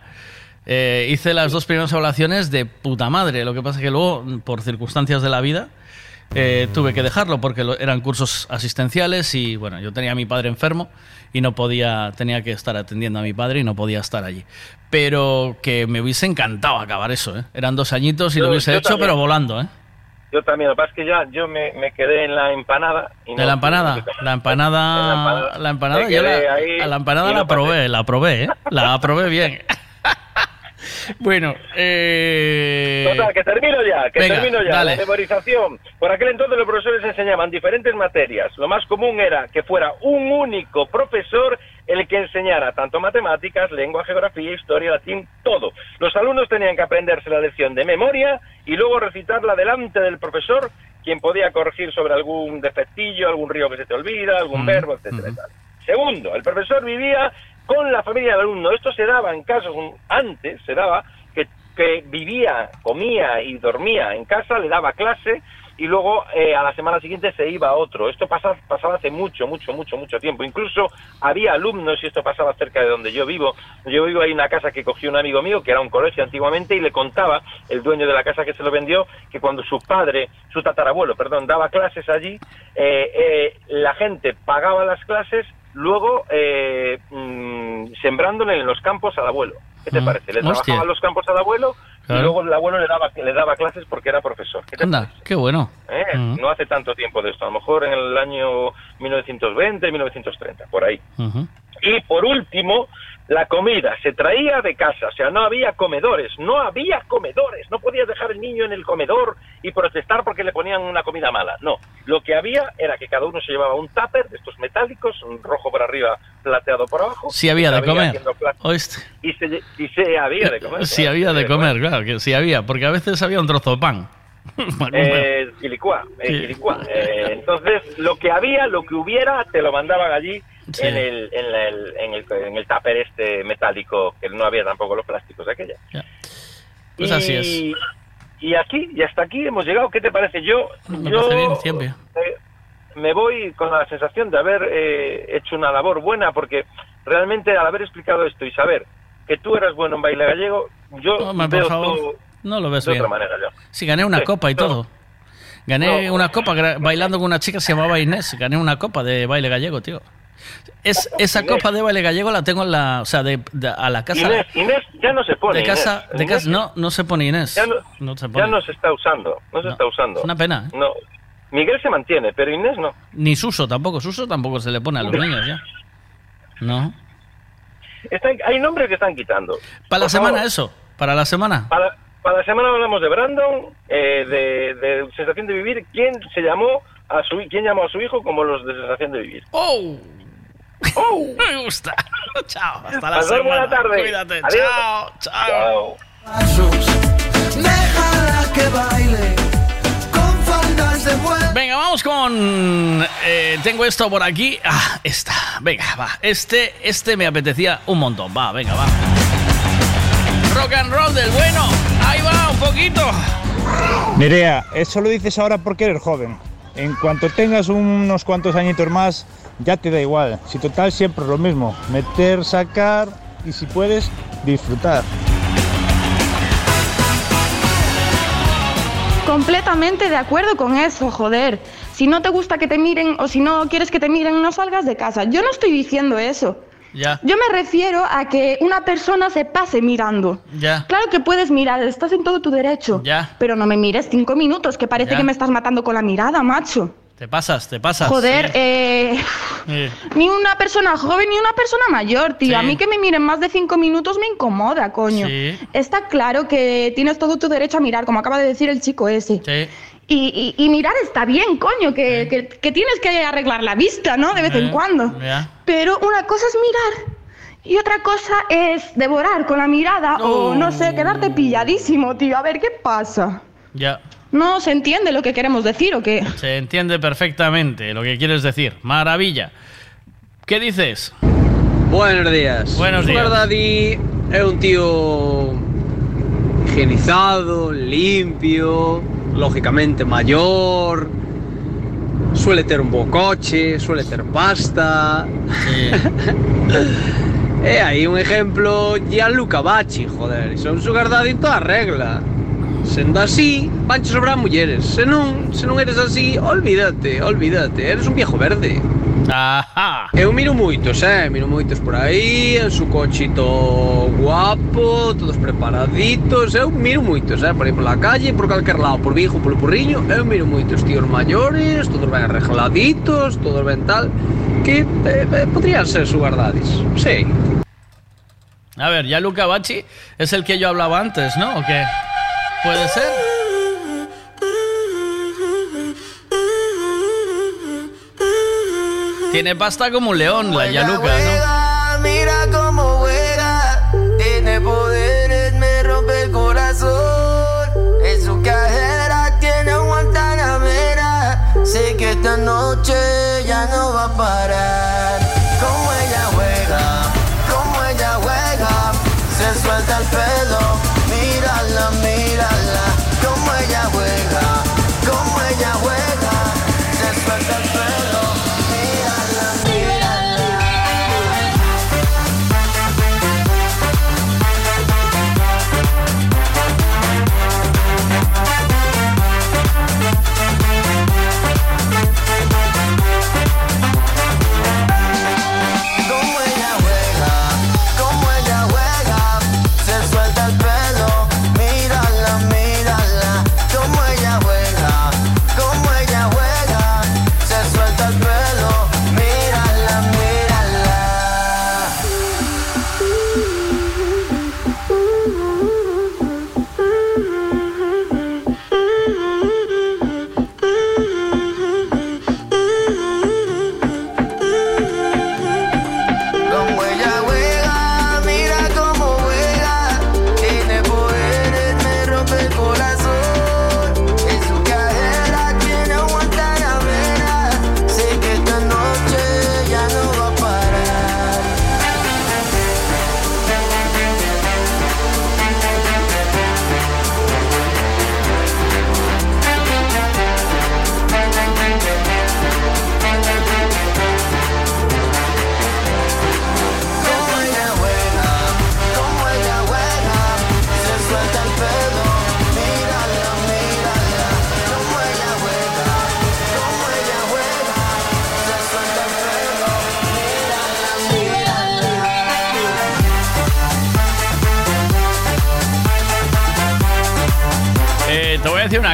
eh, hice las dos primeras evaluaciones de puta madre. Lo que pasa es que luego, por circunstancias de la vida, eh, tuve que dejarlo porque lo- eran cursos asistenciales y bueno, yo tenía a mi padre enfermo y no podía, tenía que estar atendiendo a mi padre y no podía estar allí. Pero que me hubiese encantado acabar eso, ¿eh? Eran dos añitos y Yo- lo hubiese hecho, también. pero volando, ¿eh? Yo también, lo que pasa es que ya yo me, me quedé en la empanada. Y De no- la empanada, la empanada, empanada. la empanada, yo la, la empanada la probé, la probé, ¿eh? la probé bien. bueno, eh... Total, que termino ya, que Venga, termino ya. dale. La memorización. Por aquel entonces los profesores enseñaban diferentes materias. Lo más común era que fuera un único profesor el que enseñara tanto matemáticas, lengua, geografía, historia, latín, todo. Los alumnos tenían que aprenderse la lección de memoria y luego recitarla delante del profesor, quien podía corregir sobre algún defectillo, algún río que se te olvida, algún Mm, verbo, etcétera. tal. Segundo, el profesor vivía con la familia del alumno. Esto se daba en casos, antes se daba que, que vivía, comía y dormía en casa, le daba clase y luego eh, a la semana siguiente se iba a otro. Esto pasa- pasaba hace mucho, mucho, mucho, mucho tiempo. Incluso había alumnos, y esto pasaba cerca de donde yo vivo. Yo vivo ahí en una casa que cogió un amigo mío, que era un colegio antiguamente, y le contaba, el dueño de la casa que se lo vendió, que cuando su padre, su tatarabuelo, perdón, daba clases allí, eh, eh, la gente pagaba las clases, luego eh, mm, sembrándole en los campos al abuelo. ¿Qué te Mm, parece? Le hostia. trabajaban los campos al abuelo Claro. y luego el abuelo le daba, le daba clases porque era profesor. ¿Qué te Anda, qué bueno. ¿eh? Mm. No hace tanto tiempo de esto, a lo mejor en el año 1920, 1930, por ahí. Y por último, la comida se traía de casa, o sea, no había comedores, no había comedores, no podías dejar el niño en el comedor y protestar porque le ponían una comida mala, no. Lo que había era que cada uno se llevaba un tupper de estos metálicos, un rojo por arriba, plateado por abajo. Sí había de comer. Y se, y se había de comer. Sí había de comer, claro, que sí había, porque a veces había un trozo de pan. Eh, Quilicua, Sí. Quilicua. Eh, entonces, lo que había, lo que hubiera, te lo mandaban allí Sí. en, el, en, la- el, en, el, en el tupper este metálico, que no había tampoco los plásticos de aquella. Pues y, así es. Y aquí, y hasta aquí hemos llegado. ¿Qué te parece? Yo, Me yo bien, siempre. eh, me voy con la sensación de haber eh, hecho una labor buena, porque realmente al haber explicado esto y saber que tú eras bueno en baile gallego, yo veo no lo ves de bien. otra manera. Yo. Sí, gané una Sí, copa y no. todo. Gané una copa bailando con una chica que se llamaba Inés. Gané una copa de baile gallego, tío. Es, esa Inés. copa de baile gallego la tengo en la, o sea, de, de- a la casa. Inés, Inés ya no se pone. de casa, Inés. de casa, no, no se pone Inés. Ya no, No se ya pone. no se está usando, no se está usando. Es una pena. ¿eh? No. Miguel se mantiene, pero Inés no. Ni Suso tampoco. Suso tampoco se le pone a los niños ya. No. Están, hay nombres que están quitando. Para la semana eso, para la semana. Para, para la semana hablamos de Brandon, eh, de, de Sensación de Vivir. ¿Quién se llamó a su quién llamó a su hijo como los de Sensación de Vivir? ¡Oh! Me gusta. Chao, hasta la Pasad semana. buena tarde. Cuídate. Adiós. Chao, chao. Déjala que baile con faldas de vuelta. Venga, vamos con. eh, tengo esto por aquí. Ah, esta. Venga, va. Este, este me apetecía un montón. Va, venga, va. Rock and roll del bueno. Ahí va, un poquito. Nerea, eso lo dices ahora porque eres joven. En cuanto tengas unos cuantos añitos más, ya te da igual. Si total siempre es lo mismo. Meter, sacar y si puedes, disfrutar. Completamente de acuerdo con eso, joder. Si no te gusta que te miren o si no quieres que te miren, no salgas de casa. Yo no estoy diciendo eso. Ya, Yo me refiero a que una persona se pase mirando. ya. Claro que puedes mirar, estás en todo tu derecho. Ya. Pero no me mires cinco minutos, que parece Ya. que me estás matando con la mirada, macho. Te pasas, te pasas. Joder, Sí. eh, Eh, ni una persona joven ni una persona mayor, tío. Sí. A mí que me miren más de cinco minutos me incomoda, coño. Sí. Está claro que tienes todo tu derecho a mirar, como acaba de decir el chico ese. Sí. Y, y- y mirar está bien, coño, que, que- que tienes que arreglar la vista, ¿no? De vez en Eh, cuando. Pero una cosa es mirar y otra cosa es devorar con la mirada o, no sé, quedarte pilladísimo, tío. A ver, ¿qué pasa? Ya. ¿No se entiende lo que queremos decir o qué? Se entiende perfectamente lo que quieres decir. Maravilla. ¿Qué dices? Buenos días. Buenos días. Es un tío higienizado, limpio, lógicamente mayor. Suele tener un buen coche, suele tener pasta. Eh, aí un ejemplo Gianluca Bacci, joder, son Sugar Daddy en toda regla. Sendo así, vanche sobrar mulleres. Se non, se non eres así, olvídate, olvídate, eres un viejo verde. Ajá. Eu miro moitos, eh, miro moitos por aí, en su cochito guapo, todos preparaditos, eu miro moitos, eh, por aí pola calle, por calquer lado, por Vigo, polo Porriño, eu miro moitos tíos maiores, todos ben arregladitos, todos ben tal, que eh, eh, podrían ser sugar daddies, sí. A ver, ya Luca Bacci es el que yo hablaba antes, ¿no? ¿O qué? ¿Puede ser? Tiene pasta como un león, la Yaluca, ¿no? Mira cómo juega. Tiene poderes, me rompe el corazón. En su cajera tiene guantanamera. Sé que esta noche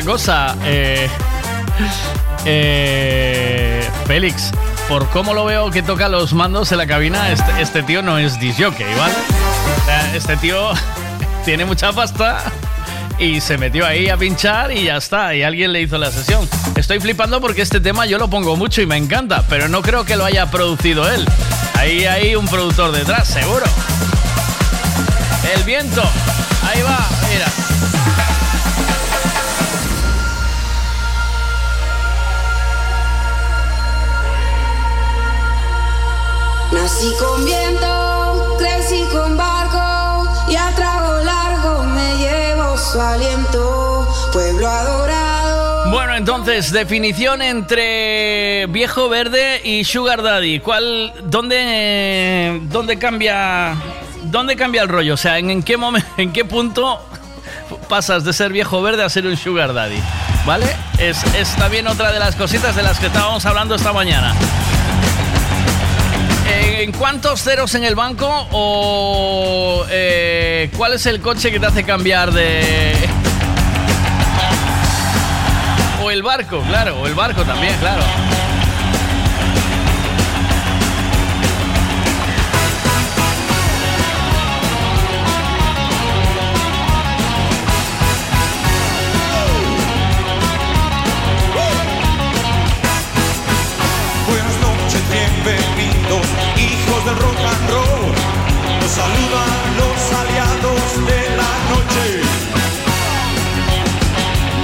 cosa. eh, eh, Félix, por cómo lo veo que toca los mandos en la cabina, este, este tío no es disjockey, ¿vale? Este tío tiene mucha pasta y se metió ahí a pinchar y ya está, y alguien le hizo la sesión. Estoy flipando porque este tema yo lo pongo mucho y me encanta, pero no creo que lo haya producido él. Ahí hay un productor detrás, seguro. El viento, ahí va, Bueno, entonces, definición entre viejo verde y sugar daddy. ¿Cuál, dónde, dónde cambia, dónde cambia el rollo? O sea, ¿en, en qué momento, en qué punto pasas de ser viejo verde a ser un sugar daddy? ¿Vale? Es, es también otra de las cositas de las que estábamos hablando esta mañana. ¿En cuántos ceros en el banco o eh, cuál es el coche que te hace cambiar de... O el barco, claro, o el barco también, claro.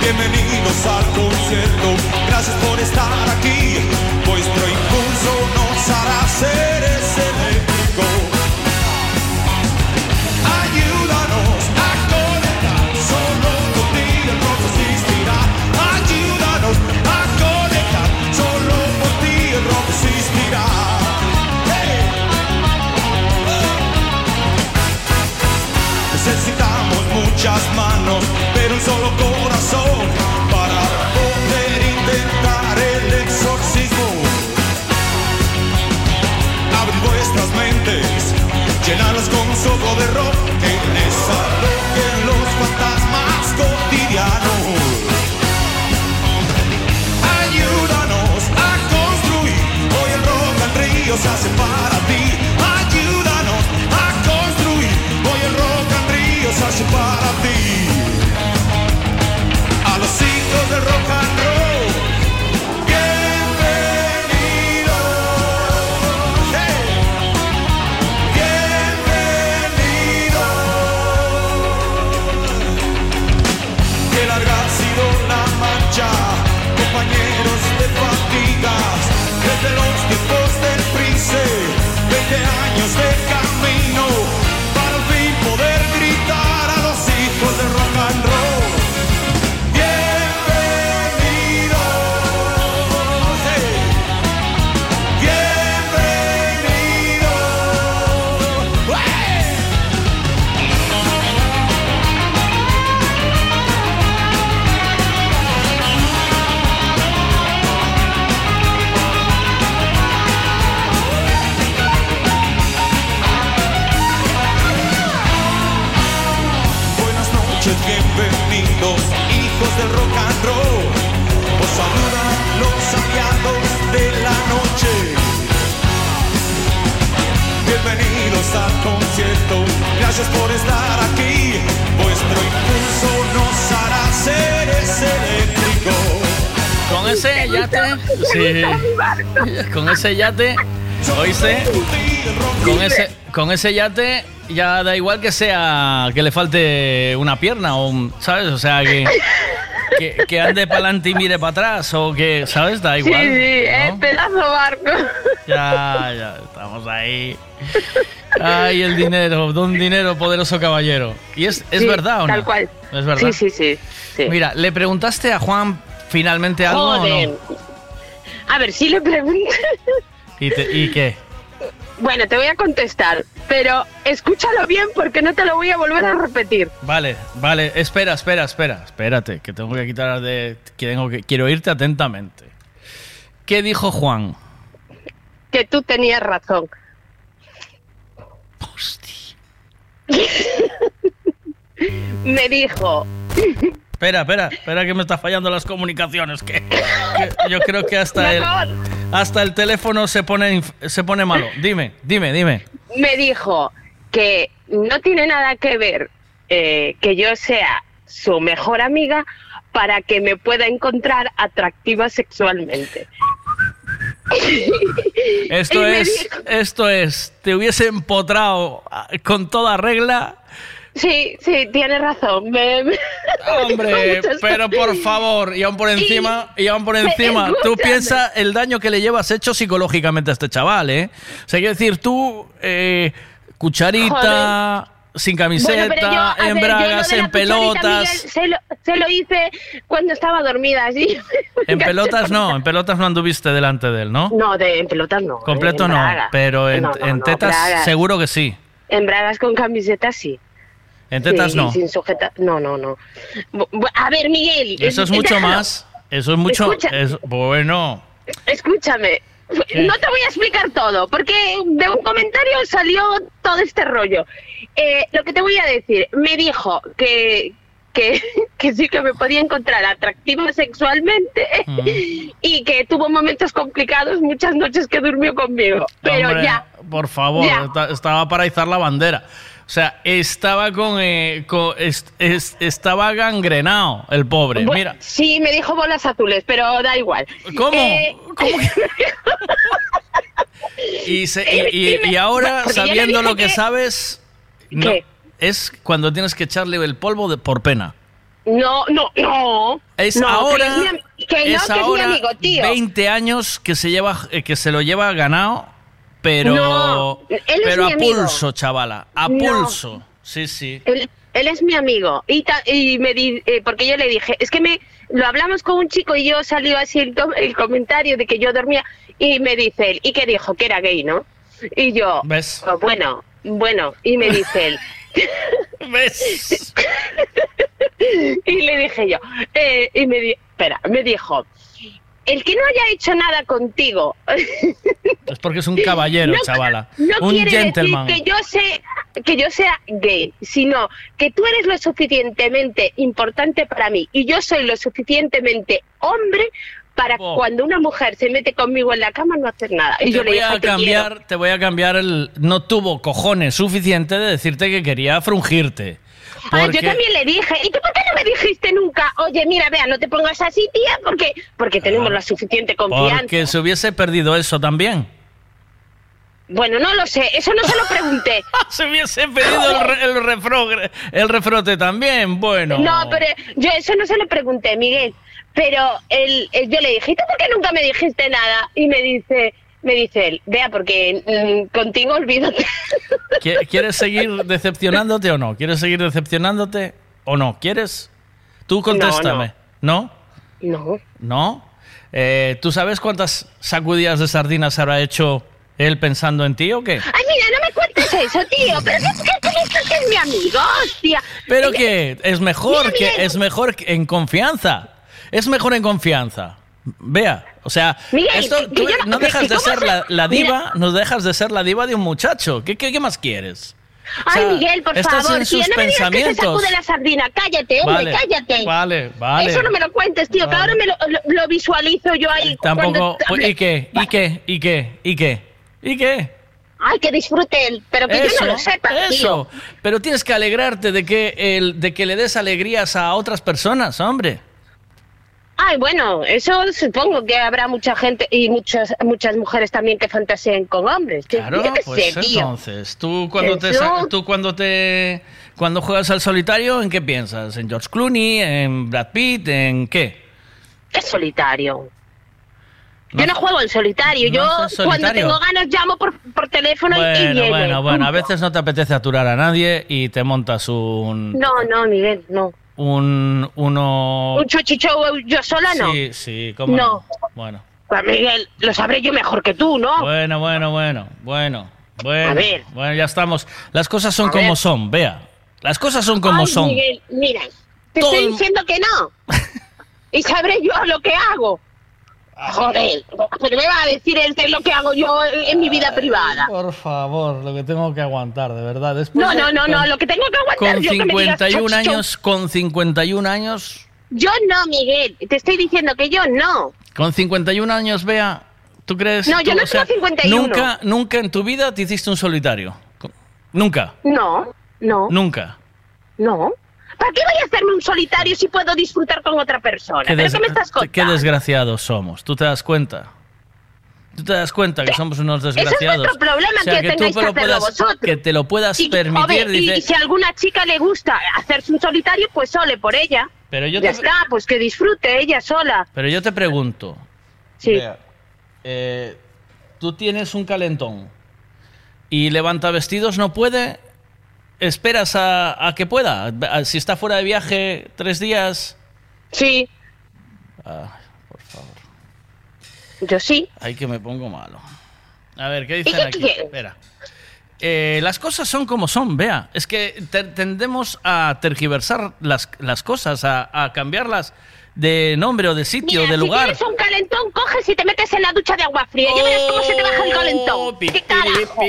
Bienvenidos al concierto, gracias por estar aquí. Vuestro impulso nos hará seres eléctricos. Ayúdanos a conectar, solo contigo el rock existirá. Ayúdanos a conectar, solo por ti el rock existirá. Hey. Necesitamos muchas llenarlas con soplo de rock que desalojen los fantasmas cotidianos. Ayúdanos a construir, hoy el rock al río se hace para ti. Ayúdanos a construir, hoy el rock al río se hace para ti. A los hijos del rock del rock and roll. Os saludan los aliados de la noche. Bienvenidos al concierto, gracias por estar aquí. Vuestro impulso nos hará seres eléctricos. Con ese yate, sí, con ese yate, oíste, con ese, con ese yate ya da igual que sea que le falte una pierna o un, ¿sabes? O sea que que, que ande para adelante y mire para atrás o que, ¿sabes? Da igual. Sí, sí, ¿no? eh, pedazo barco. Ya, ya, estamos ahí. Ay, el dinero, don dinero, poderoso caballero. Y es, es Sí, verdad o no? Tal cual. Es verdad. Sí, sí, sí. sí. Mira, ¿le preguntaste a Juan finalmente algo o no? A ver, si le pregunto. ¿Y, te- ¿Y qué? bueno, te voy a contestar, pero escúchalo bien porque no te lo voy a volver a repetir. Vale, vale, espera, espera, espera, espérate, que tengo que quitar de... Que tengo que, quiero oírte atentamente. ¿Qué dijo Juan? Que tú tenías razón. Me dijo Espera, espera, espera que me está fallando las comunicaciones. Que, que yo creo que hasta el, hasta el teléfono se pone, se pone malo. Dime, dime, dime. me dijo que no tiene nada que ver eh, que yo sea su mejor amiga para que me pueda encontrar atractiva sexualmente. Esto es, dijo- esto es, te hubiese empotrado ah, con toda regla. Sí, sí, tiene razón. Me- me- Hombre, pero por favor, y aún por encima, y aún por encima, tú Escúchame. piensa el daño que le llevas hecho psicológicamente a este chaval, ¿eh? O sea, quiero decir, tú, eh, cucharita, sin camiseta, Bueno, yo, en ver, bragas, en pelotas. Miguel, se, lo, se lo hice cuando estaba dormida, así. En pelotas no, en pelotas no anduviste delante de él, ¿no? No, de, en pelotas no. Completo no, pero en, No, no, en no, tetas seguro que sí. En bragas con camiseta sí. En tetas Sí, no. Sin sujeta. No, no, no. A ver, Miguel. Eso es mucho déjalo. más. Eso es mucho. Es- bueno. Escúchame. No te voy a explicar todo, porque de un comentario salió todo este rollo. Eh, lo que te voy a decir, me dijo que, que, que sí que me podía encontrar atractiva sexualmente Mm. y que tuvo momentos complicados muchas noches que durmió conmigo. Pero Hombre, ya, Por favor, Ya. esta- estaba para izar la bandera. O sea, estaba con. eh, con- estaba gangrenado el pobre. Mira. Sí, me dijo bolas azules, pero da igual. ¿Cómo? Eh, Y, se- y- y- y ahora, sabiendo lo que, que- sabes. es cuando tienes que echarle el polvo de, por pena. No, no, no. Es No, ahora, Que, es mi, que no, es que es mi ahora amigo, tío. 20 años que se lleva eh, que se lo lleva ganado, pero No, pero a amigo. pulso, chavala, a No. pulso. Sí, sí. Él, él es mi amigo. Y, ta- y me di, eh, porque yo le dije, es que me lo hablamos con un chico y yo salió así el, el comentario de que yo dormía y me dice él, ¿y qué dijo? Que era gay, ¿no? Y yo, ¿Ves? "Oh, bueno, bueno, y me dice él. ¿Ves? y le dije yo, eh, y me di, espera, me dijo, el que no haya hecho nada contigo Es porque es un caballero, No- chavala. no un quiere gentleman. decir que yo sé que yo sea gay, sino que tú eres lo suficientemente importante para mí y yo soy lo suficientemente hombre para cuando una mujer se mete conmigo en la cama no hacer nada. Y te yo le voy dije a "Te quiero". cambiar, te voy a cambiar el no tuvo cojones suficiente de decirte que quería frungirte. Ah, yo también le dije, ¿y tú por qué no me dijiste nunca? Oye, mira, vea, no te pongas así, tía, porque porque tenemos la suficiente confianza. porque se hubiese perdido eso también. Bueno, no lo sé, eso no se lo pregunté. se hubiese pedido el, re- el, refro- el refrote también, bueno. No, pero yo eso no se lo pregunté, Miguel. Pero él- yo le dije, ¿y tú por qué nunca me dijiste nada? Y me dice, me dice él, vea, porque mm, contigo olvídate. ¿Qui- ¿Quieres seguir decepcionándote o no? ¿Quieres seguir decepcionándote o no? ¿Quieres? Tú contéstame. ¿No? No. ¿No? Eh, ¿Tú sabes cuántas sacudidas de sardinas habrá hecho él pensando en ti o qué? Ay, mira, no me cuentes eso, tío. Pero ¿qué, qué, qué es mi amigo, hostia? Pero que es mejor Mira, que es mejor que en confianza. Es mejor en confianza. Vea, o sea, Miguel, esto, que- tú que yo no- que- dejas que de ser se- la, la diva, no dejas de ser la diva de un muchacho. ¿Qué, qué, qué más quieres? O Ay, sea, Miguel, por estás favor, en tío, sus no me digas que pensamientos. sacude la sardina. Cállate, hombre, Vale, cállate. Vale, vale. Eso no me lo cuentes, tío, que Vale. ahora me lo, lo- lo visualizo yo ahí. Tampoco. cuando ¿Y qué? ¿Y qué? ¿Y qué? ¿Y qué? ¿Y qué? Ay, que disfrute él, pero que yo no lo sepa, tío. eso. Pero tienes que alegrarte de que, el, de que le des alegrías a otras personas, hombre. Ay, bueno, eso supongo que habrá mucha gente y muchas muchas mujeres también que fantaseen con hombres. Claro, qué pues sé, entonces, tú cuando te Eso- tú cuando te cuando juegas al solitario, ¿en qué piensas? ¿En George Clooney, en Brad Pitt, en qué? ¿Qué solitario? Yo no juego en solitario. yo cuando tengo ganas llamo por, por teléfono y- y Bueno, bueno, a veces no te apetece aturar a nadie y te montas un No, no, Miguel, no. Un uno Un chochicho yo sola no. Sí, sí, cómo No. no. Bueno. Pues, Miguel, lo sabré yo mejor que tú, ¿no? Bueno, bueno, bueno, bueno, bueno. A ver. Bueno, ya estamos. Las cosas son A como ver. son, vea. Las cosas son como Ay, son. Miguel, mira, te Todo estoy diciendo que no. y sabré yo lo que hago. Joder, pero me va a decir él qué es lo que hago yo en mi vida privada. Por favor, lo que tengo que aguantar, de verdad. Después No, no, no, no, lo que tengo que aguantar Con yo que me digas 51 años, con 51 años, Yo no, Miguel. Te estoy diciendo que yo no. Con 51 años, Bea, ¿tú crees? No, yo no tengo 51. Nunca, nunca en tu vida te hiciste un solitario. Nunca, No, no, nunca. no. ¿Para qué voy a hacerme un solitario si puedo disfrutar con otra persona? ¿Pero des- qué me estás contando? qué desgraciados somos. ¿Tú te das cuenta? ¿Tú te das cuenta que somos unos Ese es desgraciados? vuestro problema, O sea, que tú tengáis te que lo hacerlo puedas- vosotros. Que te lo puedas Y, permitir, y- dice, y si a alguna chica le gusta hacerse un solitario, pues ole por ella. Pero yo ya te- está, pues que disfrute ella sola. Pero yo te pregunto. Sí. Bea, eh, tú tienes un calentón y levanta vestidos no puede. ¿Esperas a, a que pueda? A- Si está fuera de viaje tres días. Sí. Ah, por favor. Yo sí. Ay, que me pongo malo. A ver, ¿qué ¿Y dicen aquí? Espera. Eh, las cosas son como son, vea. Es que te- tendemos a tergiversar las, las cosas, a, a cambiarlas de nombre o de sitio, Mira, de si lugar. tienes un calentón, coges y te metes en la ducha de agua fría. Ya verás cómo se te baja el Oh, calentón. ¿Qué carajo?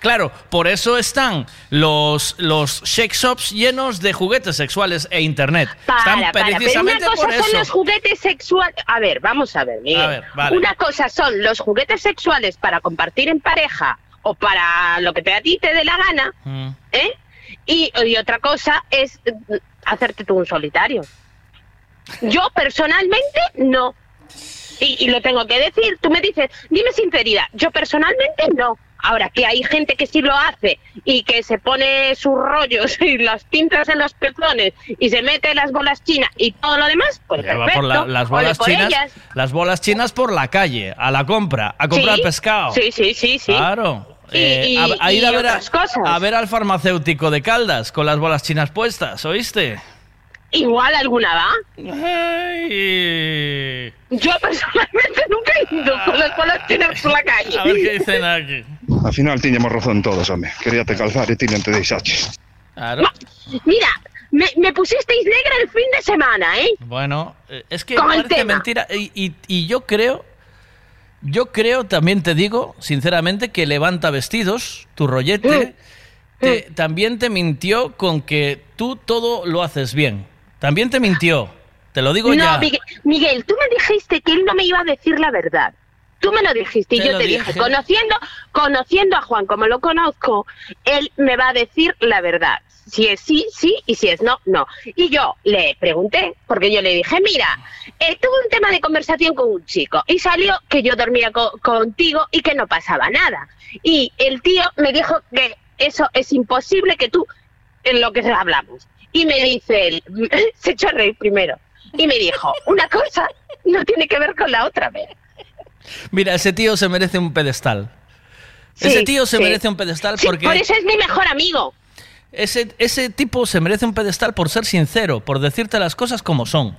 Claro, por eso están los, los shake shops llenos de juguetes sexuales e internet. Para, están para, pero una cosa por son los juguetes sexuales. A ver, vamos a ver, Miguel. A ver, vale. Una cosa son los juguetes sexuales para compartir en pareja o para lo que te a ti te dé la gana, Mm. ¿eh? Y, y otra cosa es eh, hacerte tú un solitario. Yo personalmente no. Y, y lo tengo que decir. Tú me dices, dime sinceridad. Yo personalmente no. Ahora que hay gente que sí lo hace y que se pone sus rollos y las pintas en los pezones y se mete las bolas chinas y todo lo demás, pues perfecto. por la- las bolas por chinas, ellas. las bolas chinas por la calle, a la compra, a comprar Sí, pescado. Sí, sí, sí, sí. Claro. Y- Eh, y- a, a ir y a ver, a, otras cosas. a ver al farmacéutico de Caldas con las bolas chinas puestas, ¿oíste? Igual alguna va. Ay. Yo personalmente nunca he ido con las bolas chinas por la calle. A ver qué dicen aquí. Al final tiñamos razón todos, home. Quería te calzar e ti non te deixaches. Claro. Mira, me, me pusisteis negra el fin de semana, ¿eh? Bueno, eh, es que Con el parece tema. mentira. Y, y- y yo creo, yo creo, también te digo, sinceramente, que levanta vestidos, tu rollete, te- también te mintió con que tú todo lo haces bien. También te mintió. Te lo digo no, ya. Miguel, Miguel, tú me dijiste que él no me iba a decir la verdad. Tú me lo dijiste y Te yo te dije, dije. conociendo, conociendo a Juan como lo conozco, él me va a decir la verdad. Si es sí, sí, y si es no, no. Y yo le pregunté, porque yo le dije, mira, eh, tuve un tema de conversación con un chico y salió que yo dormía co- contigo y que no pasaba nada. Y el tío me dijo que eso es imposible que tú, en lo que hablamos. Y me dice él, se echó a reír primero, y me dijo, una cosa no tiene que ver con la otra, ¿ves? Mira, ese tío se merece un pedestal. Sí, ese tío se sí. merece un pedestal Sí, porque... por eso es mi mejor amigo. Ese, ese tipo se merece un pedestal por ser sincero, por decirte las cosas como son.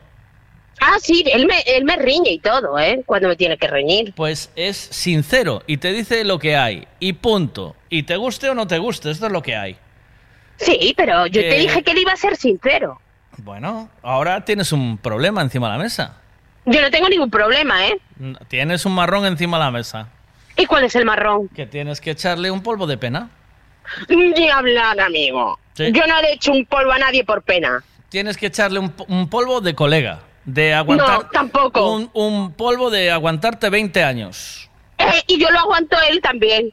Ah, sí, él me, él me riñe y todo, ¿eh? Cuando me tiene que reñir. Pues es sincero y te dice lo que hay. Y punto. Y te guste o no te guste, esto es lo que hay. Sí, pero yo te Que- dije que él iba a ser sincero. Bueno, ahora tienes un problema encima de la mesa. Yo no tengo ningún problema, ¿eh? Tienes un marrón encima de la mesa. ¿Y cuál es el marrón? Que tienes que echarle un polvo de pena. Ni hablar, amigo. Sí. Yo no le he hecho un polvo a nadie por pena. Tienes que echarle un, po- un polvo de colega. De aguantar. No, tampoco. Un, un polvo de aguantarte 20 años. Eh, y yo lo aguanto a él también.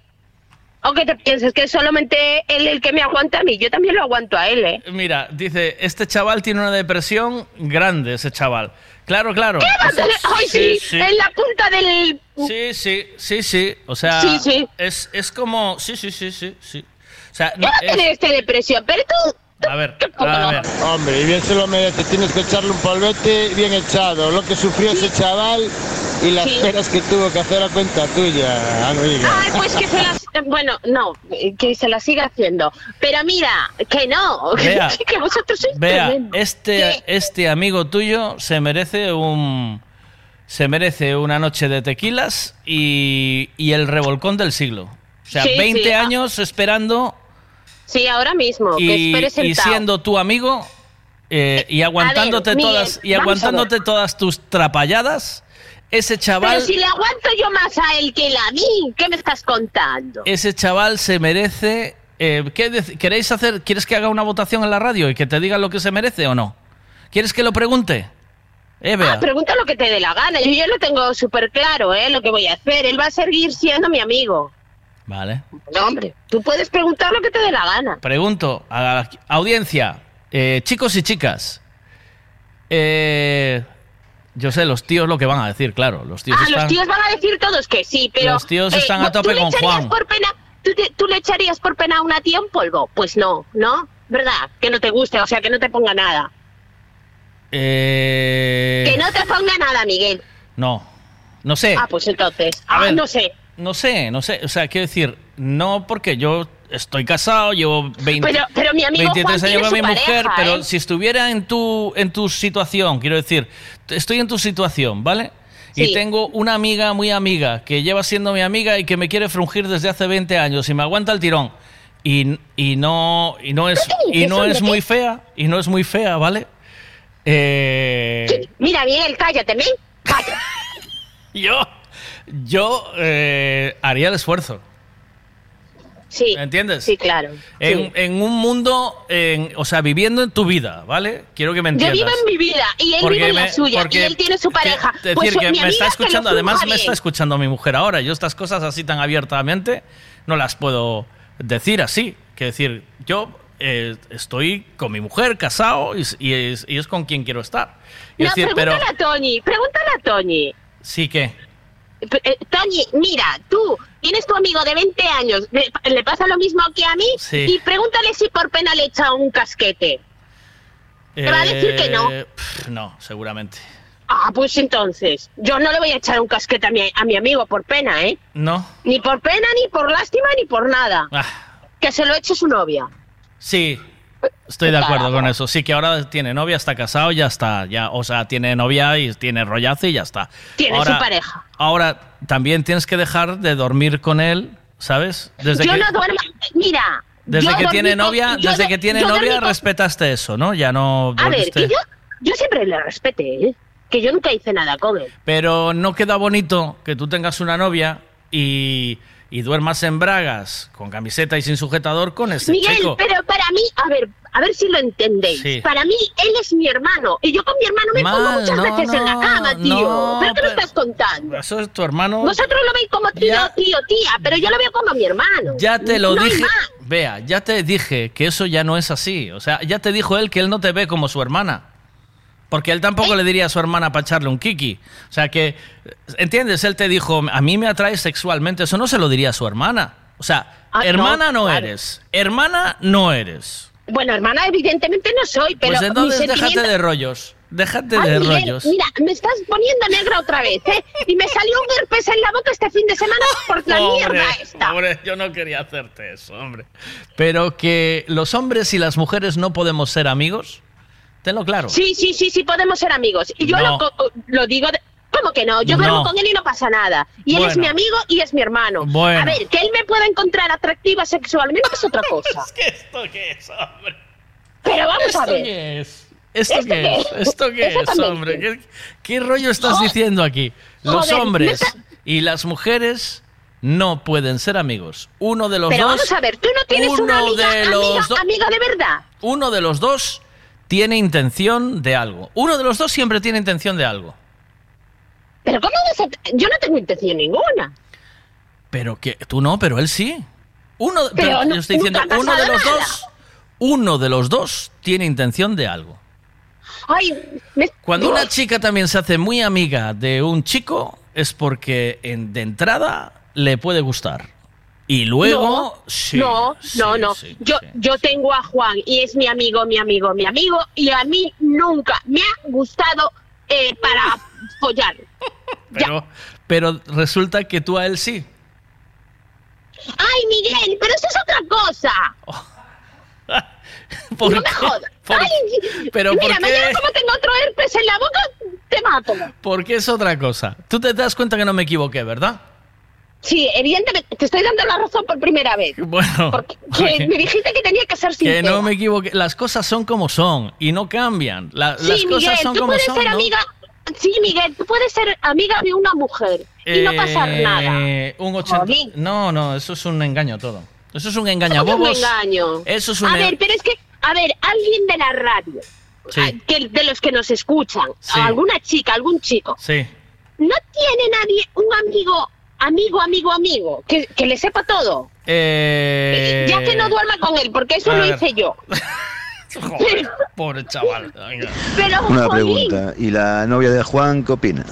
Aunque te pienses que es solamente él el que me aguanta a mí, yo también lo aguanto a él, ¿eh? Mira, dice, este chaval tiene una depresión grande, ese chaval. Claro, claro. ¿Qué va a tener? ¡Ay, sí! sí. En la punta del... Sí, sí, sí, sí. O sea, sí. Es, es como. Sí, sí, sí, sí, sí. Sea, ¿Qué no, va a es- este depresión? Pero tú... a ver, a ver. Hombre, y bien se lo merece. Tienes que echarle un polvete bien echado. Lo que sufrió ese chaval y las Sí. penas que tuvo que hacer a cuenta tuya, amiga. Ay, pues que se las... Bueno, no, que se las siga haciendo. Pero mira, que no. Vea, que vosotros sois tremendos. este, este amigo tuyo se merece un. Se merece una noche de tequilas y, y el revolcón del siglo. O sea, Sí, 20 sí, ah. años esperando Sí, ahora mismo, que y, sentado. siendo tu amigo eh, y aguantándote Miguel, todas y aguantándote todas tus trapalladas, ese chaval Pero si le aguanto yo más a él que a mí, ¿qué me estás contando? ese chaval se merece Eh, ¿qué ¿Queréis hacer, quieres que haga una votación en la radio y que te diga lo que se merece o no? ¿Quieres que lo pregunte? Eh. Ah, pregunta lo que te dé la gana. Yo ya lo tengo súper claro, ¿eh? Lo que voy a hacer. Él va a seguir siendo mi amigo. Vale. No, hombre, tú puedes preguntar lo que te dé la gana. Pregunto a la audiencia, eh, chicos y chicas. eh, yo sé, los tíos lo que van a decir, claro. Los tíos ah, están... los tíos van a decir todos que sí, pero... Los tíos están a ¿tú tope con Juan. Por pena, ¿tú, te- tú le echarías por pena a una tía en polvo? Pues no, ¿no? ¿Verdad? Que no te guste, o sea, que no te ponga nada. Eh, Que no te ponga nada, Miguel. No, no sé. Ah, pues entonces. A ah, ver. no sé. No sé, no sé. O sea, quiero decir, no porque yo estoy casado, llevo 20, Pero- pero mi amigo 23 Juan años con mi mujer, pero ¿eh? si estuviera en tu, en tu situación, quiero decir, estoy en tu situación, ¿vale? Y tengo una amiga muy amiga que lleva siendo mi amiga y que me quiere frungir desde hace 20 años y me aguanta el tirón. Y, y no y no es y no es muy fea y no es muy fea, ¿vale? Eh, Mira, Miguel, cállate, ¿me? yo yo eh, haría el esfuerzo. Sí. ¿Me entiendes? Sí, claro. En, sí. en un mundo, en- o sea, viviendo en tu vida, ¿vale? Quiero que me Yo entiendas. vivo en mi vida y él Porque vive en la me- suya y él tiene su pareja. Es pues decir, que mi me está que escuchando, además me está escuchando mi mujer ahora. Yo estas cosas así tan abiertamente no las puedo decir así. Que decir, yo eh, estoy con mi mujer, casado, y, y es, y es con quien quiero estar. Es No, decir, pero pregúntale a Toñi, pregúntale a Toñi. sí que... Eh, Toñi, mira, tú tienes tu amigo de 20 años, le, le pasa lo mismo que a mí, Sí. y pregúntale si por pena le echa un casquete. Te va a decir que no. eh, pff, no, seguramente. Ah, pues entonces, yo no le voy a echar un casquete a mi, a mi amigo por pena, ¿eh? No. Ni por pena, ni por lástima, ni por nada. Ah, Que se lo eche su novia. Sí, estoy de acuerdo con eso. Sí, que ahora tiene novia, está casado, ya está. Ya, o sea, tiene novia y tiene rollazo y ya está. Tiene ahora, su pareja. Ahora, también tienes que dejar de dormir con él, ¿sabes? Desde yo que, no duermo. Mira. desde que tiene con- novia, desde que tiene novia con- respetaste eso, ¿no? Ya no A ver, yo, yo siempre le respeté, ¿eh? Que yo nunca hice nada con él. Pero no queda bonito que tú tengas una novia y, y duermas en bragas, con camiseta y sin sujetador con ese Miguel, chico. pero para mí, a ver, a ver si lo entendéis. Sí. Para mí, él es mi hermano. Y yo con mi hermano me pongo Mal, muchas no, veces en la no, cama, tío. no, ¿Pero qué me estás contando? Eso es tu hermano. Vosotros lo veis como tío, tío, tía, pero yo lo veo como mi hermano. Ya te lo No dije. Vea, ya te dije que eso ya no es así. O sea, ya te dijo él que él no te ve como su hermana. Porque él tampoco le diría a su hermana para echarle un kiki. O sea que, ¿entiendes? Él te dijo, a mí me atrae sexualmente. Eso no se lo diría a su hermana. O sea, Ah, hermana no, no, claro. eres. Hermana no eres. Bueno, hermana, evidentemente no soy, pero pues entonces déjate de rollos. Déjate Ay, de Miguel, rollos. Mira, me estás poniendo negra otra vez, ¿eh? Y me salió un herpes en la boca este fin de semana por la Hombre, mierda esta. hombre, yo no quería hacerte eso, hombre. Pero que los hombres y las mujeres no podemos ser amigos, tenlo claro. Sí, sí, sí, sí, podemos ser amigos. Y yo No. lo, lo digo, de- ¿cómo que no? Yo No. duermo con él y no pasa nada. Y él es mi amigo y es mi hermano. Bueno. A ver, que él me pueda encontrar atractiva sexualmente es otra cosa. ¿Esto qué es, hombre? Pero vamos ¿Esto a ver. qué es? ¿Esto, ¿Esto qué es? es? ¿Esto qué es, hombre? ¿Qué, qué rollo estás diciendo aquí? Los Joder, hombres y las mujeres no pueden ser amigos. Uno de los Pero dos. vamos a ver, tú no tienes uno una amiga, de amiga, los do- amiga de verdad. Uno de los dos tiene intención de algo. Uno de los dos siempre tiene intención de algo. Pero ¿cómo vas a- Yo no tengo intención ninguna. Pero que tú no, pero él sí. Uno, Pero pero no- yo estoy diciendo, uno de los nada. dos, uno de los dos tiene intención de algo. Ay, me- Cuando una chica también se hace muy amiga de un chico es porque en- de entrada le puede gustar. Y luego, no, sí, no, sí, no, no. sí, yo, yo tengo a Juan y es mi amigo, mi amigo, mi amigo, y a mí nunca me ha gustado eh, para follar. pero, pero resulta que tú a él sí. Ay, Miguel, pero eso es otra cosa. ¿Por no qué? me jodas. ¿Por- Ay, pero mira, ¿por qué? mañana como tengo otro herpes en la boca, te mato. Porque es otra cosa. Tú te das cuenta que no me equivoqué, ¿verdad? Sí, evidentemente, te estoy dando la razón por primera vez. Bueno, Que porque- me dijiste que tenía que ser que sincera. no me equivoqué. Las cosas son como son y no cambian. La- Sí, las Miguel, cosas son tú como puedes son. ser ¿no? amiga. Sí, Miguel, tú puedes ser amiga de una mujer y no pasar Eh, nada. Un 80. No, no, eso es un engaño todo. Eso es un ¿Cómo que engañabobos. un engaño? Eso es un A ver, pero es que, a ver, alguien de la radio, Sí. que, de los que nos escuchan, Sí. alguna chica, algún chico, Sí. ¿no tiene nadie un amigo, amigo, amigo, amigo, que, que le sepa todo? Eh... Ya que no duerma con él, porque eso a lo ver. hice yo. Joder, pobre chaval. Venga. Pero, Una jolín. pregunta. ¿Y la novia de Juan qué opina?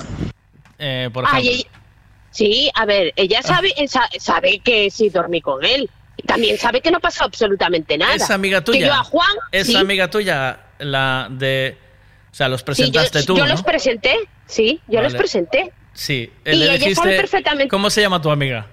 Eh, por Ay, ejemplo. ella- sí, a ver, ella sabe, sa- sabe que sí dormí con él. Y también sabe que no pasó absolutamente nada. Esa amiga Que tuya. yo a Juan, Esa sí, amiga tuya, la de. O sea, los sí, yo, presentaste tú. yo ¿no? los presenté, sí, yo los presenté. Sí. Y le ella dijiste. sabe perfectamente. ¿Cómo se llama tu amiga?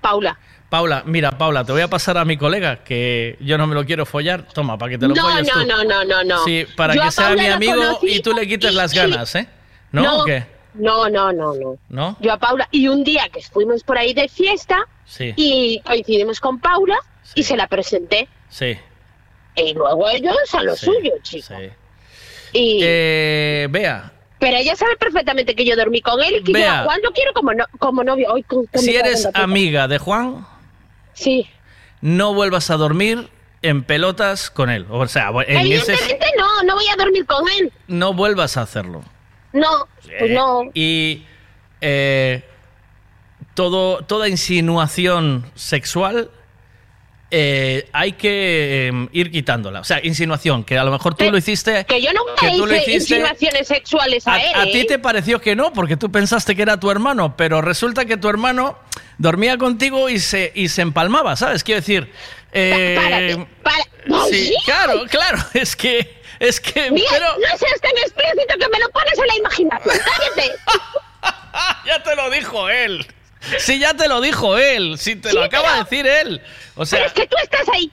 Paula. Paula, mira, Paula, te voy a pasar a mi colega que yo no me lo quiero follar. Toma, para que te lo No, folles no, tú. no, no, no, no. Sí, para Yo que sea Paula mi amigo y tú le quites y- las ganas, ¿eh? ¿No? No. ¿O qué? No, no, no, no. ¿No? Yo a Paula, y un día que fuimos por ahí de fiesta Sí, y coincidimos con Paula y se la presenté. sí. Y luego ellos a lo Sí, suyo, chico. sí. Y, Eh, Bea, pero ella sabe perfectamente que yo dormí con él y que yo Vea. a Juan lo quiero como, no- como novio. Ay, con- con si eres amiga de Juan, Sí. no vuelvas a dormir en pelotas con él. O sea, en ese, Evidentemente no, no voy a dormir con él. no vuelvas a hacerlo. No, pues Eh, no. Y eh, todo, toda insinuación sexual eh, hay que eh, ir quitándola. O sea, insinuación, que a lo mejor tú lo hiciste. Que yo nunca que hice hiciste- insinuaciones sexuales a, A, él. a ti ¿eh? te pareció que no, porque tú pensaste que era tu hermano, pero resulta que tu hermano dormía contigo y se, y se empalmaba, ¿sabes? Quiero decir. eh, Párate, para- sí, claro, claro, es que. Es que. Mira, pero no seas tan explícito que me lo pones en la imaginación. ¡Cállate! ya te lo dijo él. Sí, ya te lo dijo él. Sí, te lo Sí, acaba de decir él. O sea. Pero es que tú estás ahí.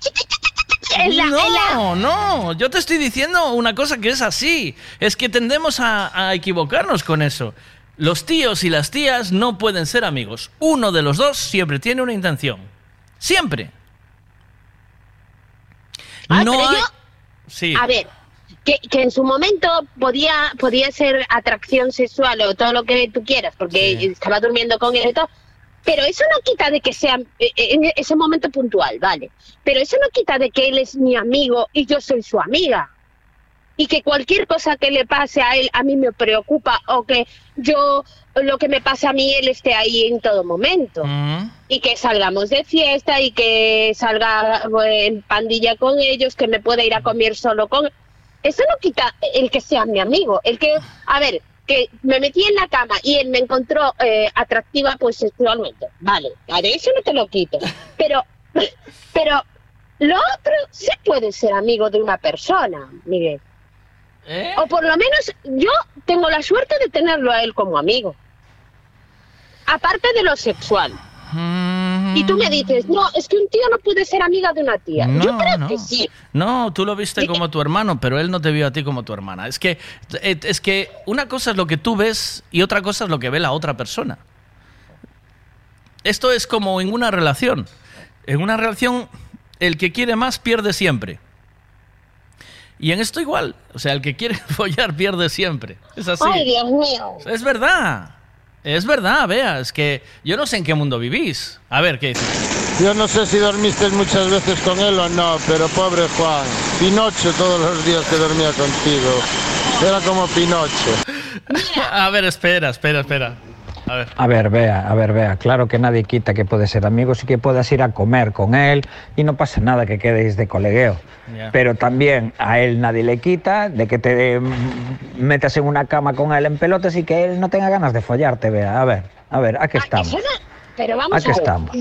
la- no, no, yo te estoy diciendo una cosa que es así. Es que tendemos a, a equivocarnos con eso. Los tíos y las tías no pueden ser amigos. Uno de los dos siempre tiene una intención. Siempre. Ah, no pero hay- yo- Sí. A ver, que, que en su momento podía, podía ser atracción sexual o todo lo que tú quieras, porque estaba durmiendo con él y todo. Pero eso no quita de que sea eh, en ese momento puntual, ¿vale? Pero eso no quita de que él es mi amigo y yo soy su amiga. Y que cualquier cosa que le pase a él a mí me preocupa o que yo lo que me pase a mí él esté ahí en todo momento. Y que salgamos de fiesta y que salga eh, en pandilla con ellos, que me pueda ir a comer solo con... Eso no quita el que sea mi amigo. El que, a ver, que me metí en la cama y él me encontró eh, atractiva pues sexualmente. Vale, a ver, eso no te lo quito. Pero, pero lo otro sí puede ser amigo de una persona, Miguel. ¿Eh? O por lo menos yo tengo la suerte de tenerlo a él como amigo. Aparte de lo sexual. Y tú me dices, no, es que un tío no puede ser amiga de una tía. yo creo no. que sí. No, tú lo viste como tu hermano, pero él no te vio a ti como tu hermana. Es que, eh, es que una cosa es lo que tú ves y otra cosa es lo que ve la otra persona. Esto es como en una relación. En una relación, el que quiere más pierde siempre. Y en esto igual. O sea, el que quiere follar pierde siempre. Es así. Ay, Dios mío. Es verdad. Es verdad, vea. Es que yo no sé en qué mundo vivís. A ver, ¿qué dices? Yo no sé si dormiste muchas veces con él o no, pero pobre Juan, Pinocho todos los días que dormía contigo. Era como Pinocho. A ver, espera, espera, espera. A ver. A ver, vea, a ver, vea, claro que nadie quita que puedes ser amigos y que puedas ir a comer con él y no pasa nada que quedéis de colegueo. Pero también a él nadie le quita de que te metas en una cama con él en pelotas y que él no tenga ganas de follarte, vea. A ver, a ver, aquí estamos. Eso no- pero vamos Aquí a ver. estamos.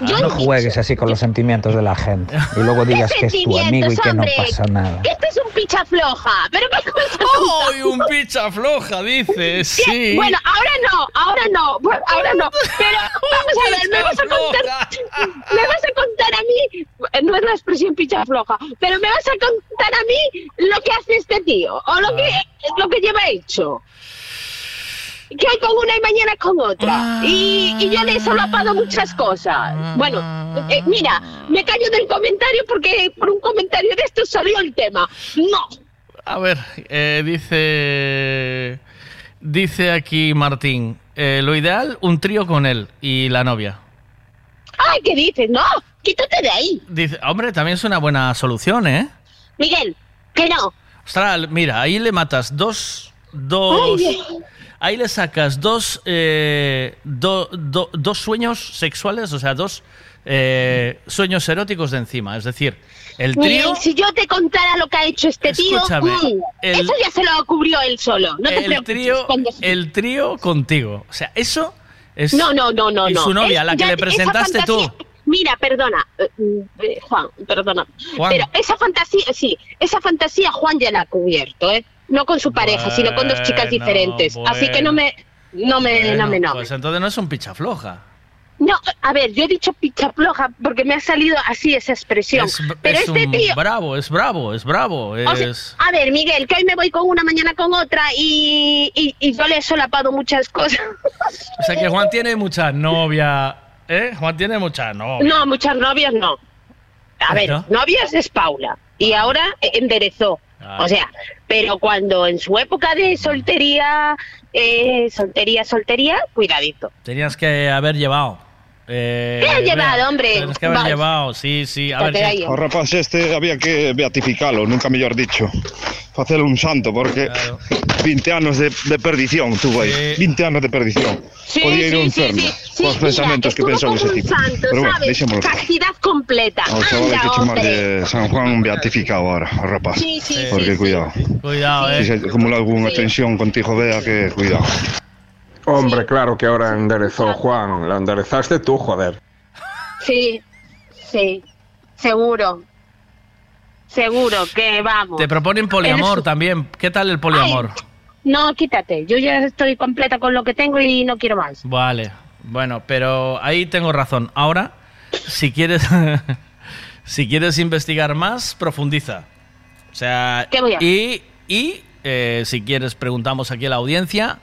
Yo, yo No juegues así con los sentimientos de la gente y luego digas que es tu amigo y que no hombre? pasa nada. Que este es un picha floja. Pero qué cosa ¡Ay, un picha floja, dices! Sí. Bueno, ahora no, ahora no, ahora no. Pero vamos a ver, me vas a contar, me vas a contar a mí, no es la expresión picha floja, pero me vas a contar a mí lo que hace este tío o lo que lo que lleva hecho. Que hoy con una y mañana con otra. Y, y yo le he solapado muchas cosas. Bueno, eh, mira, me callo del comentario porque por un comentario de esto salió el tema. No. A ver, eh, dice. Dice aquí Martín. eh, lo ideal, un trío con él y la novia. Ay, ¿qué dices? No, quítate de ahí. Dice, hombre, también es una buena solución, ¿eh? Miguel, que no. Ostras, mira, ahí le matas dos. Dos. Ay, Ahí le sacas dos. eh, do- do- dos sueños sexuales, o sea, dos eh, sueños eróticos de encima. Es decir, el trío. Si yo te contara lo que ha hecho este tío, mm, el- eso ya se lo cubrió él solo. No te el trío, el trío contigo. O sea, eso es. No, no, no, no. Y no. su novia, Es- la que ya- le presentaste tú. Mira, perdona, eh, eh, Juan, perdona. Juan. Pero esa fantasía, sí, esa fantasía Juan ya la ha cubierto, ¿eh? No con su pareja, sino con dos chicas Bueno, diferentes. Así que no me, no me, no me, no. Pues entonces no es un picha floja. No, a ver, yo he dicho pichaploja porque me ha salido así esa expresión. Es, Pero es este un tío, bravo, es bravo, es bravo. O sea, Es... a ver, Miguel, que hoy me voy con una, mañana con otra y, y, y yo le he solapado muchas cosas. O sea que Juan tiene mucha novia. ¿Eh? Juan tiene mucha novia. No, muchas novias no. A ver, ¿No? novias es Paula y ahora enderezó. Ah. O sea, pero cuando en su época de soltería, eh, soltería, soltería, cuidadito. Tenías que haber llevado. Eh, ¿Qué Bea, llevado, hombre? Que haber Va- llevado, sí, sí. A ver, si-. O rapaz este había que beatificalo, nunca mellor dicho. Facelo un santo, porque 20 anos de, de perdición tuvo aí. 20 anos de perdición. Sí, Podía ir sí, sí, inferno. sí, sí, Cos pensamentos que mira, pensou ese tipo. un santo, Pero bueno. Castidad completa. Ao chaval Anda, que hombre. chamarlle San Juan beatificado ahora, ao rapaz. Sí, sí, porque sí, cuidado. Cuidado, Si se acumula algunha tensión contigo, vea que cuidado. Hombre, claro que ahora enderezó Juan. La enderezaste tú, joder. Sí, sí, seguro. Seguro que vamos. Te proponen poliamor Eres- también. ¿Qué tal el poliamor? No, quítate. Yo ya estoy completa con lo que tengo y no quiero más. Vale, bueno, pero ahí tengo razón. Ahora, si quieres, si quieres investigar más, profundiza. O sea, ¿Qué voy a hacer? y, y eh, si quieres preguntamos aquí a la audiencia.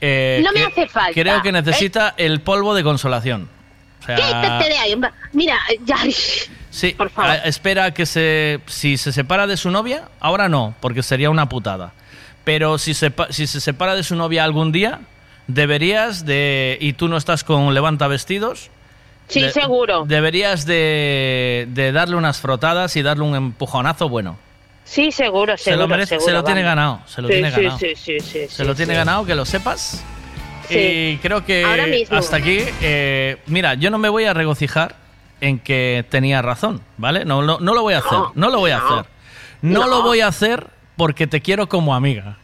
Eh, No me hace falta. Creo que necesita el polvo de consolación. O sea, Quítate de ahí. Mira, ya. Sí, a- espera que se. Si se separa de su novia, ahora no, porque sería una putada. Pero si se, si se separa de su novia algún día, deberías de. Y tú no estás con levanta vestidos. Sí, de- seguro. Deberías de, de darle unas frotadas y darle un empujonazo bueno. Sí, seguro, Se seguro. lo, merece- seguro, se lo tiene ganado. Se lo Sí, tiene sí, ganado. Sí, sí, sí, Se lo tiene ganado, que lo sepas. Sí. Y creo que Ahora mismo. hasta aquí, eh, mira, yo no me voy a regocijar en que tenía razón, ¿vale? No, no, no lo voy a hacer, no, No, lo voy a hacer. No, lo voy a hacer porque te quiero como amiga.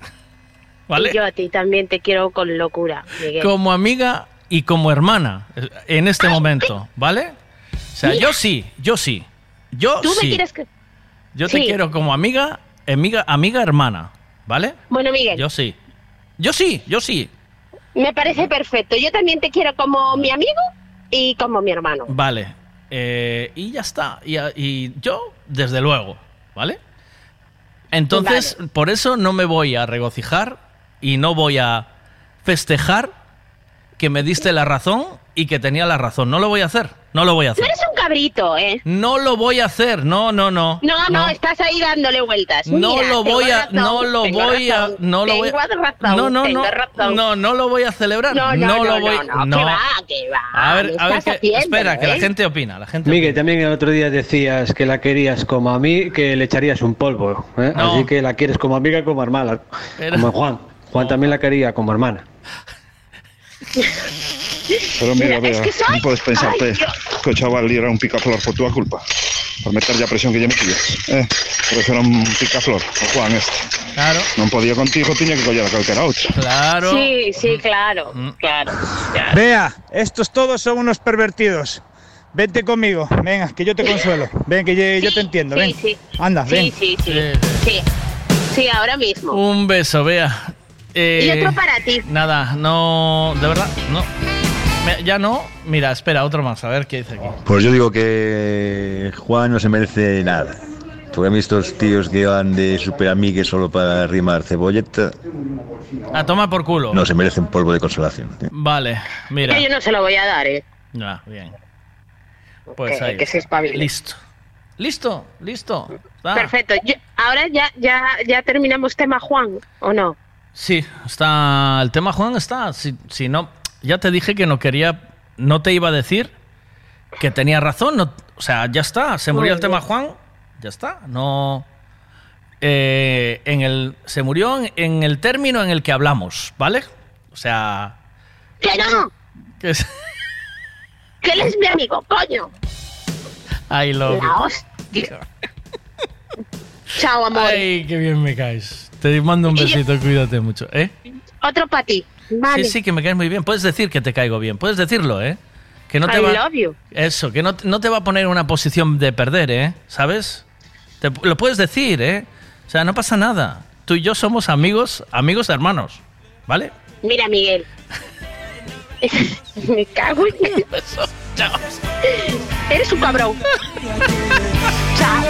¿Vale? Y yo a ti también te quiero con locura, Miguel. Como amiga y como hermana eh, en este momento, ¿vale? O sea, yo sí, yo sí. Yo Tú sí. me quieres que... Yo te quiero como amiga, amiga, amiga hermana, ¿vale? Bueno, Miguel, Yo sí. Yo sí, yo sí. me parece perfecto. Yo también te quiero como mi amigo y como mi hermano. Vale. Eh, y ya está. Y, y yo, desde luego, ¿vale? Entonces, por eso no me voy a regocijar y no voy a festejar que me diste la razón y que tenía la razón. No lo voy a hacer. No lo voy a Tú hacer. eres un cabrito, ¿eh? No lo voy a hacer. No, no, no. No, no, estás ahí dándole vueltas. No Mira, lo voy a, razón, no lo voy a, no lo voy tengo a, razón, no, no, tengo no, razón. no, no lo voy a celebrar. No, no, no, lo voy, no, no, que va, que va. A ver, ¿Qué a ver, que- haciendo, espera, que la eh? gente opina, la gente. Miguel, también el otro día decías que la querías como a mí, que le echarías un polvo. ¿eh? No. Así que la quieres como amiga y como hermana. Pero- Como Juan. Juan también la quería como hermana. Pero mira, Mira, es vea, que soy- non podes pensarte Ay, yo- que o chaval era un picaflor por túa culpa. Por meterlle a presión que lle metías. Eh, por eso era un picaflor, o Juan este. Claro. Non podía contigo, tiña que coller a calquera outro. Claro. Sí, sí, claro, Mm. claro. Vea, estos todos son unos pervertidos. Vente conmigo, venga, que yo te consuelo. Ven, que yo, yo te entiendo, sí, ven. sí. Anda, Sí, ven. sí, sí, sí. Sí, ahora mismo. Un beso, vea. Eh, Y otro para ti. Nada, no, de verdad, no. Ya no. Mira, espera, otro más, a ver qué dice aquí. Pues yo digo que Juan no se merece nada. Porque a mí estos tíos que van de super amigues solo para rimar cebolleta, A toma por culo. no se merecen polvo de consolación. Vale, mira. Que yo no se lo voy a dar, ¿eh? Ya, bien. Pues Que- ahí. que se espabile. Listo. Listo, listo. Perfecto. Yo- ahora ya, ya, ya terminamos tema Juan, ¿o no? Sí, está. El tema Juan está. Si, si no, ya te dije que no quería. No te iba a decir que tenía razón. no- o sea, ya está. Se murió el tema. Juan. Ya está. No. eh, en el, se murió en, en el término en el que hablamos, ¿vale? O sea. ¡Que no! Que es, ¡Que él es mi amigo, coño! I love La hostia. Chao, amor. Ay, qué bien me caes. Te mando un besito, cuídate mucho, ¿eh? Otro para ti. Vale. Sí, sí, que me caes muy bien. Puedes decir que te caigo bien. Puedes decirlo, ¿eh? Que no te I va... love you. Eso, que no, no te va a poner en una posición de perder, ¿eh? ¿Sabes? Te- lo puedes decir, ¿eh? O sea, no pasa nada. Tú y yo somos amigos, amigos hermanos, ¿vale? Mira, Miguel. me cago en Chao. Eres un cabrón. Chao.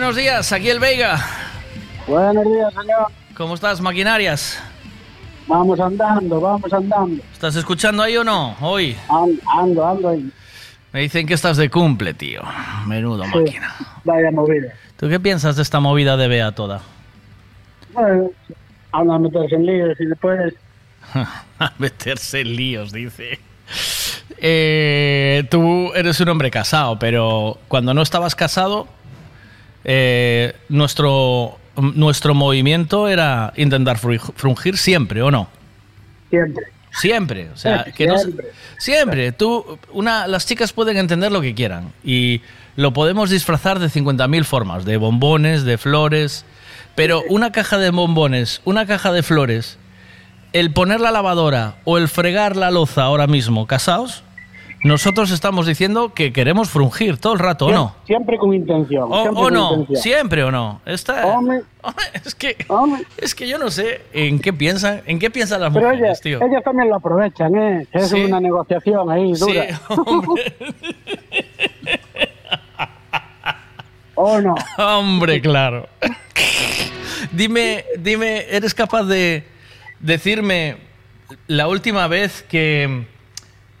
Buenos días. Aquí el Veiga. Buenos días, señor. ¿Cómo estás, maquinarias? Vamos andando, vamos andando. ¿Estás escuchando ahí o no? Hoy. Ando, ando, ando ahí. Me dicen que estás de cumple, tío. Menudo Sí, máquina. Vaya movida. ¿Tú qué piensas de esta movida de Bea toda? Bueno, anda a meterse en líos y después... a meterse en líos, dice. Eh, tú eres un hombre casado, pero cuando no estabas casado, eh, nuestro, nuestro movimiento era intentar fru- frungir siempre, ¿o no? Siempre. Siempre, o sea, que no Siempre. siempre. Tú, una, las chicas pueden entender lo que quieran y lo podemos disfrazar de 50.000 formas, de bombones, de flores, pero una caja de bombones, una caja de flores, el poner la lavadora o el fregar la loza ahora mismo, casados, nosotros estamos diciendo que queremos frungir todo el rato, ¿o no? Siempre con intención. ¿O, siempre o con no? intención. ¿Siempre o no? Está, Hombre, es que es que yo no sé en qué piensan, en qué piensan las pero mujeres, ellas, tío. ellas también lo aprovechan, ¿eh? Es Sí. una negociación ahí Sí, dura. ¿O no? Hombre, claro. dime, dime, ¿eres capaz de decirme la última vez que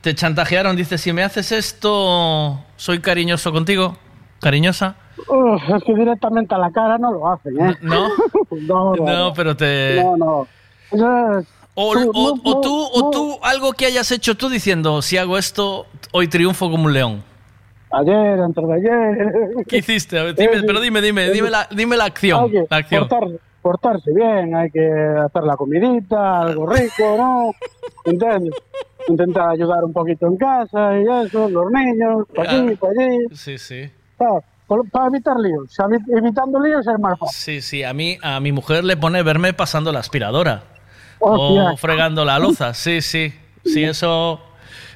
te chantajearon? Dices, si me haces esto, soy cariñoso contigo, cariñosa. Es que directamente a la cara no lo hacen, ¿eh? ¿No? no, no, No, pero te... no, no. Es- O, o- no, o tú, o tú, algo que hayas hecho tú diciendo, si hago esto, hoy triunfo como un león. Ayer, antes de ayer. ¿Qué hiciste? A ver, dime, pero dime, dime, dime la, dime la acción. La acción. portar- portarse bien, hay que hacer la comidita, algo rico, ¿no? ¿Entiendes? Intentar ayudar un poquito en casa y eso, los niños, para aquí, para allí. Sí, sí. Para, para evitar líos. Evi- Evitando líos es más fácil. Sí, sí, a mí, a mi mujer le pone verme pasando la aspiradora. Hostia. O fregando la loza, sí, sí. Sí, eso...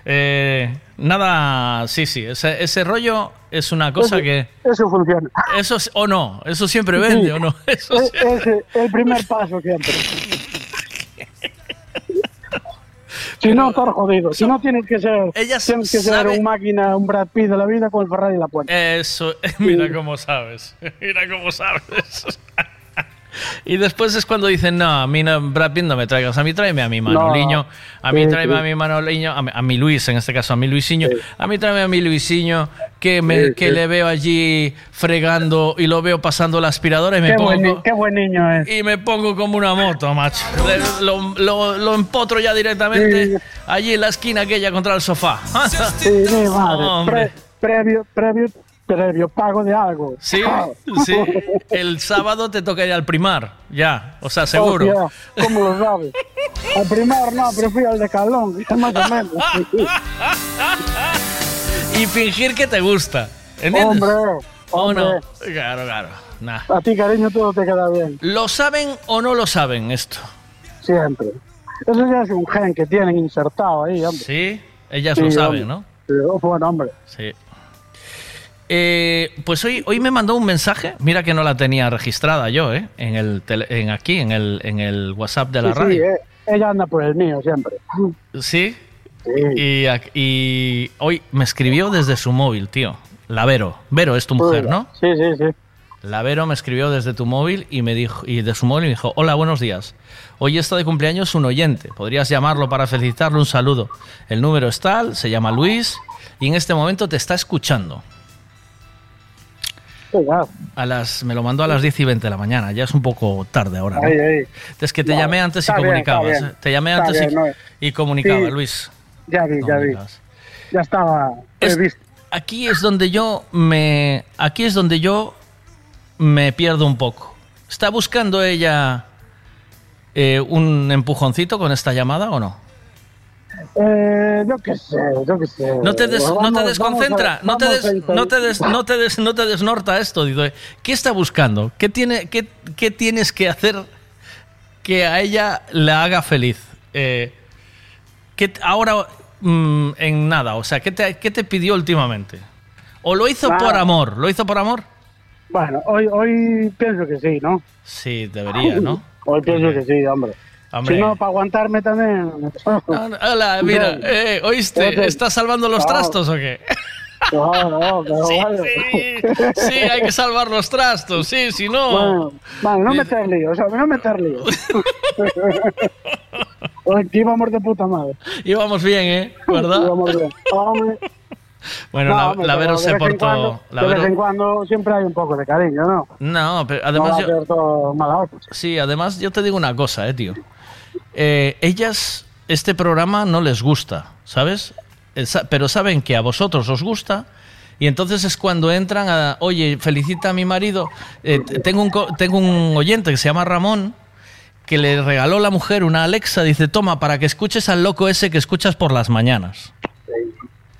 eh, nada, sí, sí, ese, ese rollo es una cosa Eso- que... Eso funciona. Eso es- o no, eso siempre vende o no. Eso Es, es el primer paso siempre. Si no, estar jodido. Si no, tienes que ser, tienes que ser un máquina, un Brad Pitt de la vida con el Ferrari y la puerta. Eso, mira cómo sabes. Mira cómo sabes. Y después es cuando dicen, no, a mí no, Brad Pitt no me traigas, a mí tráeme a mi Manoliño, a mí sí, tráeme sí. a mi Manoliño, a a mi Luis, en este caso a mi Luisinho, a mí tráeme a mi Luisinho, que, me, Sí, que sí. le veo allí fregando y lo veo pasando la aspiradora y me Qué buen, pongo... ni- qué buen niño es. Y me pongo como una moto, macho. Lo, lo- lo empotro ya directamente allí en la esquina aquella contra el sofá. Sí, mi madre. Pre- previo, previo, previo pago de algo. Sí, sí. El sábado te toca ir al primar, ya. O sea, seguro. Hostia, ¿Cómo lo sabes? Al primar no, pero fui al de Calón, más o menos. Y fingir que te gusta. ¿Entiendes? Hombre, ¿O no? hombre. Claro, claro. Nah. A ti, cariño, todo te queda bien. ¿Lo saben o no lo saben esto? Siempre. Eso ya es un gen que tienen insertado ahí, hombre. Sí, ellas Sí, lo saben, hombre. ¿no? Sí, oh, bueno, hombre. Sí. Eh, pues hoy, hoy me mandó un mensaje, mira que no la tenía registrada yo, ¿eh? En el tele- en aquí, en el, en el WhatsApp de la Sí, sí, radio. eh, ella anda por el mío siempre. ¿Sí? Y, hoy me escribió desde su móvil, tío. La Vero. Vero es tu mujer, ¿no? Sí, sí, sí. La Vero me escribió desde tu móvil y me dijo y de su móvil me dijo, hola, buenos días. Hoy está de cumpleaños un oyente. Podrías llamarlo para felicitarle un saludo. El número es tal, se llama Luis y en este momento te está escuchando. A las, me lo mandó a las 10 y 20 de la mañana. Ya es un poco tarde ahora. ¿no? Es que te No, llamé antes y bien, comunicabas. bien. ¿eh? Te llamé antes y, no. y comunicaba, Sí. Luis. Ya vi, ya vi. Comunicabas. Ya estaba Es- previsto. aquí es donde yo me aquí es donde yo me pierdo un poco. ¿Está buscando ella eh, un empujoncito con esta llamada o no? Eh, yo qué sé, yo qué sé. No te, des- no te desconcentra, no, te des- no, te des- no, te des- no te desnorta esto. Digo, ¿qué está buscando? ¿Qué, tiene, qué, qué tienes que hacer que a ella la haga feliz? Eh, ¿qué ahora, mm, en nada, o sea, ¿qué te, qué te pidió últimamente? ¿O lo hizo por amor? ¿Lo hizo por amor? Bueno, hoy, hoy pienso que sí, ¿no? Sí, debería, ¿no? Hoy pienso que sí, hombre. Hombre. Si no, para aguantarme también. Hola, mira, eh, ¿oíste? ¿Estás salvando los no. trastos o qué? No, no, Sí, bueno. Sí, hay que salvar los trastos, sí, si no. Bueno, vale, no meter líos, o sea, no meter líos. Oye, que íbamos de puta madre. Íbamos bien, ¿eh? ¿Verdad? Íbamos bien. Hombre, Bueno, no, la, hombre, la Vero se portó. cuando- la de vez Vero- en cuando siempre hay un poco de cariño, ¿no? No, pero además no va yo. todo mala. Sí, además yo te digo una cosa, eh, tío. Eh, ellas, este programa no les gusta, ¿sabes? Eh, Pero saben que a vosotros os gusta y entonces es cuando entran a, oye, felicita a mi marido. Eh, tengo, un, tengo un oyente que se llama Ramón que le regaló la mujer una Alexa, dice, toma, para que escuches al loco ese que escuchas por las mañanas.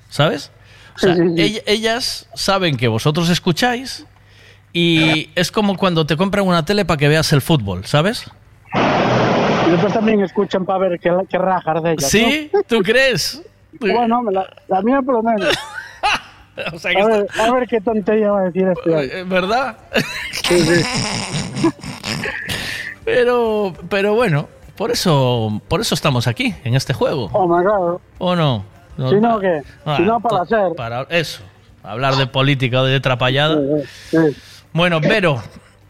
¿Sabes? O sea, ell- ellas saben que vosotros escucháis y es como cuando te compran una tele para que veas el fútbol, ¿sabes? Y después también escuchan para ver qué, qué rajas de ellas. ¿Sí? ¿Tú crees? ¿no? Bueno, la, la mía por lo menos. O sea que a, ver, a ver qué tontería va a decir este. Eh, ¿Verdad? Sí, sí. Pero, pero bueno, por eso, por eso estamos aquí, en este juego. Oh, my God. ¿O no? No- Si no, ¿qué? Ah, Si no, para hacer. Para eso, hablar de política o de trapallada. Sí. Bueno, pero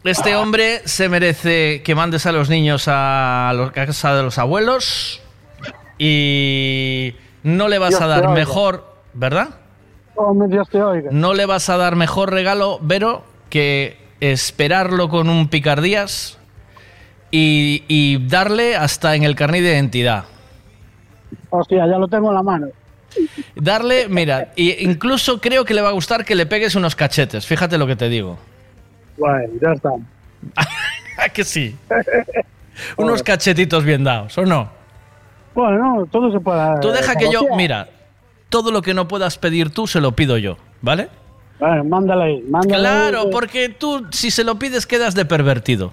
este hombre se merece que mandes a los niños a la casa de los abuelos y no le vas Dios a dar mejor, ¿verdad? Mi Dios te oiga. No le vas a dar mejor regalo, Vero, que esperarlo con un picardías y, y darle hasta en el carnet de identidad. Hostia, ya lo tengo en la mano. Darle, mira, e incluso creo que le va a gustar que le pegues unos cachetes, fíjate lo que te digo. Bueno, ya está. ¿A que sí? unos cachetitos bien dados, ¿o no? Bueno, todo se puede. Tú deja que yo, mira, todo lo que no puedas pedir tú se lo pido yo, ¿vale? Bueno, mándale ahí, mándale Claro, ahí. porque tú si se lo pides quedas de pervertido.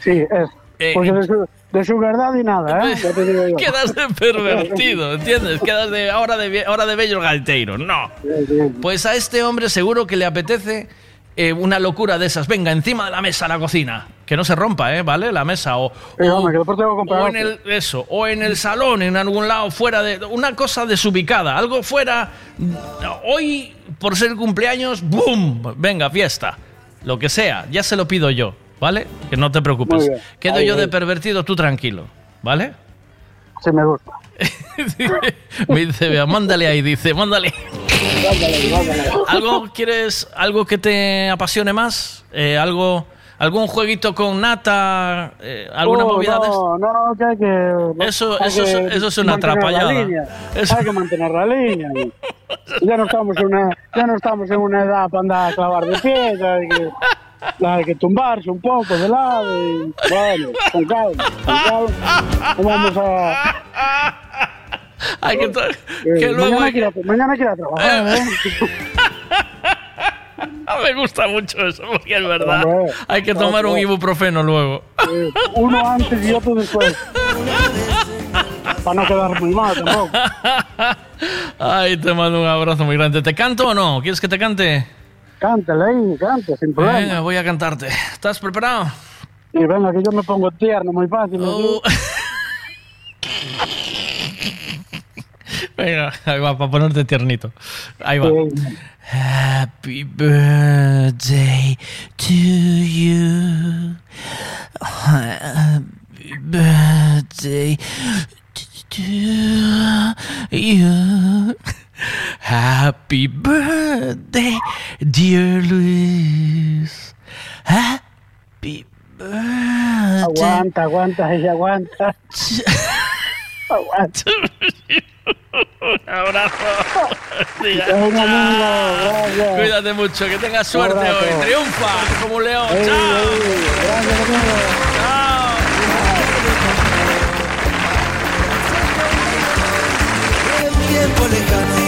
Sí, es. Eh, Porque de su, de su verdad y nada, ¿eh? Quedas de pervertido, ¿entiendes? Quedas de ahora de, ahora de bello gaiteiro. No. Pues a este hombre seguro que le apetece eh, una locura de esas. Venga, encima de la mesa la cocina. Que no se rompa, ¿eh? ¿Vale? La mesa. O, Sí, o- hombre, en el, eso, o en el salón, en algún lado, fuera de. Una cosa desubicada, algo fuera. Hoy, por ser cumpleaños, ¡boom! Venga, fiesta. Lo que sea, ya se lo pido yo, ¿vale? Que no te preocupes. Quedo Ahí, yo de pervertido, tú tranquilo, ¿vale? Sí, me gusta. Me dice, vea, mándale ahí, dice, mándale. Mándale, mándale. ¿Algo quieres, algo que te apasione más? Eh, algo, algún jueguito con nata, eh, alguna Oh, movida de no, no, que hay que. Eso- hay eso es- eso es una atrapallada. Hay que mantener la línea. Ya no estamos en una, ya no estamos en una edad para andar a clavar de pies, hay que, hay que tumbarse un poco de lado y bueno, con calma, con calma. Vamos a. Hay que, eh, que luego mañana, hay quiero, mañana quiero trabajar, ¿eh? Ah, Me gusta mucho eso, porque es verdad. Hombre, Hay que tomar un ibuprofeno luego. Eh, Uno antes y otro después. Para no quedar muy mal tampoco. Ay, te mando un abrazo muy grande. ¿Te canto o no? ¿Quieres que te cante? Cántale ahí, cante, sin problema. Venga, voy a cantarte. ¿Estás preparado? Y venga, que yo me pongo tierno muy fácil. Oh. Venga, ahí va, para ponerte tiernito. Ahí va. Happy birthday to you. Happy birthday to you. Happy birthday, dear Luis. Happy birthday. Aguanta, aguanta, ella aguanta. aguanta. Un abrazo. Cuídate mucho, que tengas suerte hoy. Triunfa como un león. Ey, Chao. ey. En tiempo lejano,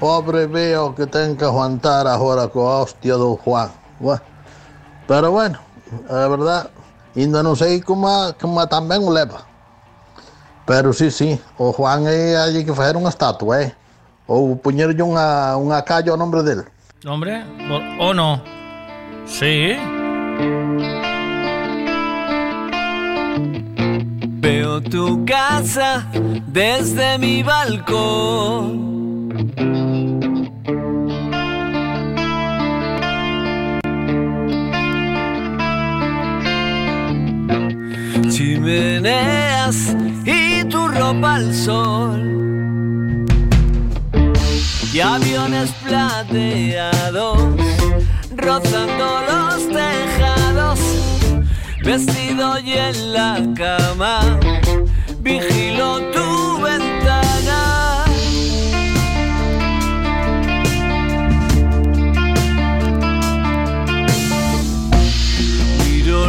pobre veo que ten que aguantar agora coa hostia do Juan. Buah. Pero bueno, a verdad, ainda non sei como, como tamén o leva. Pero sí, sí, o Juan allí que facer unha estatua, eh? Ou poñerlle unha, unha calla ao nombre del. Hombre, por- ¿o no? Sí. Veo tu casa desde mi balcón. Chimeneas y tu ropa al sol. Y aviones plateados rozando los tejados. Vestido y en la cama, vigilo tu ventana.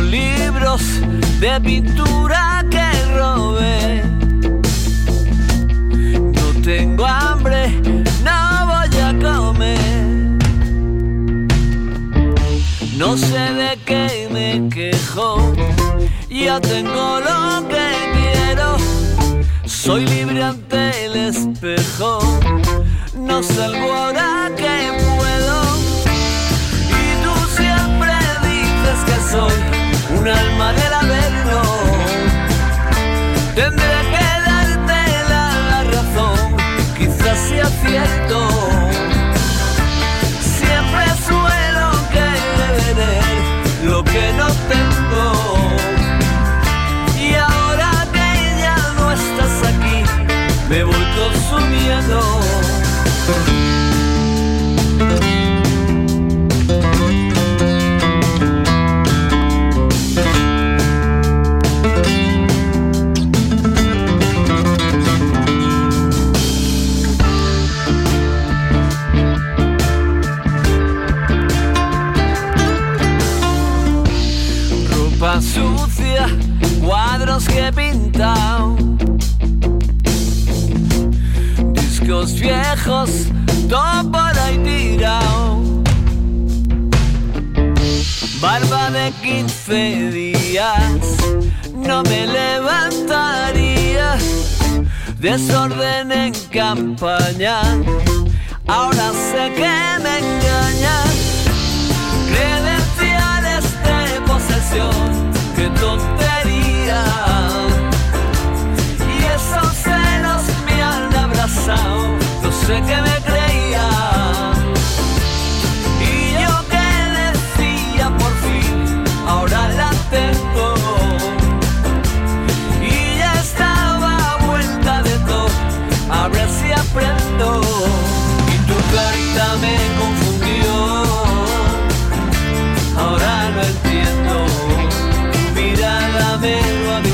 Libros de pintura que robé. No tengo hambre, no voy a comer. No sé de qué me quejo, ya tengo lo que quiero. Soy libre ante el espejo, no salgo ahora que puedo. Y tú siempre dices que soy un alma del averno. Tendré que darte la razón, quizás sea cierto. Viejos, todo por ahí tirado. Barba de 15 días, no me levantaría. Desorden en campaña, ahora sé que me engañan. Credenciales de posesión, qué tontería. Y esos celos me han abrazado, sé que me creía. Y yo que decía por fin, ahora la tengo. Y ya estaba vuelta de todo, a ver si aprendo. Y tu carita me confundió, ahora lo entiendo. Tu mirada me lo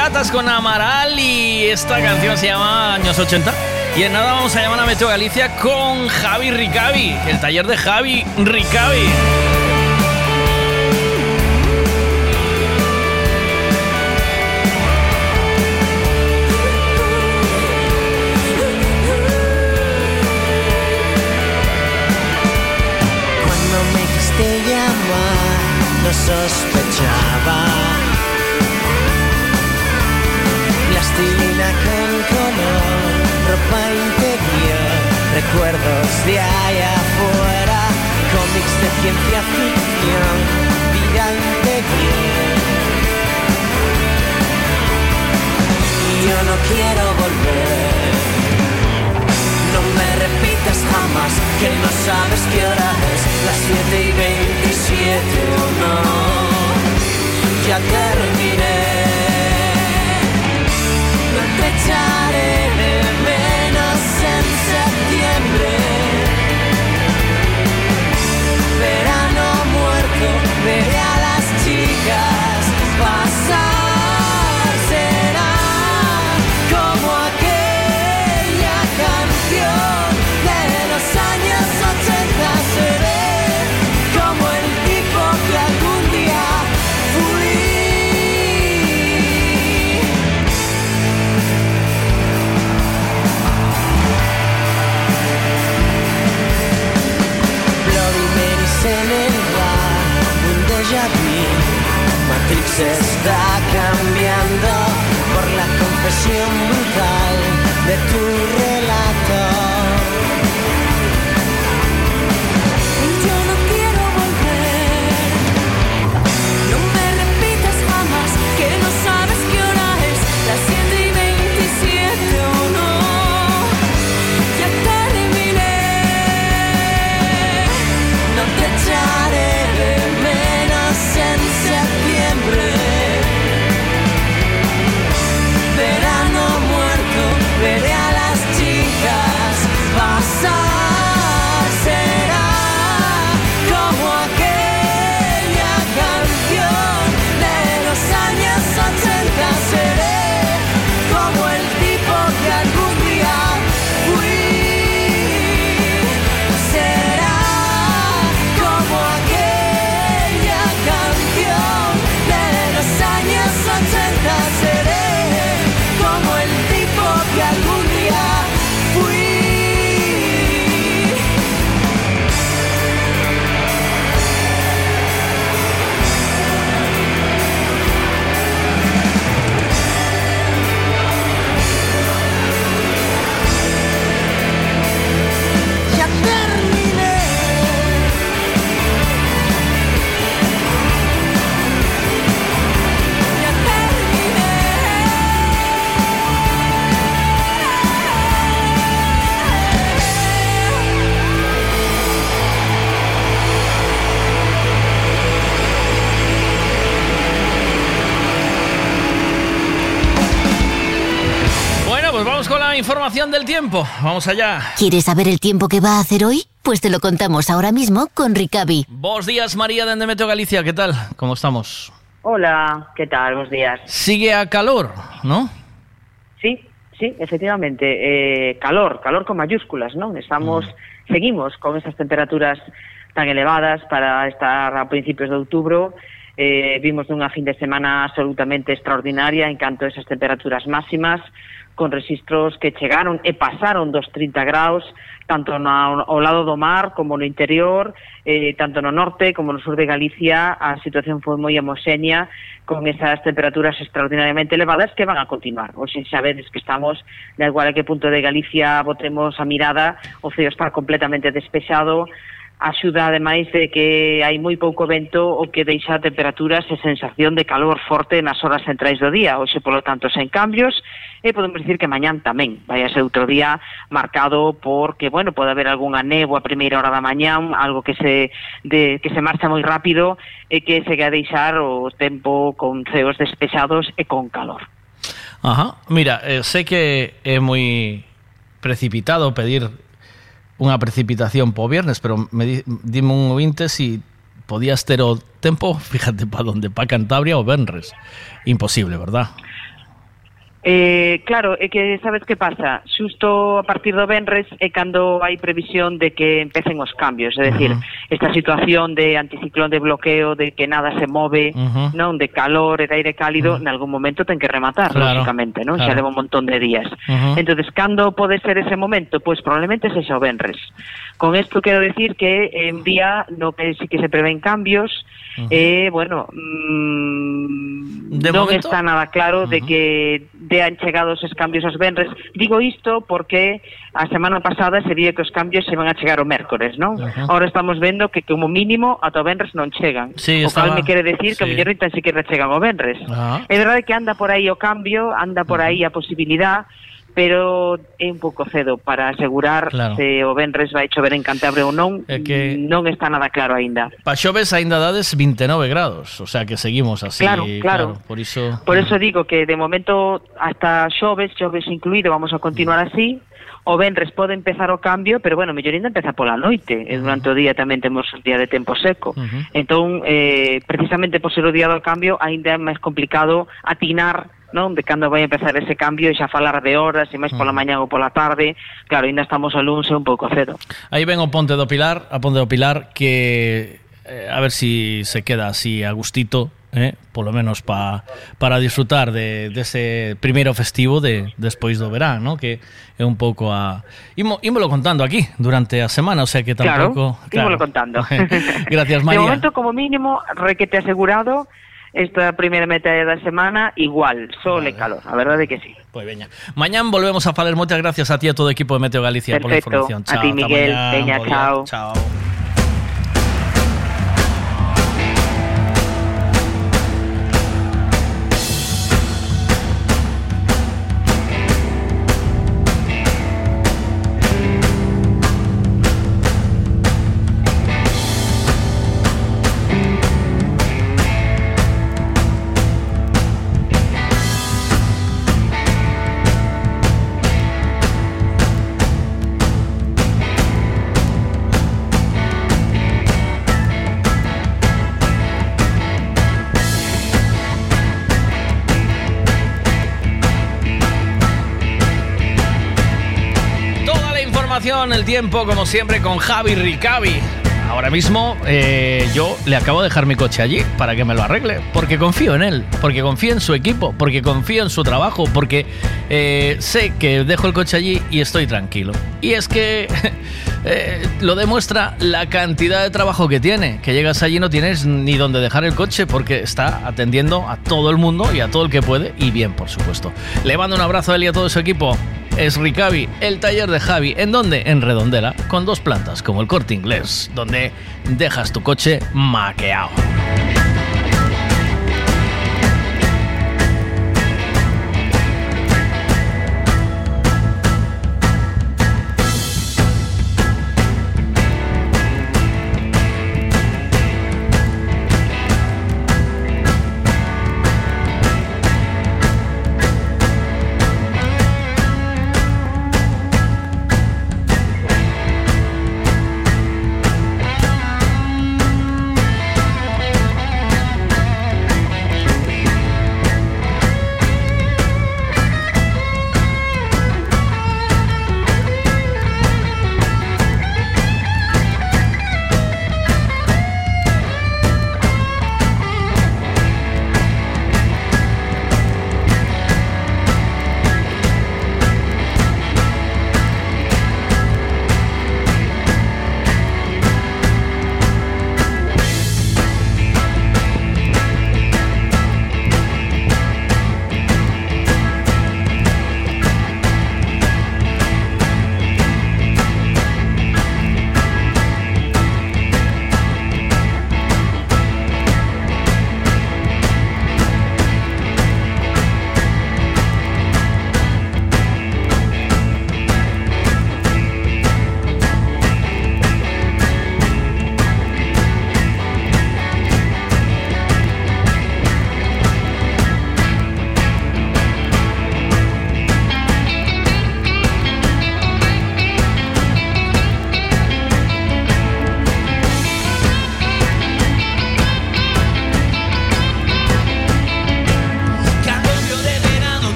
Piratas con Amaral y esta canción se llama Años 80. Y en nada vamos a llamar a Meteo Galicia con Javi Ricavi, el taller de Javi Ricavi. Cuando me dijiste llamar, no sospechaba. Ropa interior, recuerdos de allá afuera, cómics de ciencia ficción, vida interior. Yo no quiero volver. No me repitas jamás que no sabes qué hora es Las 7 y 27 o no Ya terminé No te echaré Matrix está cambiando por la confesión brutal de tu pues vamos con la información del tiempo. Vamos allá. ¿Quieres saber el tiempo que va a hacer hoy? Pues te lo contamos ahora mismo con Ricavi. Buenos días, María de Endemeteo Galicia. ¿Qué tal? ¿Cómo estamos? Hola, ¿qué tal? Buenos días. Sigue a calor, ¿no? Sí, sí, efectivamente. eh, calor, calor con mayúsculas, ¿no? Estamos, seguimos con esas temperaturas tan elevadas para estar a principios de outubro. Eh, vimos unha fin de semana absolutamente extraordinaria en canto a esas temperaturas máximas, con registros que chegaron e pasaron dos 30 graus tanto na, ao lado do mar como no interior, eh, tanto no norte como no sur de Galicia, a situación foi moi homoxénea con esas temperaturas extraordinariamente elevadas que van a continuar. Hoxe sen sabedes que estamos, da igual a que punto de Galicia botemos a mirada, o ceo está completamente despexado, axuda ademais de que hai moi pouco vento o que deixa temperaturas e sensación de calor forte nas horas centrais do día. Hoxe, polo tanto, sen cambios e podemos dicir que mañán tamén. Vai a ser outro día marcado porque, bueno, pode haber algunha néboa a primeira hora da mañán, algo que se de, que se marcha moi rápido e que se a deixar o tempo con ceos despexados e con calor. Ajá. Mira, eh, sé que é moi precipitado pedir unha precipitación po viernes, pero me di, dime un ointe si podías ter o tempo, fíjate, pa donde pa Cantabria o Benres. Imposible, verdad? Eh, claro, é que sabes que pasa? Xusto a partir do Benres é cando hai previsión de que empecen os cambios, é dicir, uh -huh. esta situación de anticiclón de bloqueo, de que nada se move, uh -huh. non, de calor e de aire cálido, uh -huh. en algún momento ten que rematar, claro. lógicamente, non? Claro. Xa leva un montón de días. Uh -huh. Entonces, cando pode ser ese momento? Pois pues probablemente sexa o Benres. Con isto quero decir que é un día no que sí que se prevén cambios, Uh eh, -huh. Bueno, mm, de non momento? está nada claro uh -huh. de que dean chegado os cambios aos venres. Digo isto porque a semana pasada se vía que os cambios se van a chegar o mércores, non? Uh -huh. Ahora estamos vendo que como mínimo ata o venres non chegan. Sí, o estaba... cal me quere decir sí. que o mellor tan siquiera chegan o venres. Uh -huh. É verdade que anda por aí o cambio, anda por aí a posibilidade, pero é un pouco cedo para asegurar claro. se o Benres vai chover en Cantabria ou non, é que non está nada claro aínda. Pa xoves aínda dades 29 grados, o sea que seguimos así. Claro, claro. claro por iso Por eso digo que de momento hasta xoves, xoves incluído, vamos a continuar mm. así. O Benres pode empezar o cambio, pero bueno, mellor ainda empeza pola noite, e mm. durante o día tamén temos un día de tempo seco. Uh -huh. Entón, eh, precisamente por ser o día do cambio, aínda é máis complicado atinar non? De cando vai empezar ese cambio e xa falar de horas e máis pola mm. mañá ou pola tarde, claro, ainda estamos a lunes e un pouco cedo. Aí ven o Ponte do Pilar, a Ponte do Pilar que eh, a ver si se queda así a gustito eh, polo menos pa, para disfrutar de, dese primeiro festivo de despois do verán, no? que é un pouco a... Imo, ímolo contando aquí durante a semana, o sea que tampouco... Claro, claro. ímolo contando. Gracias, María. De momento, como mínimo, requete asegurado esta primeira metade da semana igual, sol e calor, a verdade que sí. Pois veña. Mañán volvemos a falar. Moitas gracias a ti e a todo o equipo de Meteo Galicia pola Perfecto. información. A ti, Miguel. Veña, chao. Chao. El tiempo, como siempre, con Javi Ricavi. Ahora mismo eh, yo le acabo de dejar mi coche allí para que me lo arregle, porque confío en él, porque confío en su equipo, porque confío en su trabajo, porque eh, sé que dejo el coche allí y estoy tranquilo. Y es que eh, lo demuestra la cantidad de trabajo que tiene, que llegas allí no tienes ni dónde dejar el coche porque está atendiendo a todo el mundo y a todo el que puede y bien, por supuesto. Le mando un abrazo a él y a todo su equipo. Es Ricavi, el taller de Javi. ¿En dónde? En Redondela, con dos plantas, como el corte inglés, donde dejas tu coche maqueado.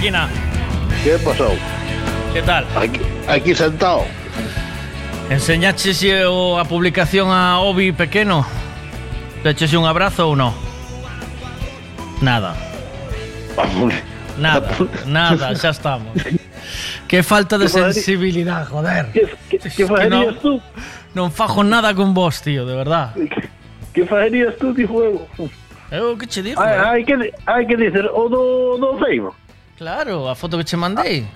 máquina. ¿Qué pasou? ¿Qué tal? Aquí, aquí sentado. Enseñaxese a publicación a Obi pequeno? Dechese un abrazo ou no? Nada. Nada, nada, xa estamos. Que falta de sensibilidade, joder. Que, que, que farías no, tú? Non fajo nada con vos, tío, de verdad. Que farías tú, ti juego? Eu que che digo? Hai que, hai que dizer o do, do Facebook. Claro, a foto que che mandei.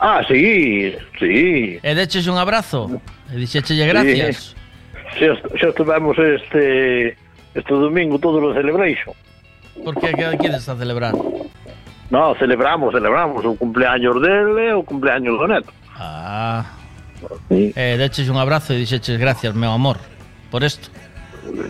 Ah, sí, sí. E deches un abrazo. E gracias. Xa, est- xa estivemos este este domingo todo o celebration. Por que que queres a celebrar? No, celebramos, celebramos o cumpleaños dele e o cumpleaños do neto. Ah. E deches un abrazo e dixeches gracias, meu amor, por isto.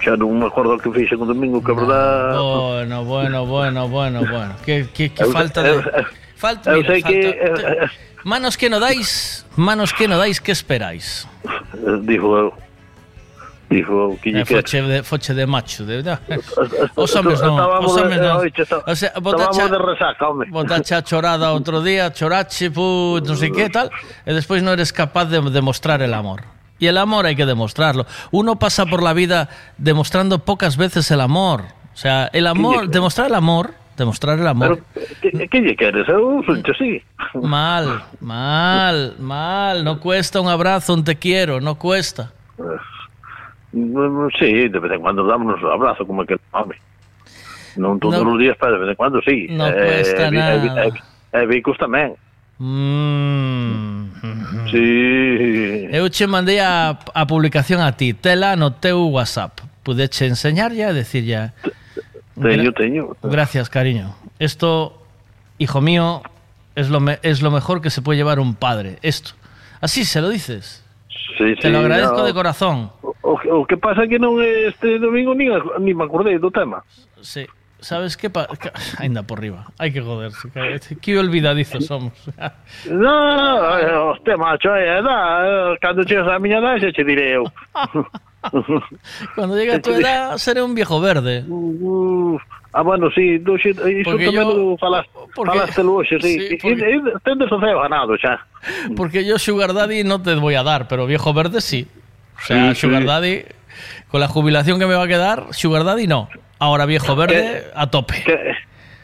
Xa non me acordo o que fixen o domingo, que a verdad... Bueno, bueno, bueno, bueno, bueno. Que, que, que Eu- falta eu- de... Falta, eu mira, que... falta- te- Manos que no dais, manos que no dais, que esperáis? Dixo eu. Dixo eu, que Eh, foche, de, foche de macho. De, no. Os hombres non. Os hombres non. O sea, botacha, de resaca, home. botacha chorada outro día, chorache, pu, non sei que tal, e despois non eres capaz de demostrar el amor. Y el amor hay que demostrarlo. Uno pasa por la vida demostrando pocas veces el amor. O sea, el amor, demostrar el amor, demostrar el amor. Queres? Eu son así. Mal, mal, mal. No cuesta un abrazo, un te quiero, no cuesta. Mm, Sí, de vez en cuando dámonos un abrazo, como que. Non todos No. os días, pero de vez en cuando sí. No cuesta vi- nada. E bicos tamén. Mm. Sí. Eu che mandei a, a publicación a ti, tela no teu WhatsApp. Pudeche enseñarlle e decirlle... Teño, teño. Gracias, cariño. Esto, hijo mío, es lo, me, es lo mejor que se puede llevar un padre. Esto. Así se lo dices. Sí, Te sí, lo agradezco no. de corazón. O, o, o que pasa que non este domingo ni, ni me acordei do tema. Sí sabes que, pa, ainda por riba, hai que joderse, que, Qué olvidadizos somos. No, no, hostia, macho, é, da, eh, cando chegas a miña edad, xa che direi eu. Cando llega a tu edad, seré un viejo verde. Uh, ah, bueno, sí, do, xe, iso porque tamén yo, falas, porque, falaste luxe, sí. sí porque, e, e, tendes o ceo ganado xa. Porque yo Sugar Daddy non te voy a dar, pero viejo verde sí. O sea, sí, Sugar sí. Daddy Con la jubilación que me va a quedar, Sugar Daddy no. Ahora viejo verde, eh, a tope. ¿Qué?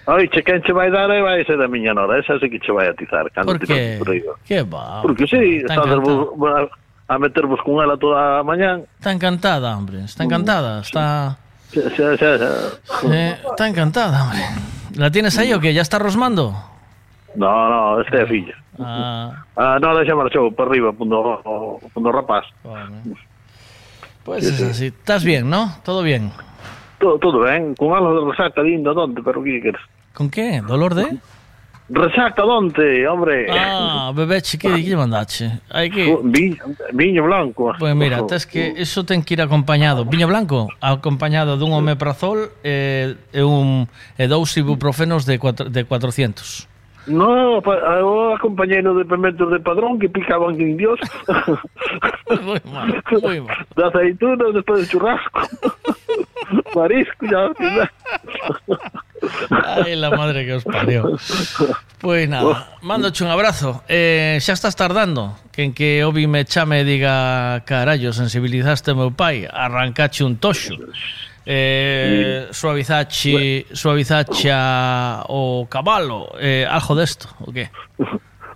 Oye, che, quen che vai dar e vai ser a miña nora, esa sí que che vai atizar. Cando Por que? Que va? Porque si, sí, estás a metervos con ela toda a mañán. Está encantada, hombre, está mm. encantada, está... Sí, sí, sí, eh, está encantada, hombre. ¿La tienes ahí o que ¿Ya está rosmando? No, no, este é filla. Ah. ah, no, xa marchou, para arriba, pundo, pundo rapaz. Vale. Pois pues así. Estás bien, ¿no? Todo bien. Todo, todo ben, con algo de resaca dindo, donte, pero que queres? Con que? Dolor de? Resaca donte, hombre. Ah, bebeche, que, que mandache? Hay que... Viño, viño blanco. Pois pues mira, es que eso ten que ir acompañado. Viño blanco, acompañado dun omeprazol e, e, un, e dous ibuprofenos de, cuatro, de 400. No, pa, o compañero de pimentos de padrón que picaban que indios. muy mal, muy mal. De aceitunas después de churrasco. Marisco, ya. Ai, la madre que os parió. Pois nada, mandoche un abrazo. Eh, xa estás tardando que en que Obi me chame e diga carallo, sensibilizaste meu pai, arrancache un toxo. eh, suavizache, suavizache a, o cabalo, eh, algo desto, o que?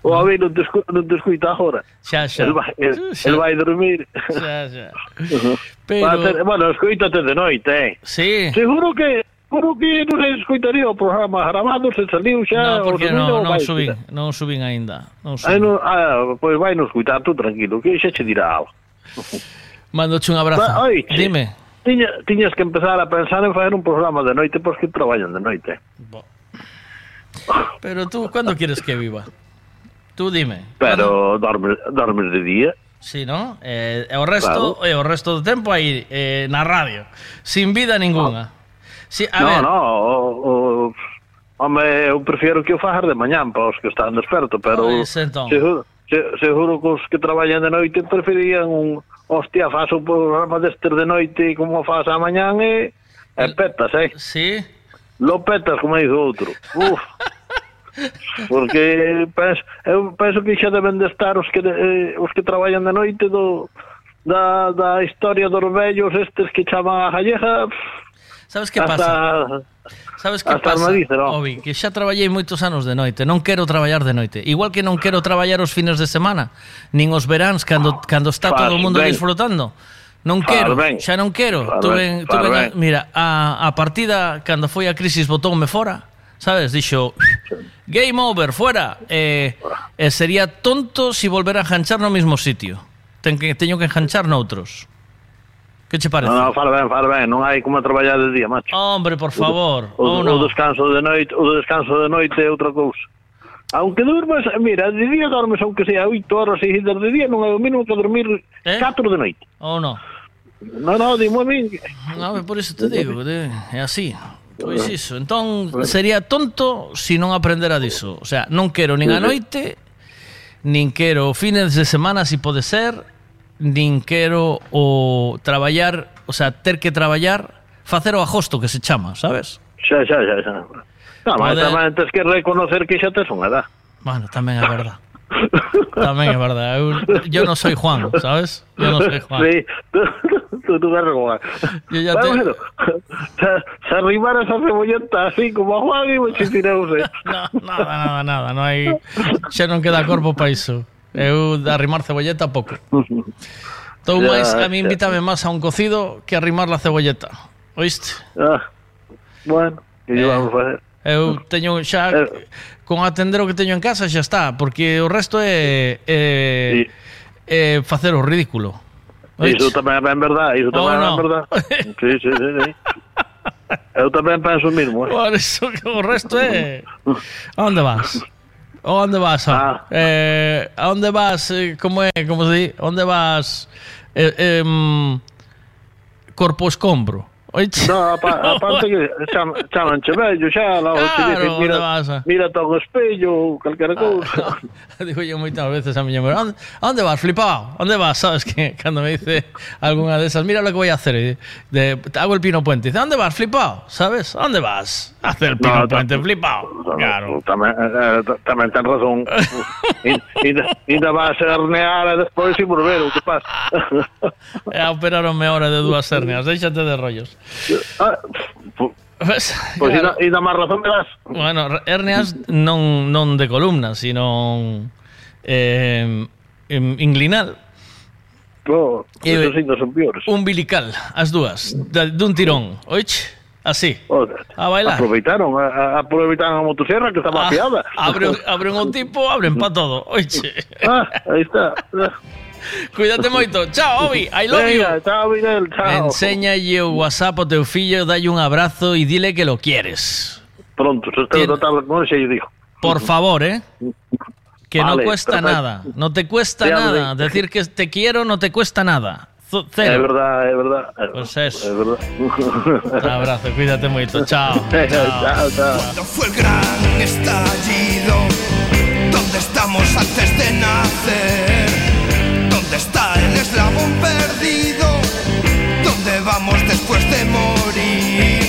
O a ver, non te, escu non te escuita agora. Xa, xa. El vai, el, xa. el vai dormir. Xa, xa. Uh-huh. Pero... Ter, bueno, escuítate de noite, eh? Sí. Seguro que Seguro que non se escoitaría o programa grabado, se saliu xa... No, porque non, non subín, non subín aínda. Non ah, subín. Ay, no, ah, pois vai nos escuitar tú tranquilo, que xa che dirá algo. Mandoche un abrazo. Oiche, Dime tiña, tiñas que empezar a pensar en facer un programa de noite porque traballan de noite. Bo. Pero tú, cando quieres que viva? Tú dime. Pero dormes, dormes de día. Sí, ¿no? Eh, e o resto, claro. e o resto do tempo aí eh, na radio, sin vida ninguna. No. Si, a no, ver. no, o, o, home, eu prefiero que o fajar de mañán para os que están desperto, pero Pois, entón. Se, se, seguro que os que traballan de noite preferían un hostia, faz o programa destes de noite como faz a mañán e, e petas, eh? Sí. Lo petas, como dice outro. Uf. Porque penso, eu penso que xa deben de estar os que, eh, os que traballan de noite do, da, da historia dos vellos estes que chaman a Galleja, pff, Sabes que hasta, pasa? Sabes que hasta pasa, narices, no. Obi, que xa traballei moitos anos de noite, non quero traballar de noite. Igual que non quero traballar os fines de semana, nin os veráns cando cando está far todo o mundo ben. disfrutando. Non quero, ben. xa non quero. Far tuve, ben. tuve, ben. mira, a, a partida cando foi a crisis botoume fora. Sabes, dixo Game over, fuera eh, eh, Sería tonto si volver a enganchar no mismo sitio Ten que, Teño que enganchar noutros Que che parece? Non, no, fala ben, fala ben, non hai como traballar de día, macho. Hombre, por favor. O, o, oh, no. o descanso de noite, o descanso de noite é outra cousa. Aunque durmas, mira, de día dormes aunque sea 8 horas seguidas de día, non é o mínimo que dormir eh? 4 de noite. Ou oh, non? Non, non, dimo a mí. Non, ah, por iso te digo, é así. Pois iso, entón sería tonto se si non aprendera diso. O sea, non quero nin a noite, nin quero fines de semana se si pode ser, nin quero o traballar, o sea, ter que traballar, facer o ajosto que se chama, sabes? Xa, xa, xa, xa. Ah, Não, mas Poder... tamén tens que reconocer que xa tes unha edad. Bueno, tamén é verdad. tamén é verdad. Eu, yo non soy Juan, sabes? Yo non soy Juan. Sí, tú, tú, tú vas como... Yo ya te... Bueno, se, se arrimaras a cebollenta así como a Juan e mochitirause. no, nada, nada, nada. No hai... Xa non queda corpo para iso. Eu de arrimar cebolleta pouco. Estou máis, a mí invítame máis a un cocido que arrimar la cebolleta. Oíste? Ah, bueno, que eh, vamos a ver. Eu teño xa eh, con atender o que teño en casa xa está, porque o resto é é, sí. é facer o ridículo. Oíste? Iso tamén é verdade, iso tamén oh, no. é verdade. sí, sí, sí, sí. Eu tamén penso o mismo. Eh? Por eso, o resto é... Onde vas? A onde vas? ah? Eh, a onde vas? eh, como é? Como se di? A onde vas? Eh, em, corpo escombro. No, apa- aparte que cham, chamanche vello xa, te Claro, mira, onde vas, ah? mira todo o espello, calquera cousa. Digo yo moitas veces a miña mujer, "¿Onde- onde vas, flipado? ¿A onde vas? Sabes que cando me dice alguna de esas, mira lo que voy a hacer, eh, de, hago el pino puente. Dice, ¿a dónde vas, flipado? ¿Sabes? ¿A dónde vas? Hace el pino no, puente flipado. Claro. Tamén, eh, eh tamén ten razón. Ainda vas a hernear e despois e volver, o que pasa? eh, operaronme ahora de dúas hernias, déxate de rollos. Ah, Ves, pois claro. ainda máis razón me das. Bueno, hernias non, non de columna, sino eh, inglinal. Oh, e, sí non son piores. Umbilical, as dúas, dun tirón, oiche? Así. A bailar. Aproveitaron, a, a, aproveitaron a motosierra que estaba Ah, afiada. abren, abren o tipo, abren para todo, oiche. Ah, aí está. Cuídate moito. Chao, Obi. I love you. Venga, chao, Miguel, chao. Enséñalle o WhatsApp ao teu fillo, dalle un abrazo e dile que lo quieres. Pronto, se con ese. Por favor, ¿eh? Que no Vale, cuesta perfecto. nada. No te cuesta nada. Decir que te quiero no te cuesta nada. Cero. verdad, é verdad. Pues eso. É verdad. Un abrazo, cuídate moito. Chao. chao, chao. Cuando fue el gran estallido, ¿dónde estamos antes de nacer? ¿Dónde está el eslabón perdido? ¿Dónde vamos después de morir?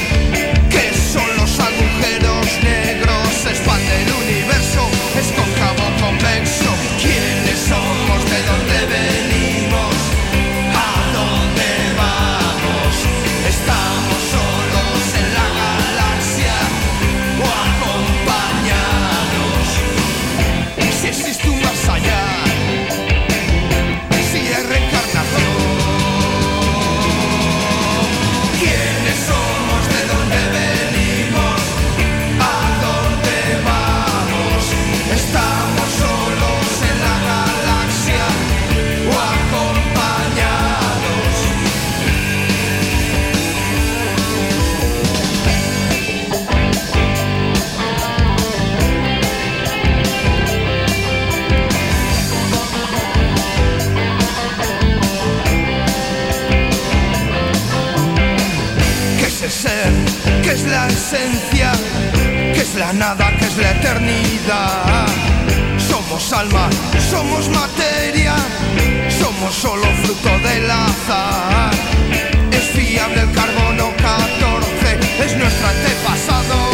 ¿Qué es la esencia? ¿Qué es la nada? ¿Qué es la eternidad? Somos alma, somos materia, somos solo fruto del azar. Es fiable el carbono 14, es nuestro antepasado,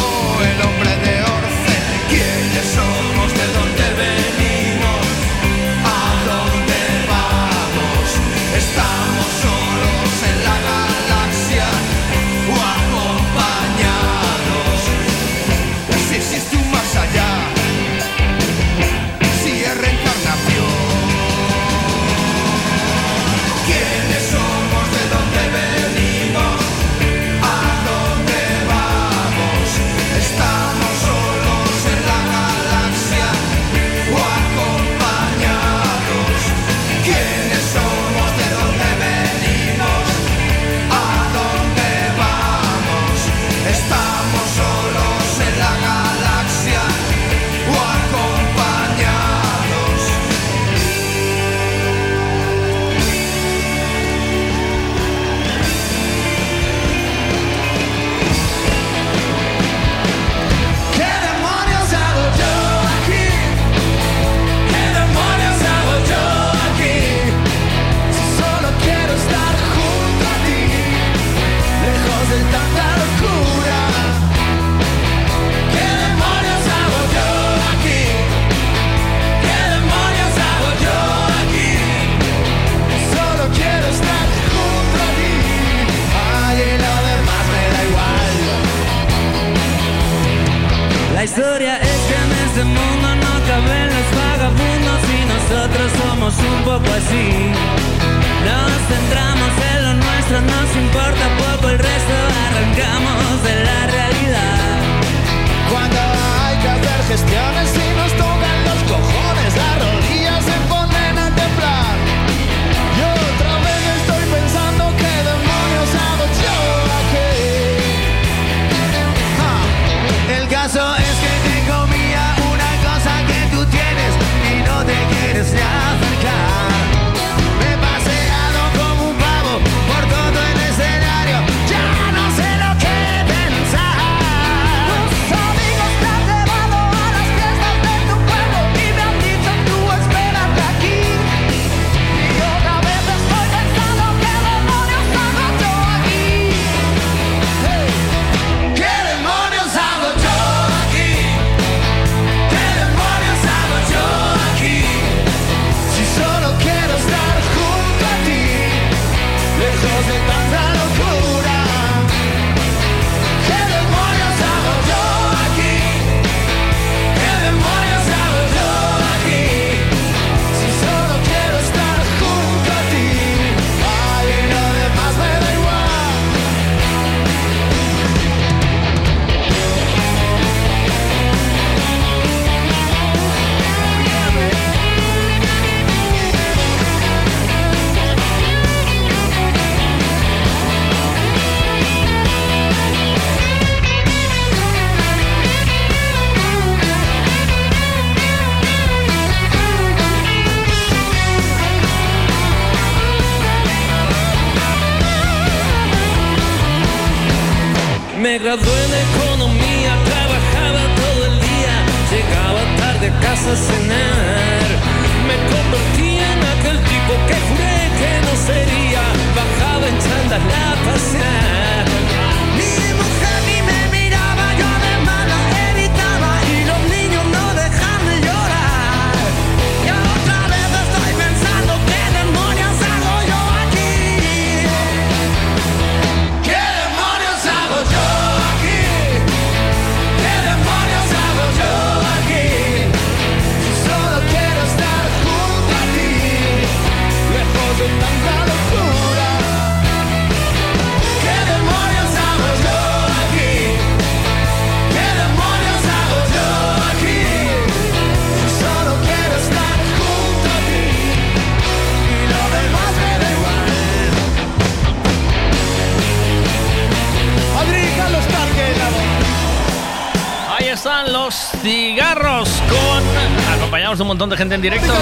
montón de gente en directo.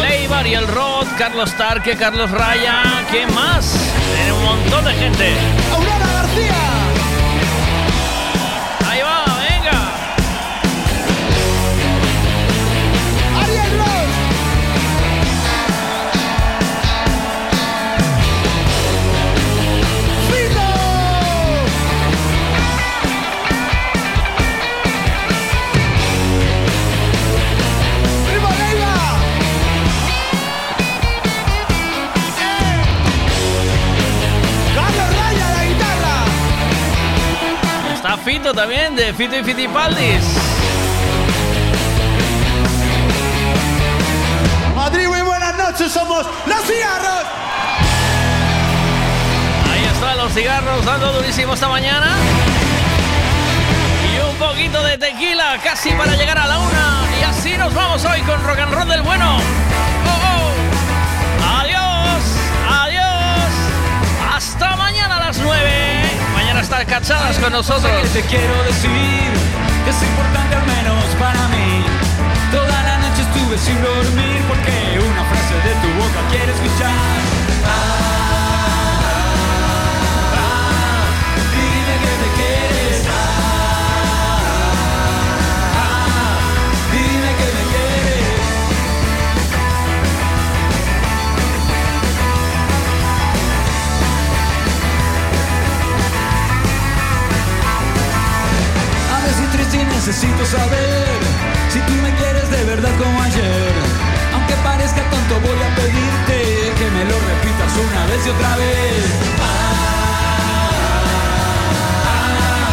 Leibar y el Rod, Carlos Tarque, Carlos Raya, ¿quién más? Tiene un montón de gente. también de Fito y Fitipaldis. Madrid, muy buenas noches, somos los cigarros. Ahí están los cigarros dando durísimo esta mañana. Y un poquito de tequila casi para llegar a la una. Y así nos vamos hoy con Rock and Roll del Bueno. Oh, oh. Adiós, adiós. Hasta mañana a las nueve para estar cachadas con nosotros. Que te quiero decir, que es importante al menos para mí. Toda la noche estuve sin dormir porque una frase de tu boca quiero escuchar. Necesito saber si tú me quieres de verdad como ayer. Aunque parezca tonto, voy a pedirte que me lo repitas una vez y otra vez. Ah, ah, ah,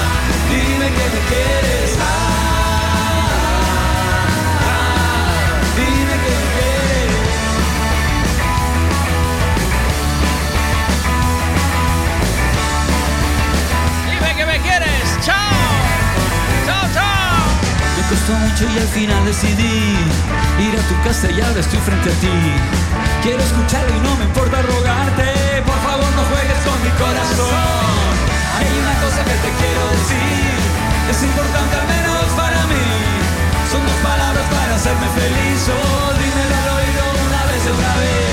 dime que me quieres. dime que me quieres. Dime que me quieres. Chao. Chao, chao mucho y al final decidí ir a tu casa y ahora estoy frente a ti. Quiero escucharlo y no me importa rogarte, por favor no juegues con mi corazón. Hay una cosa que te quiero decir, es importante al menos para mí. Son dos palabras para hacerme feliz, oh, dímelo al oído una vez otra vez.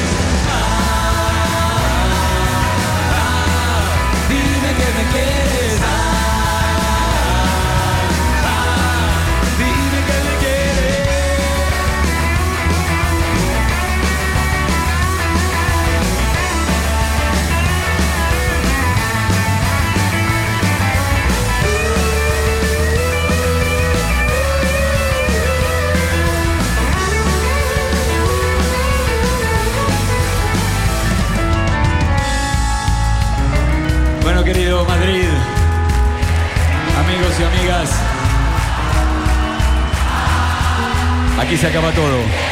Querido Madrid, amigos y amigas, aquí se acaba todo.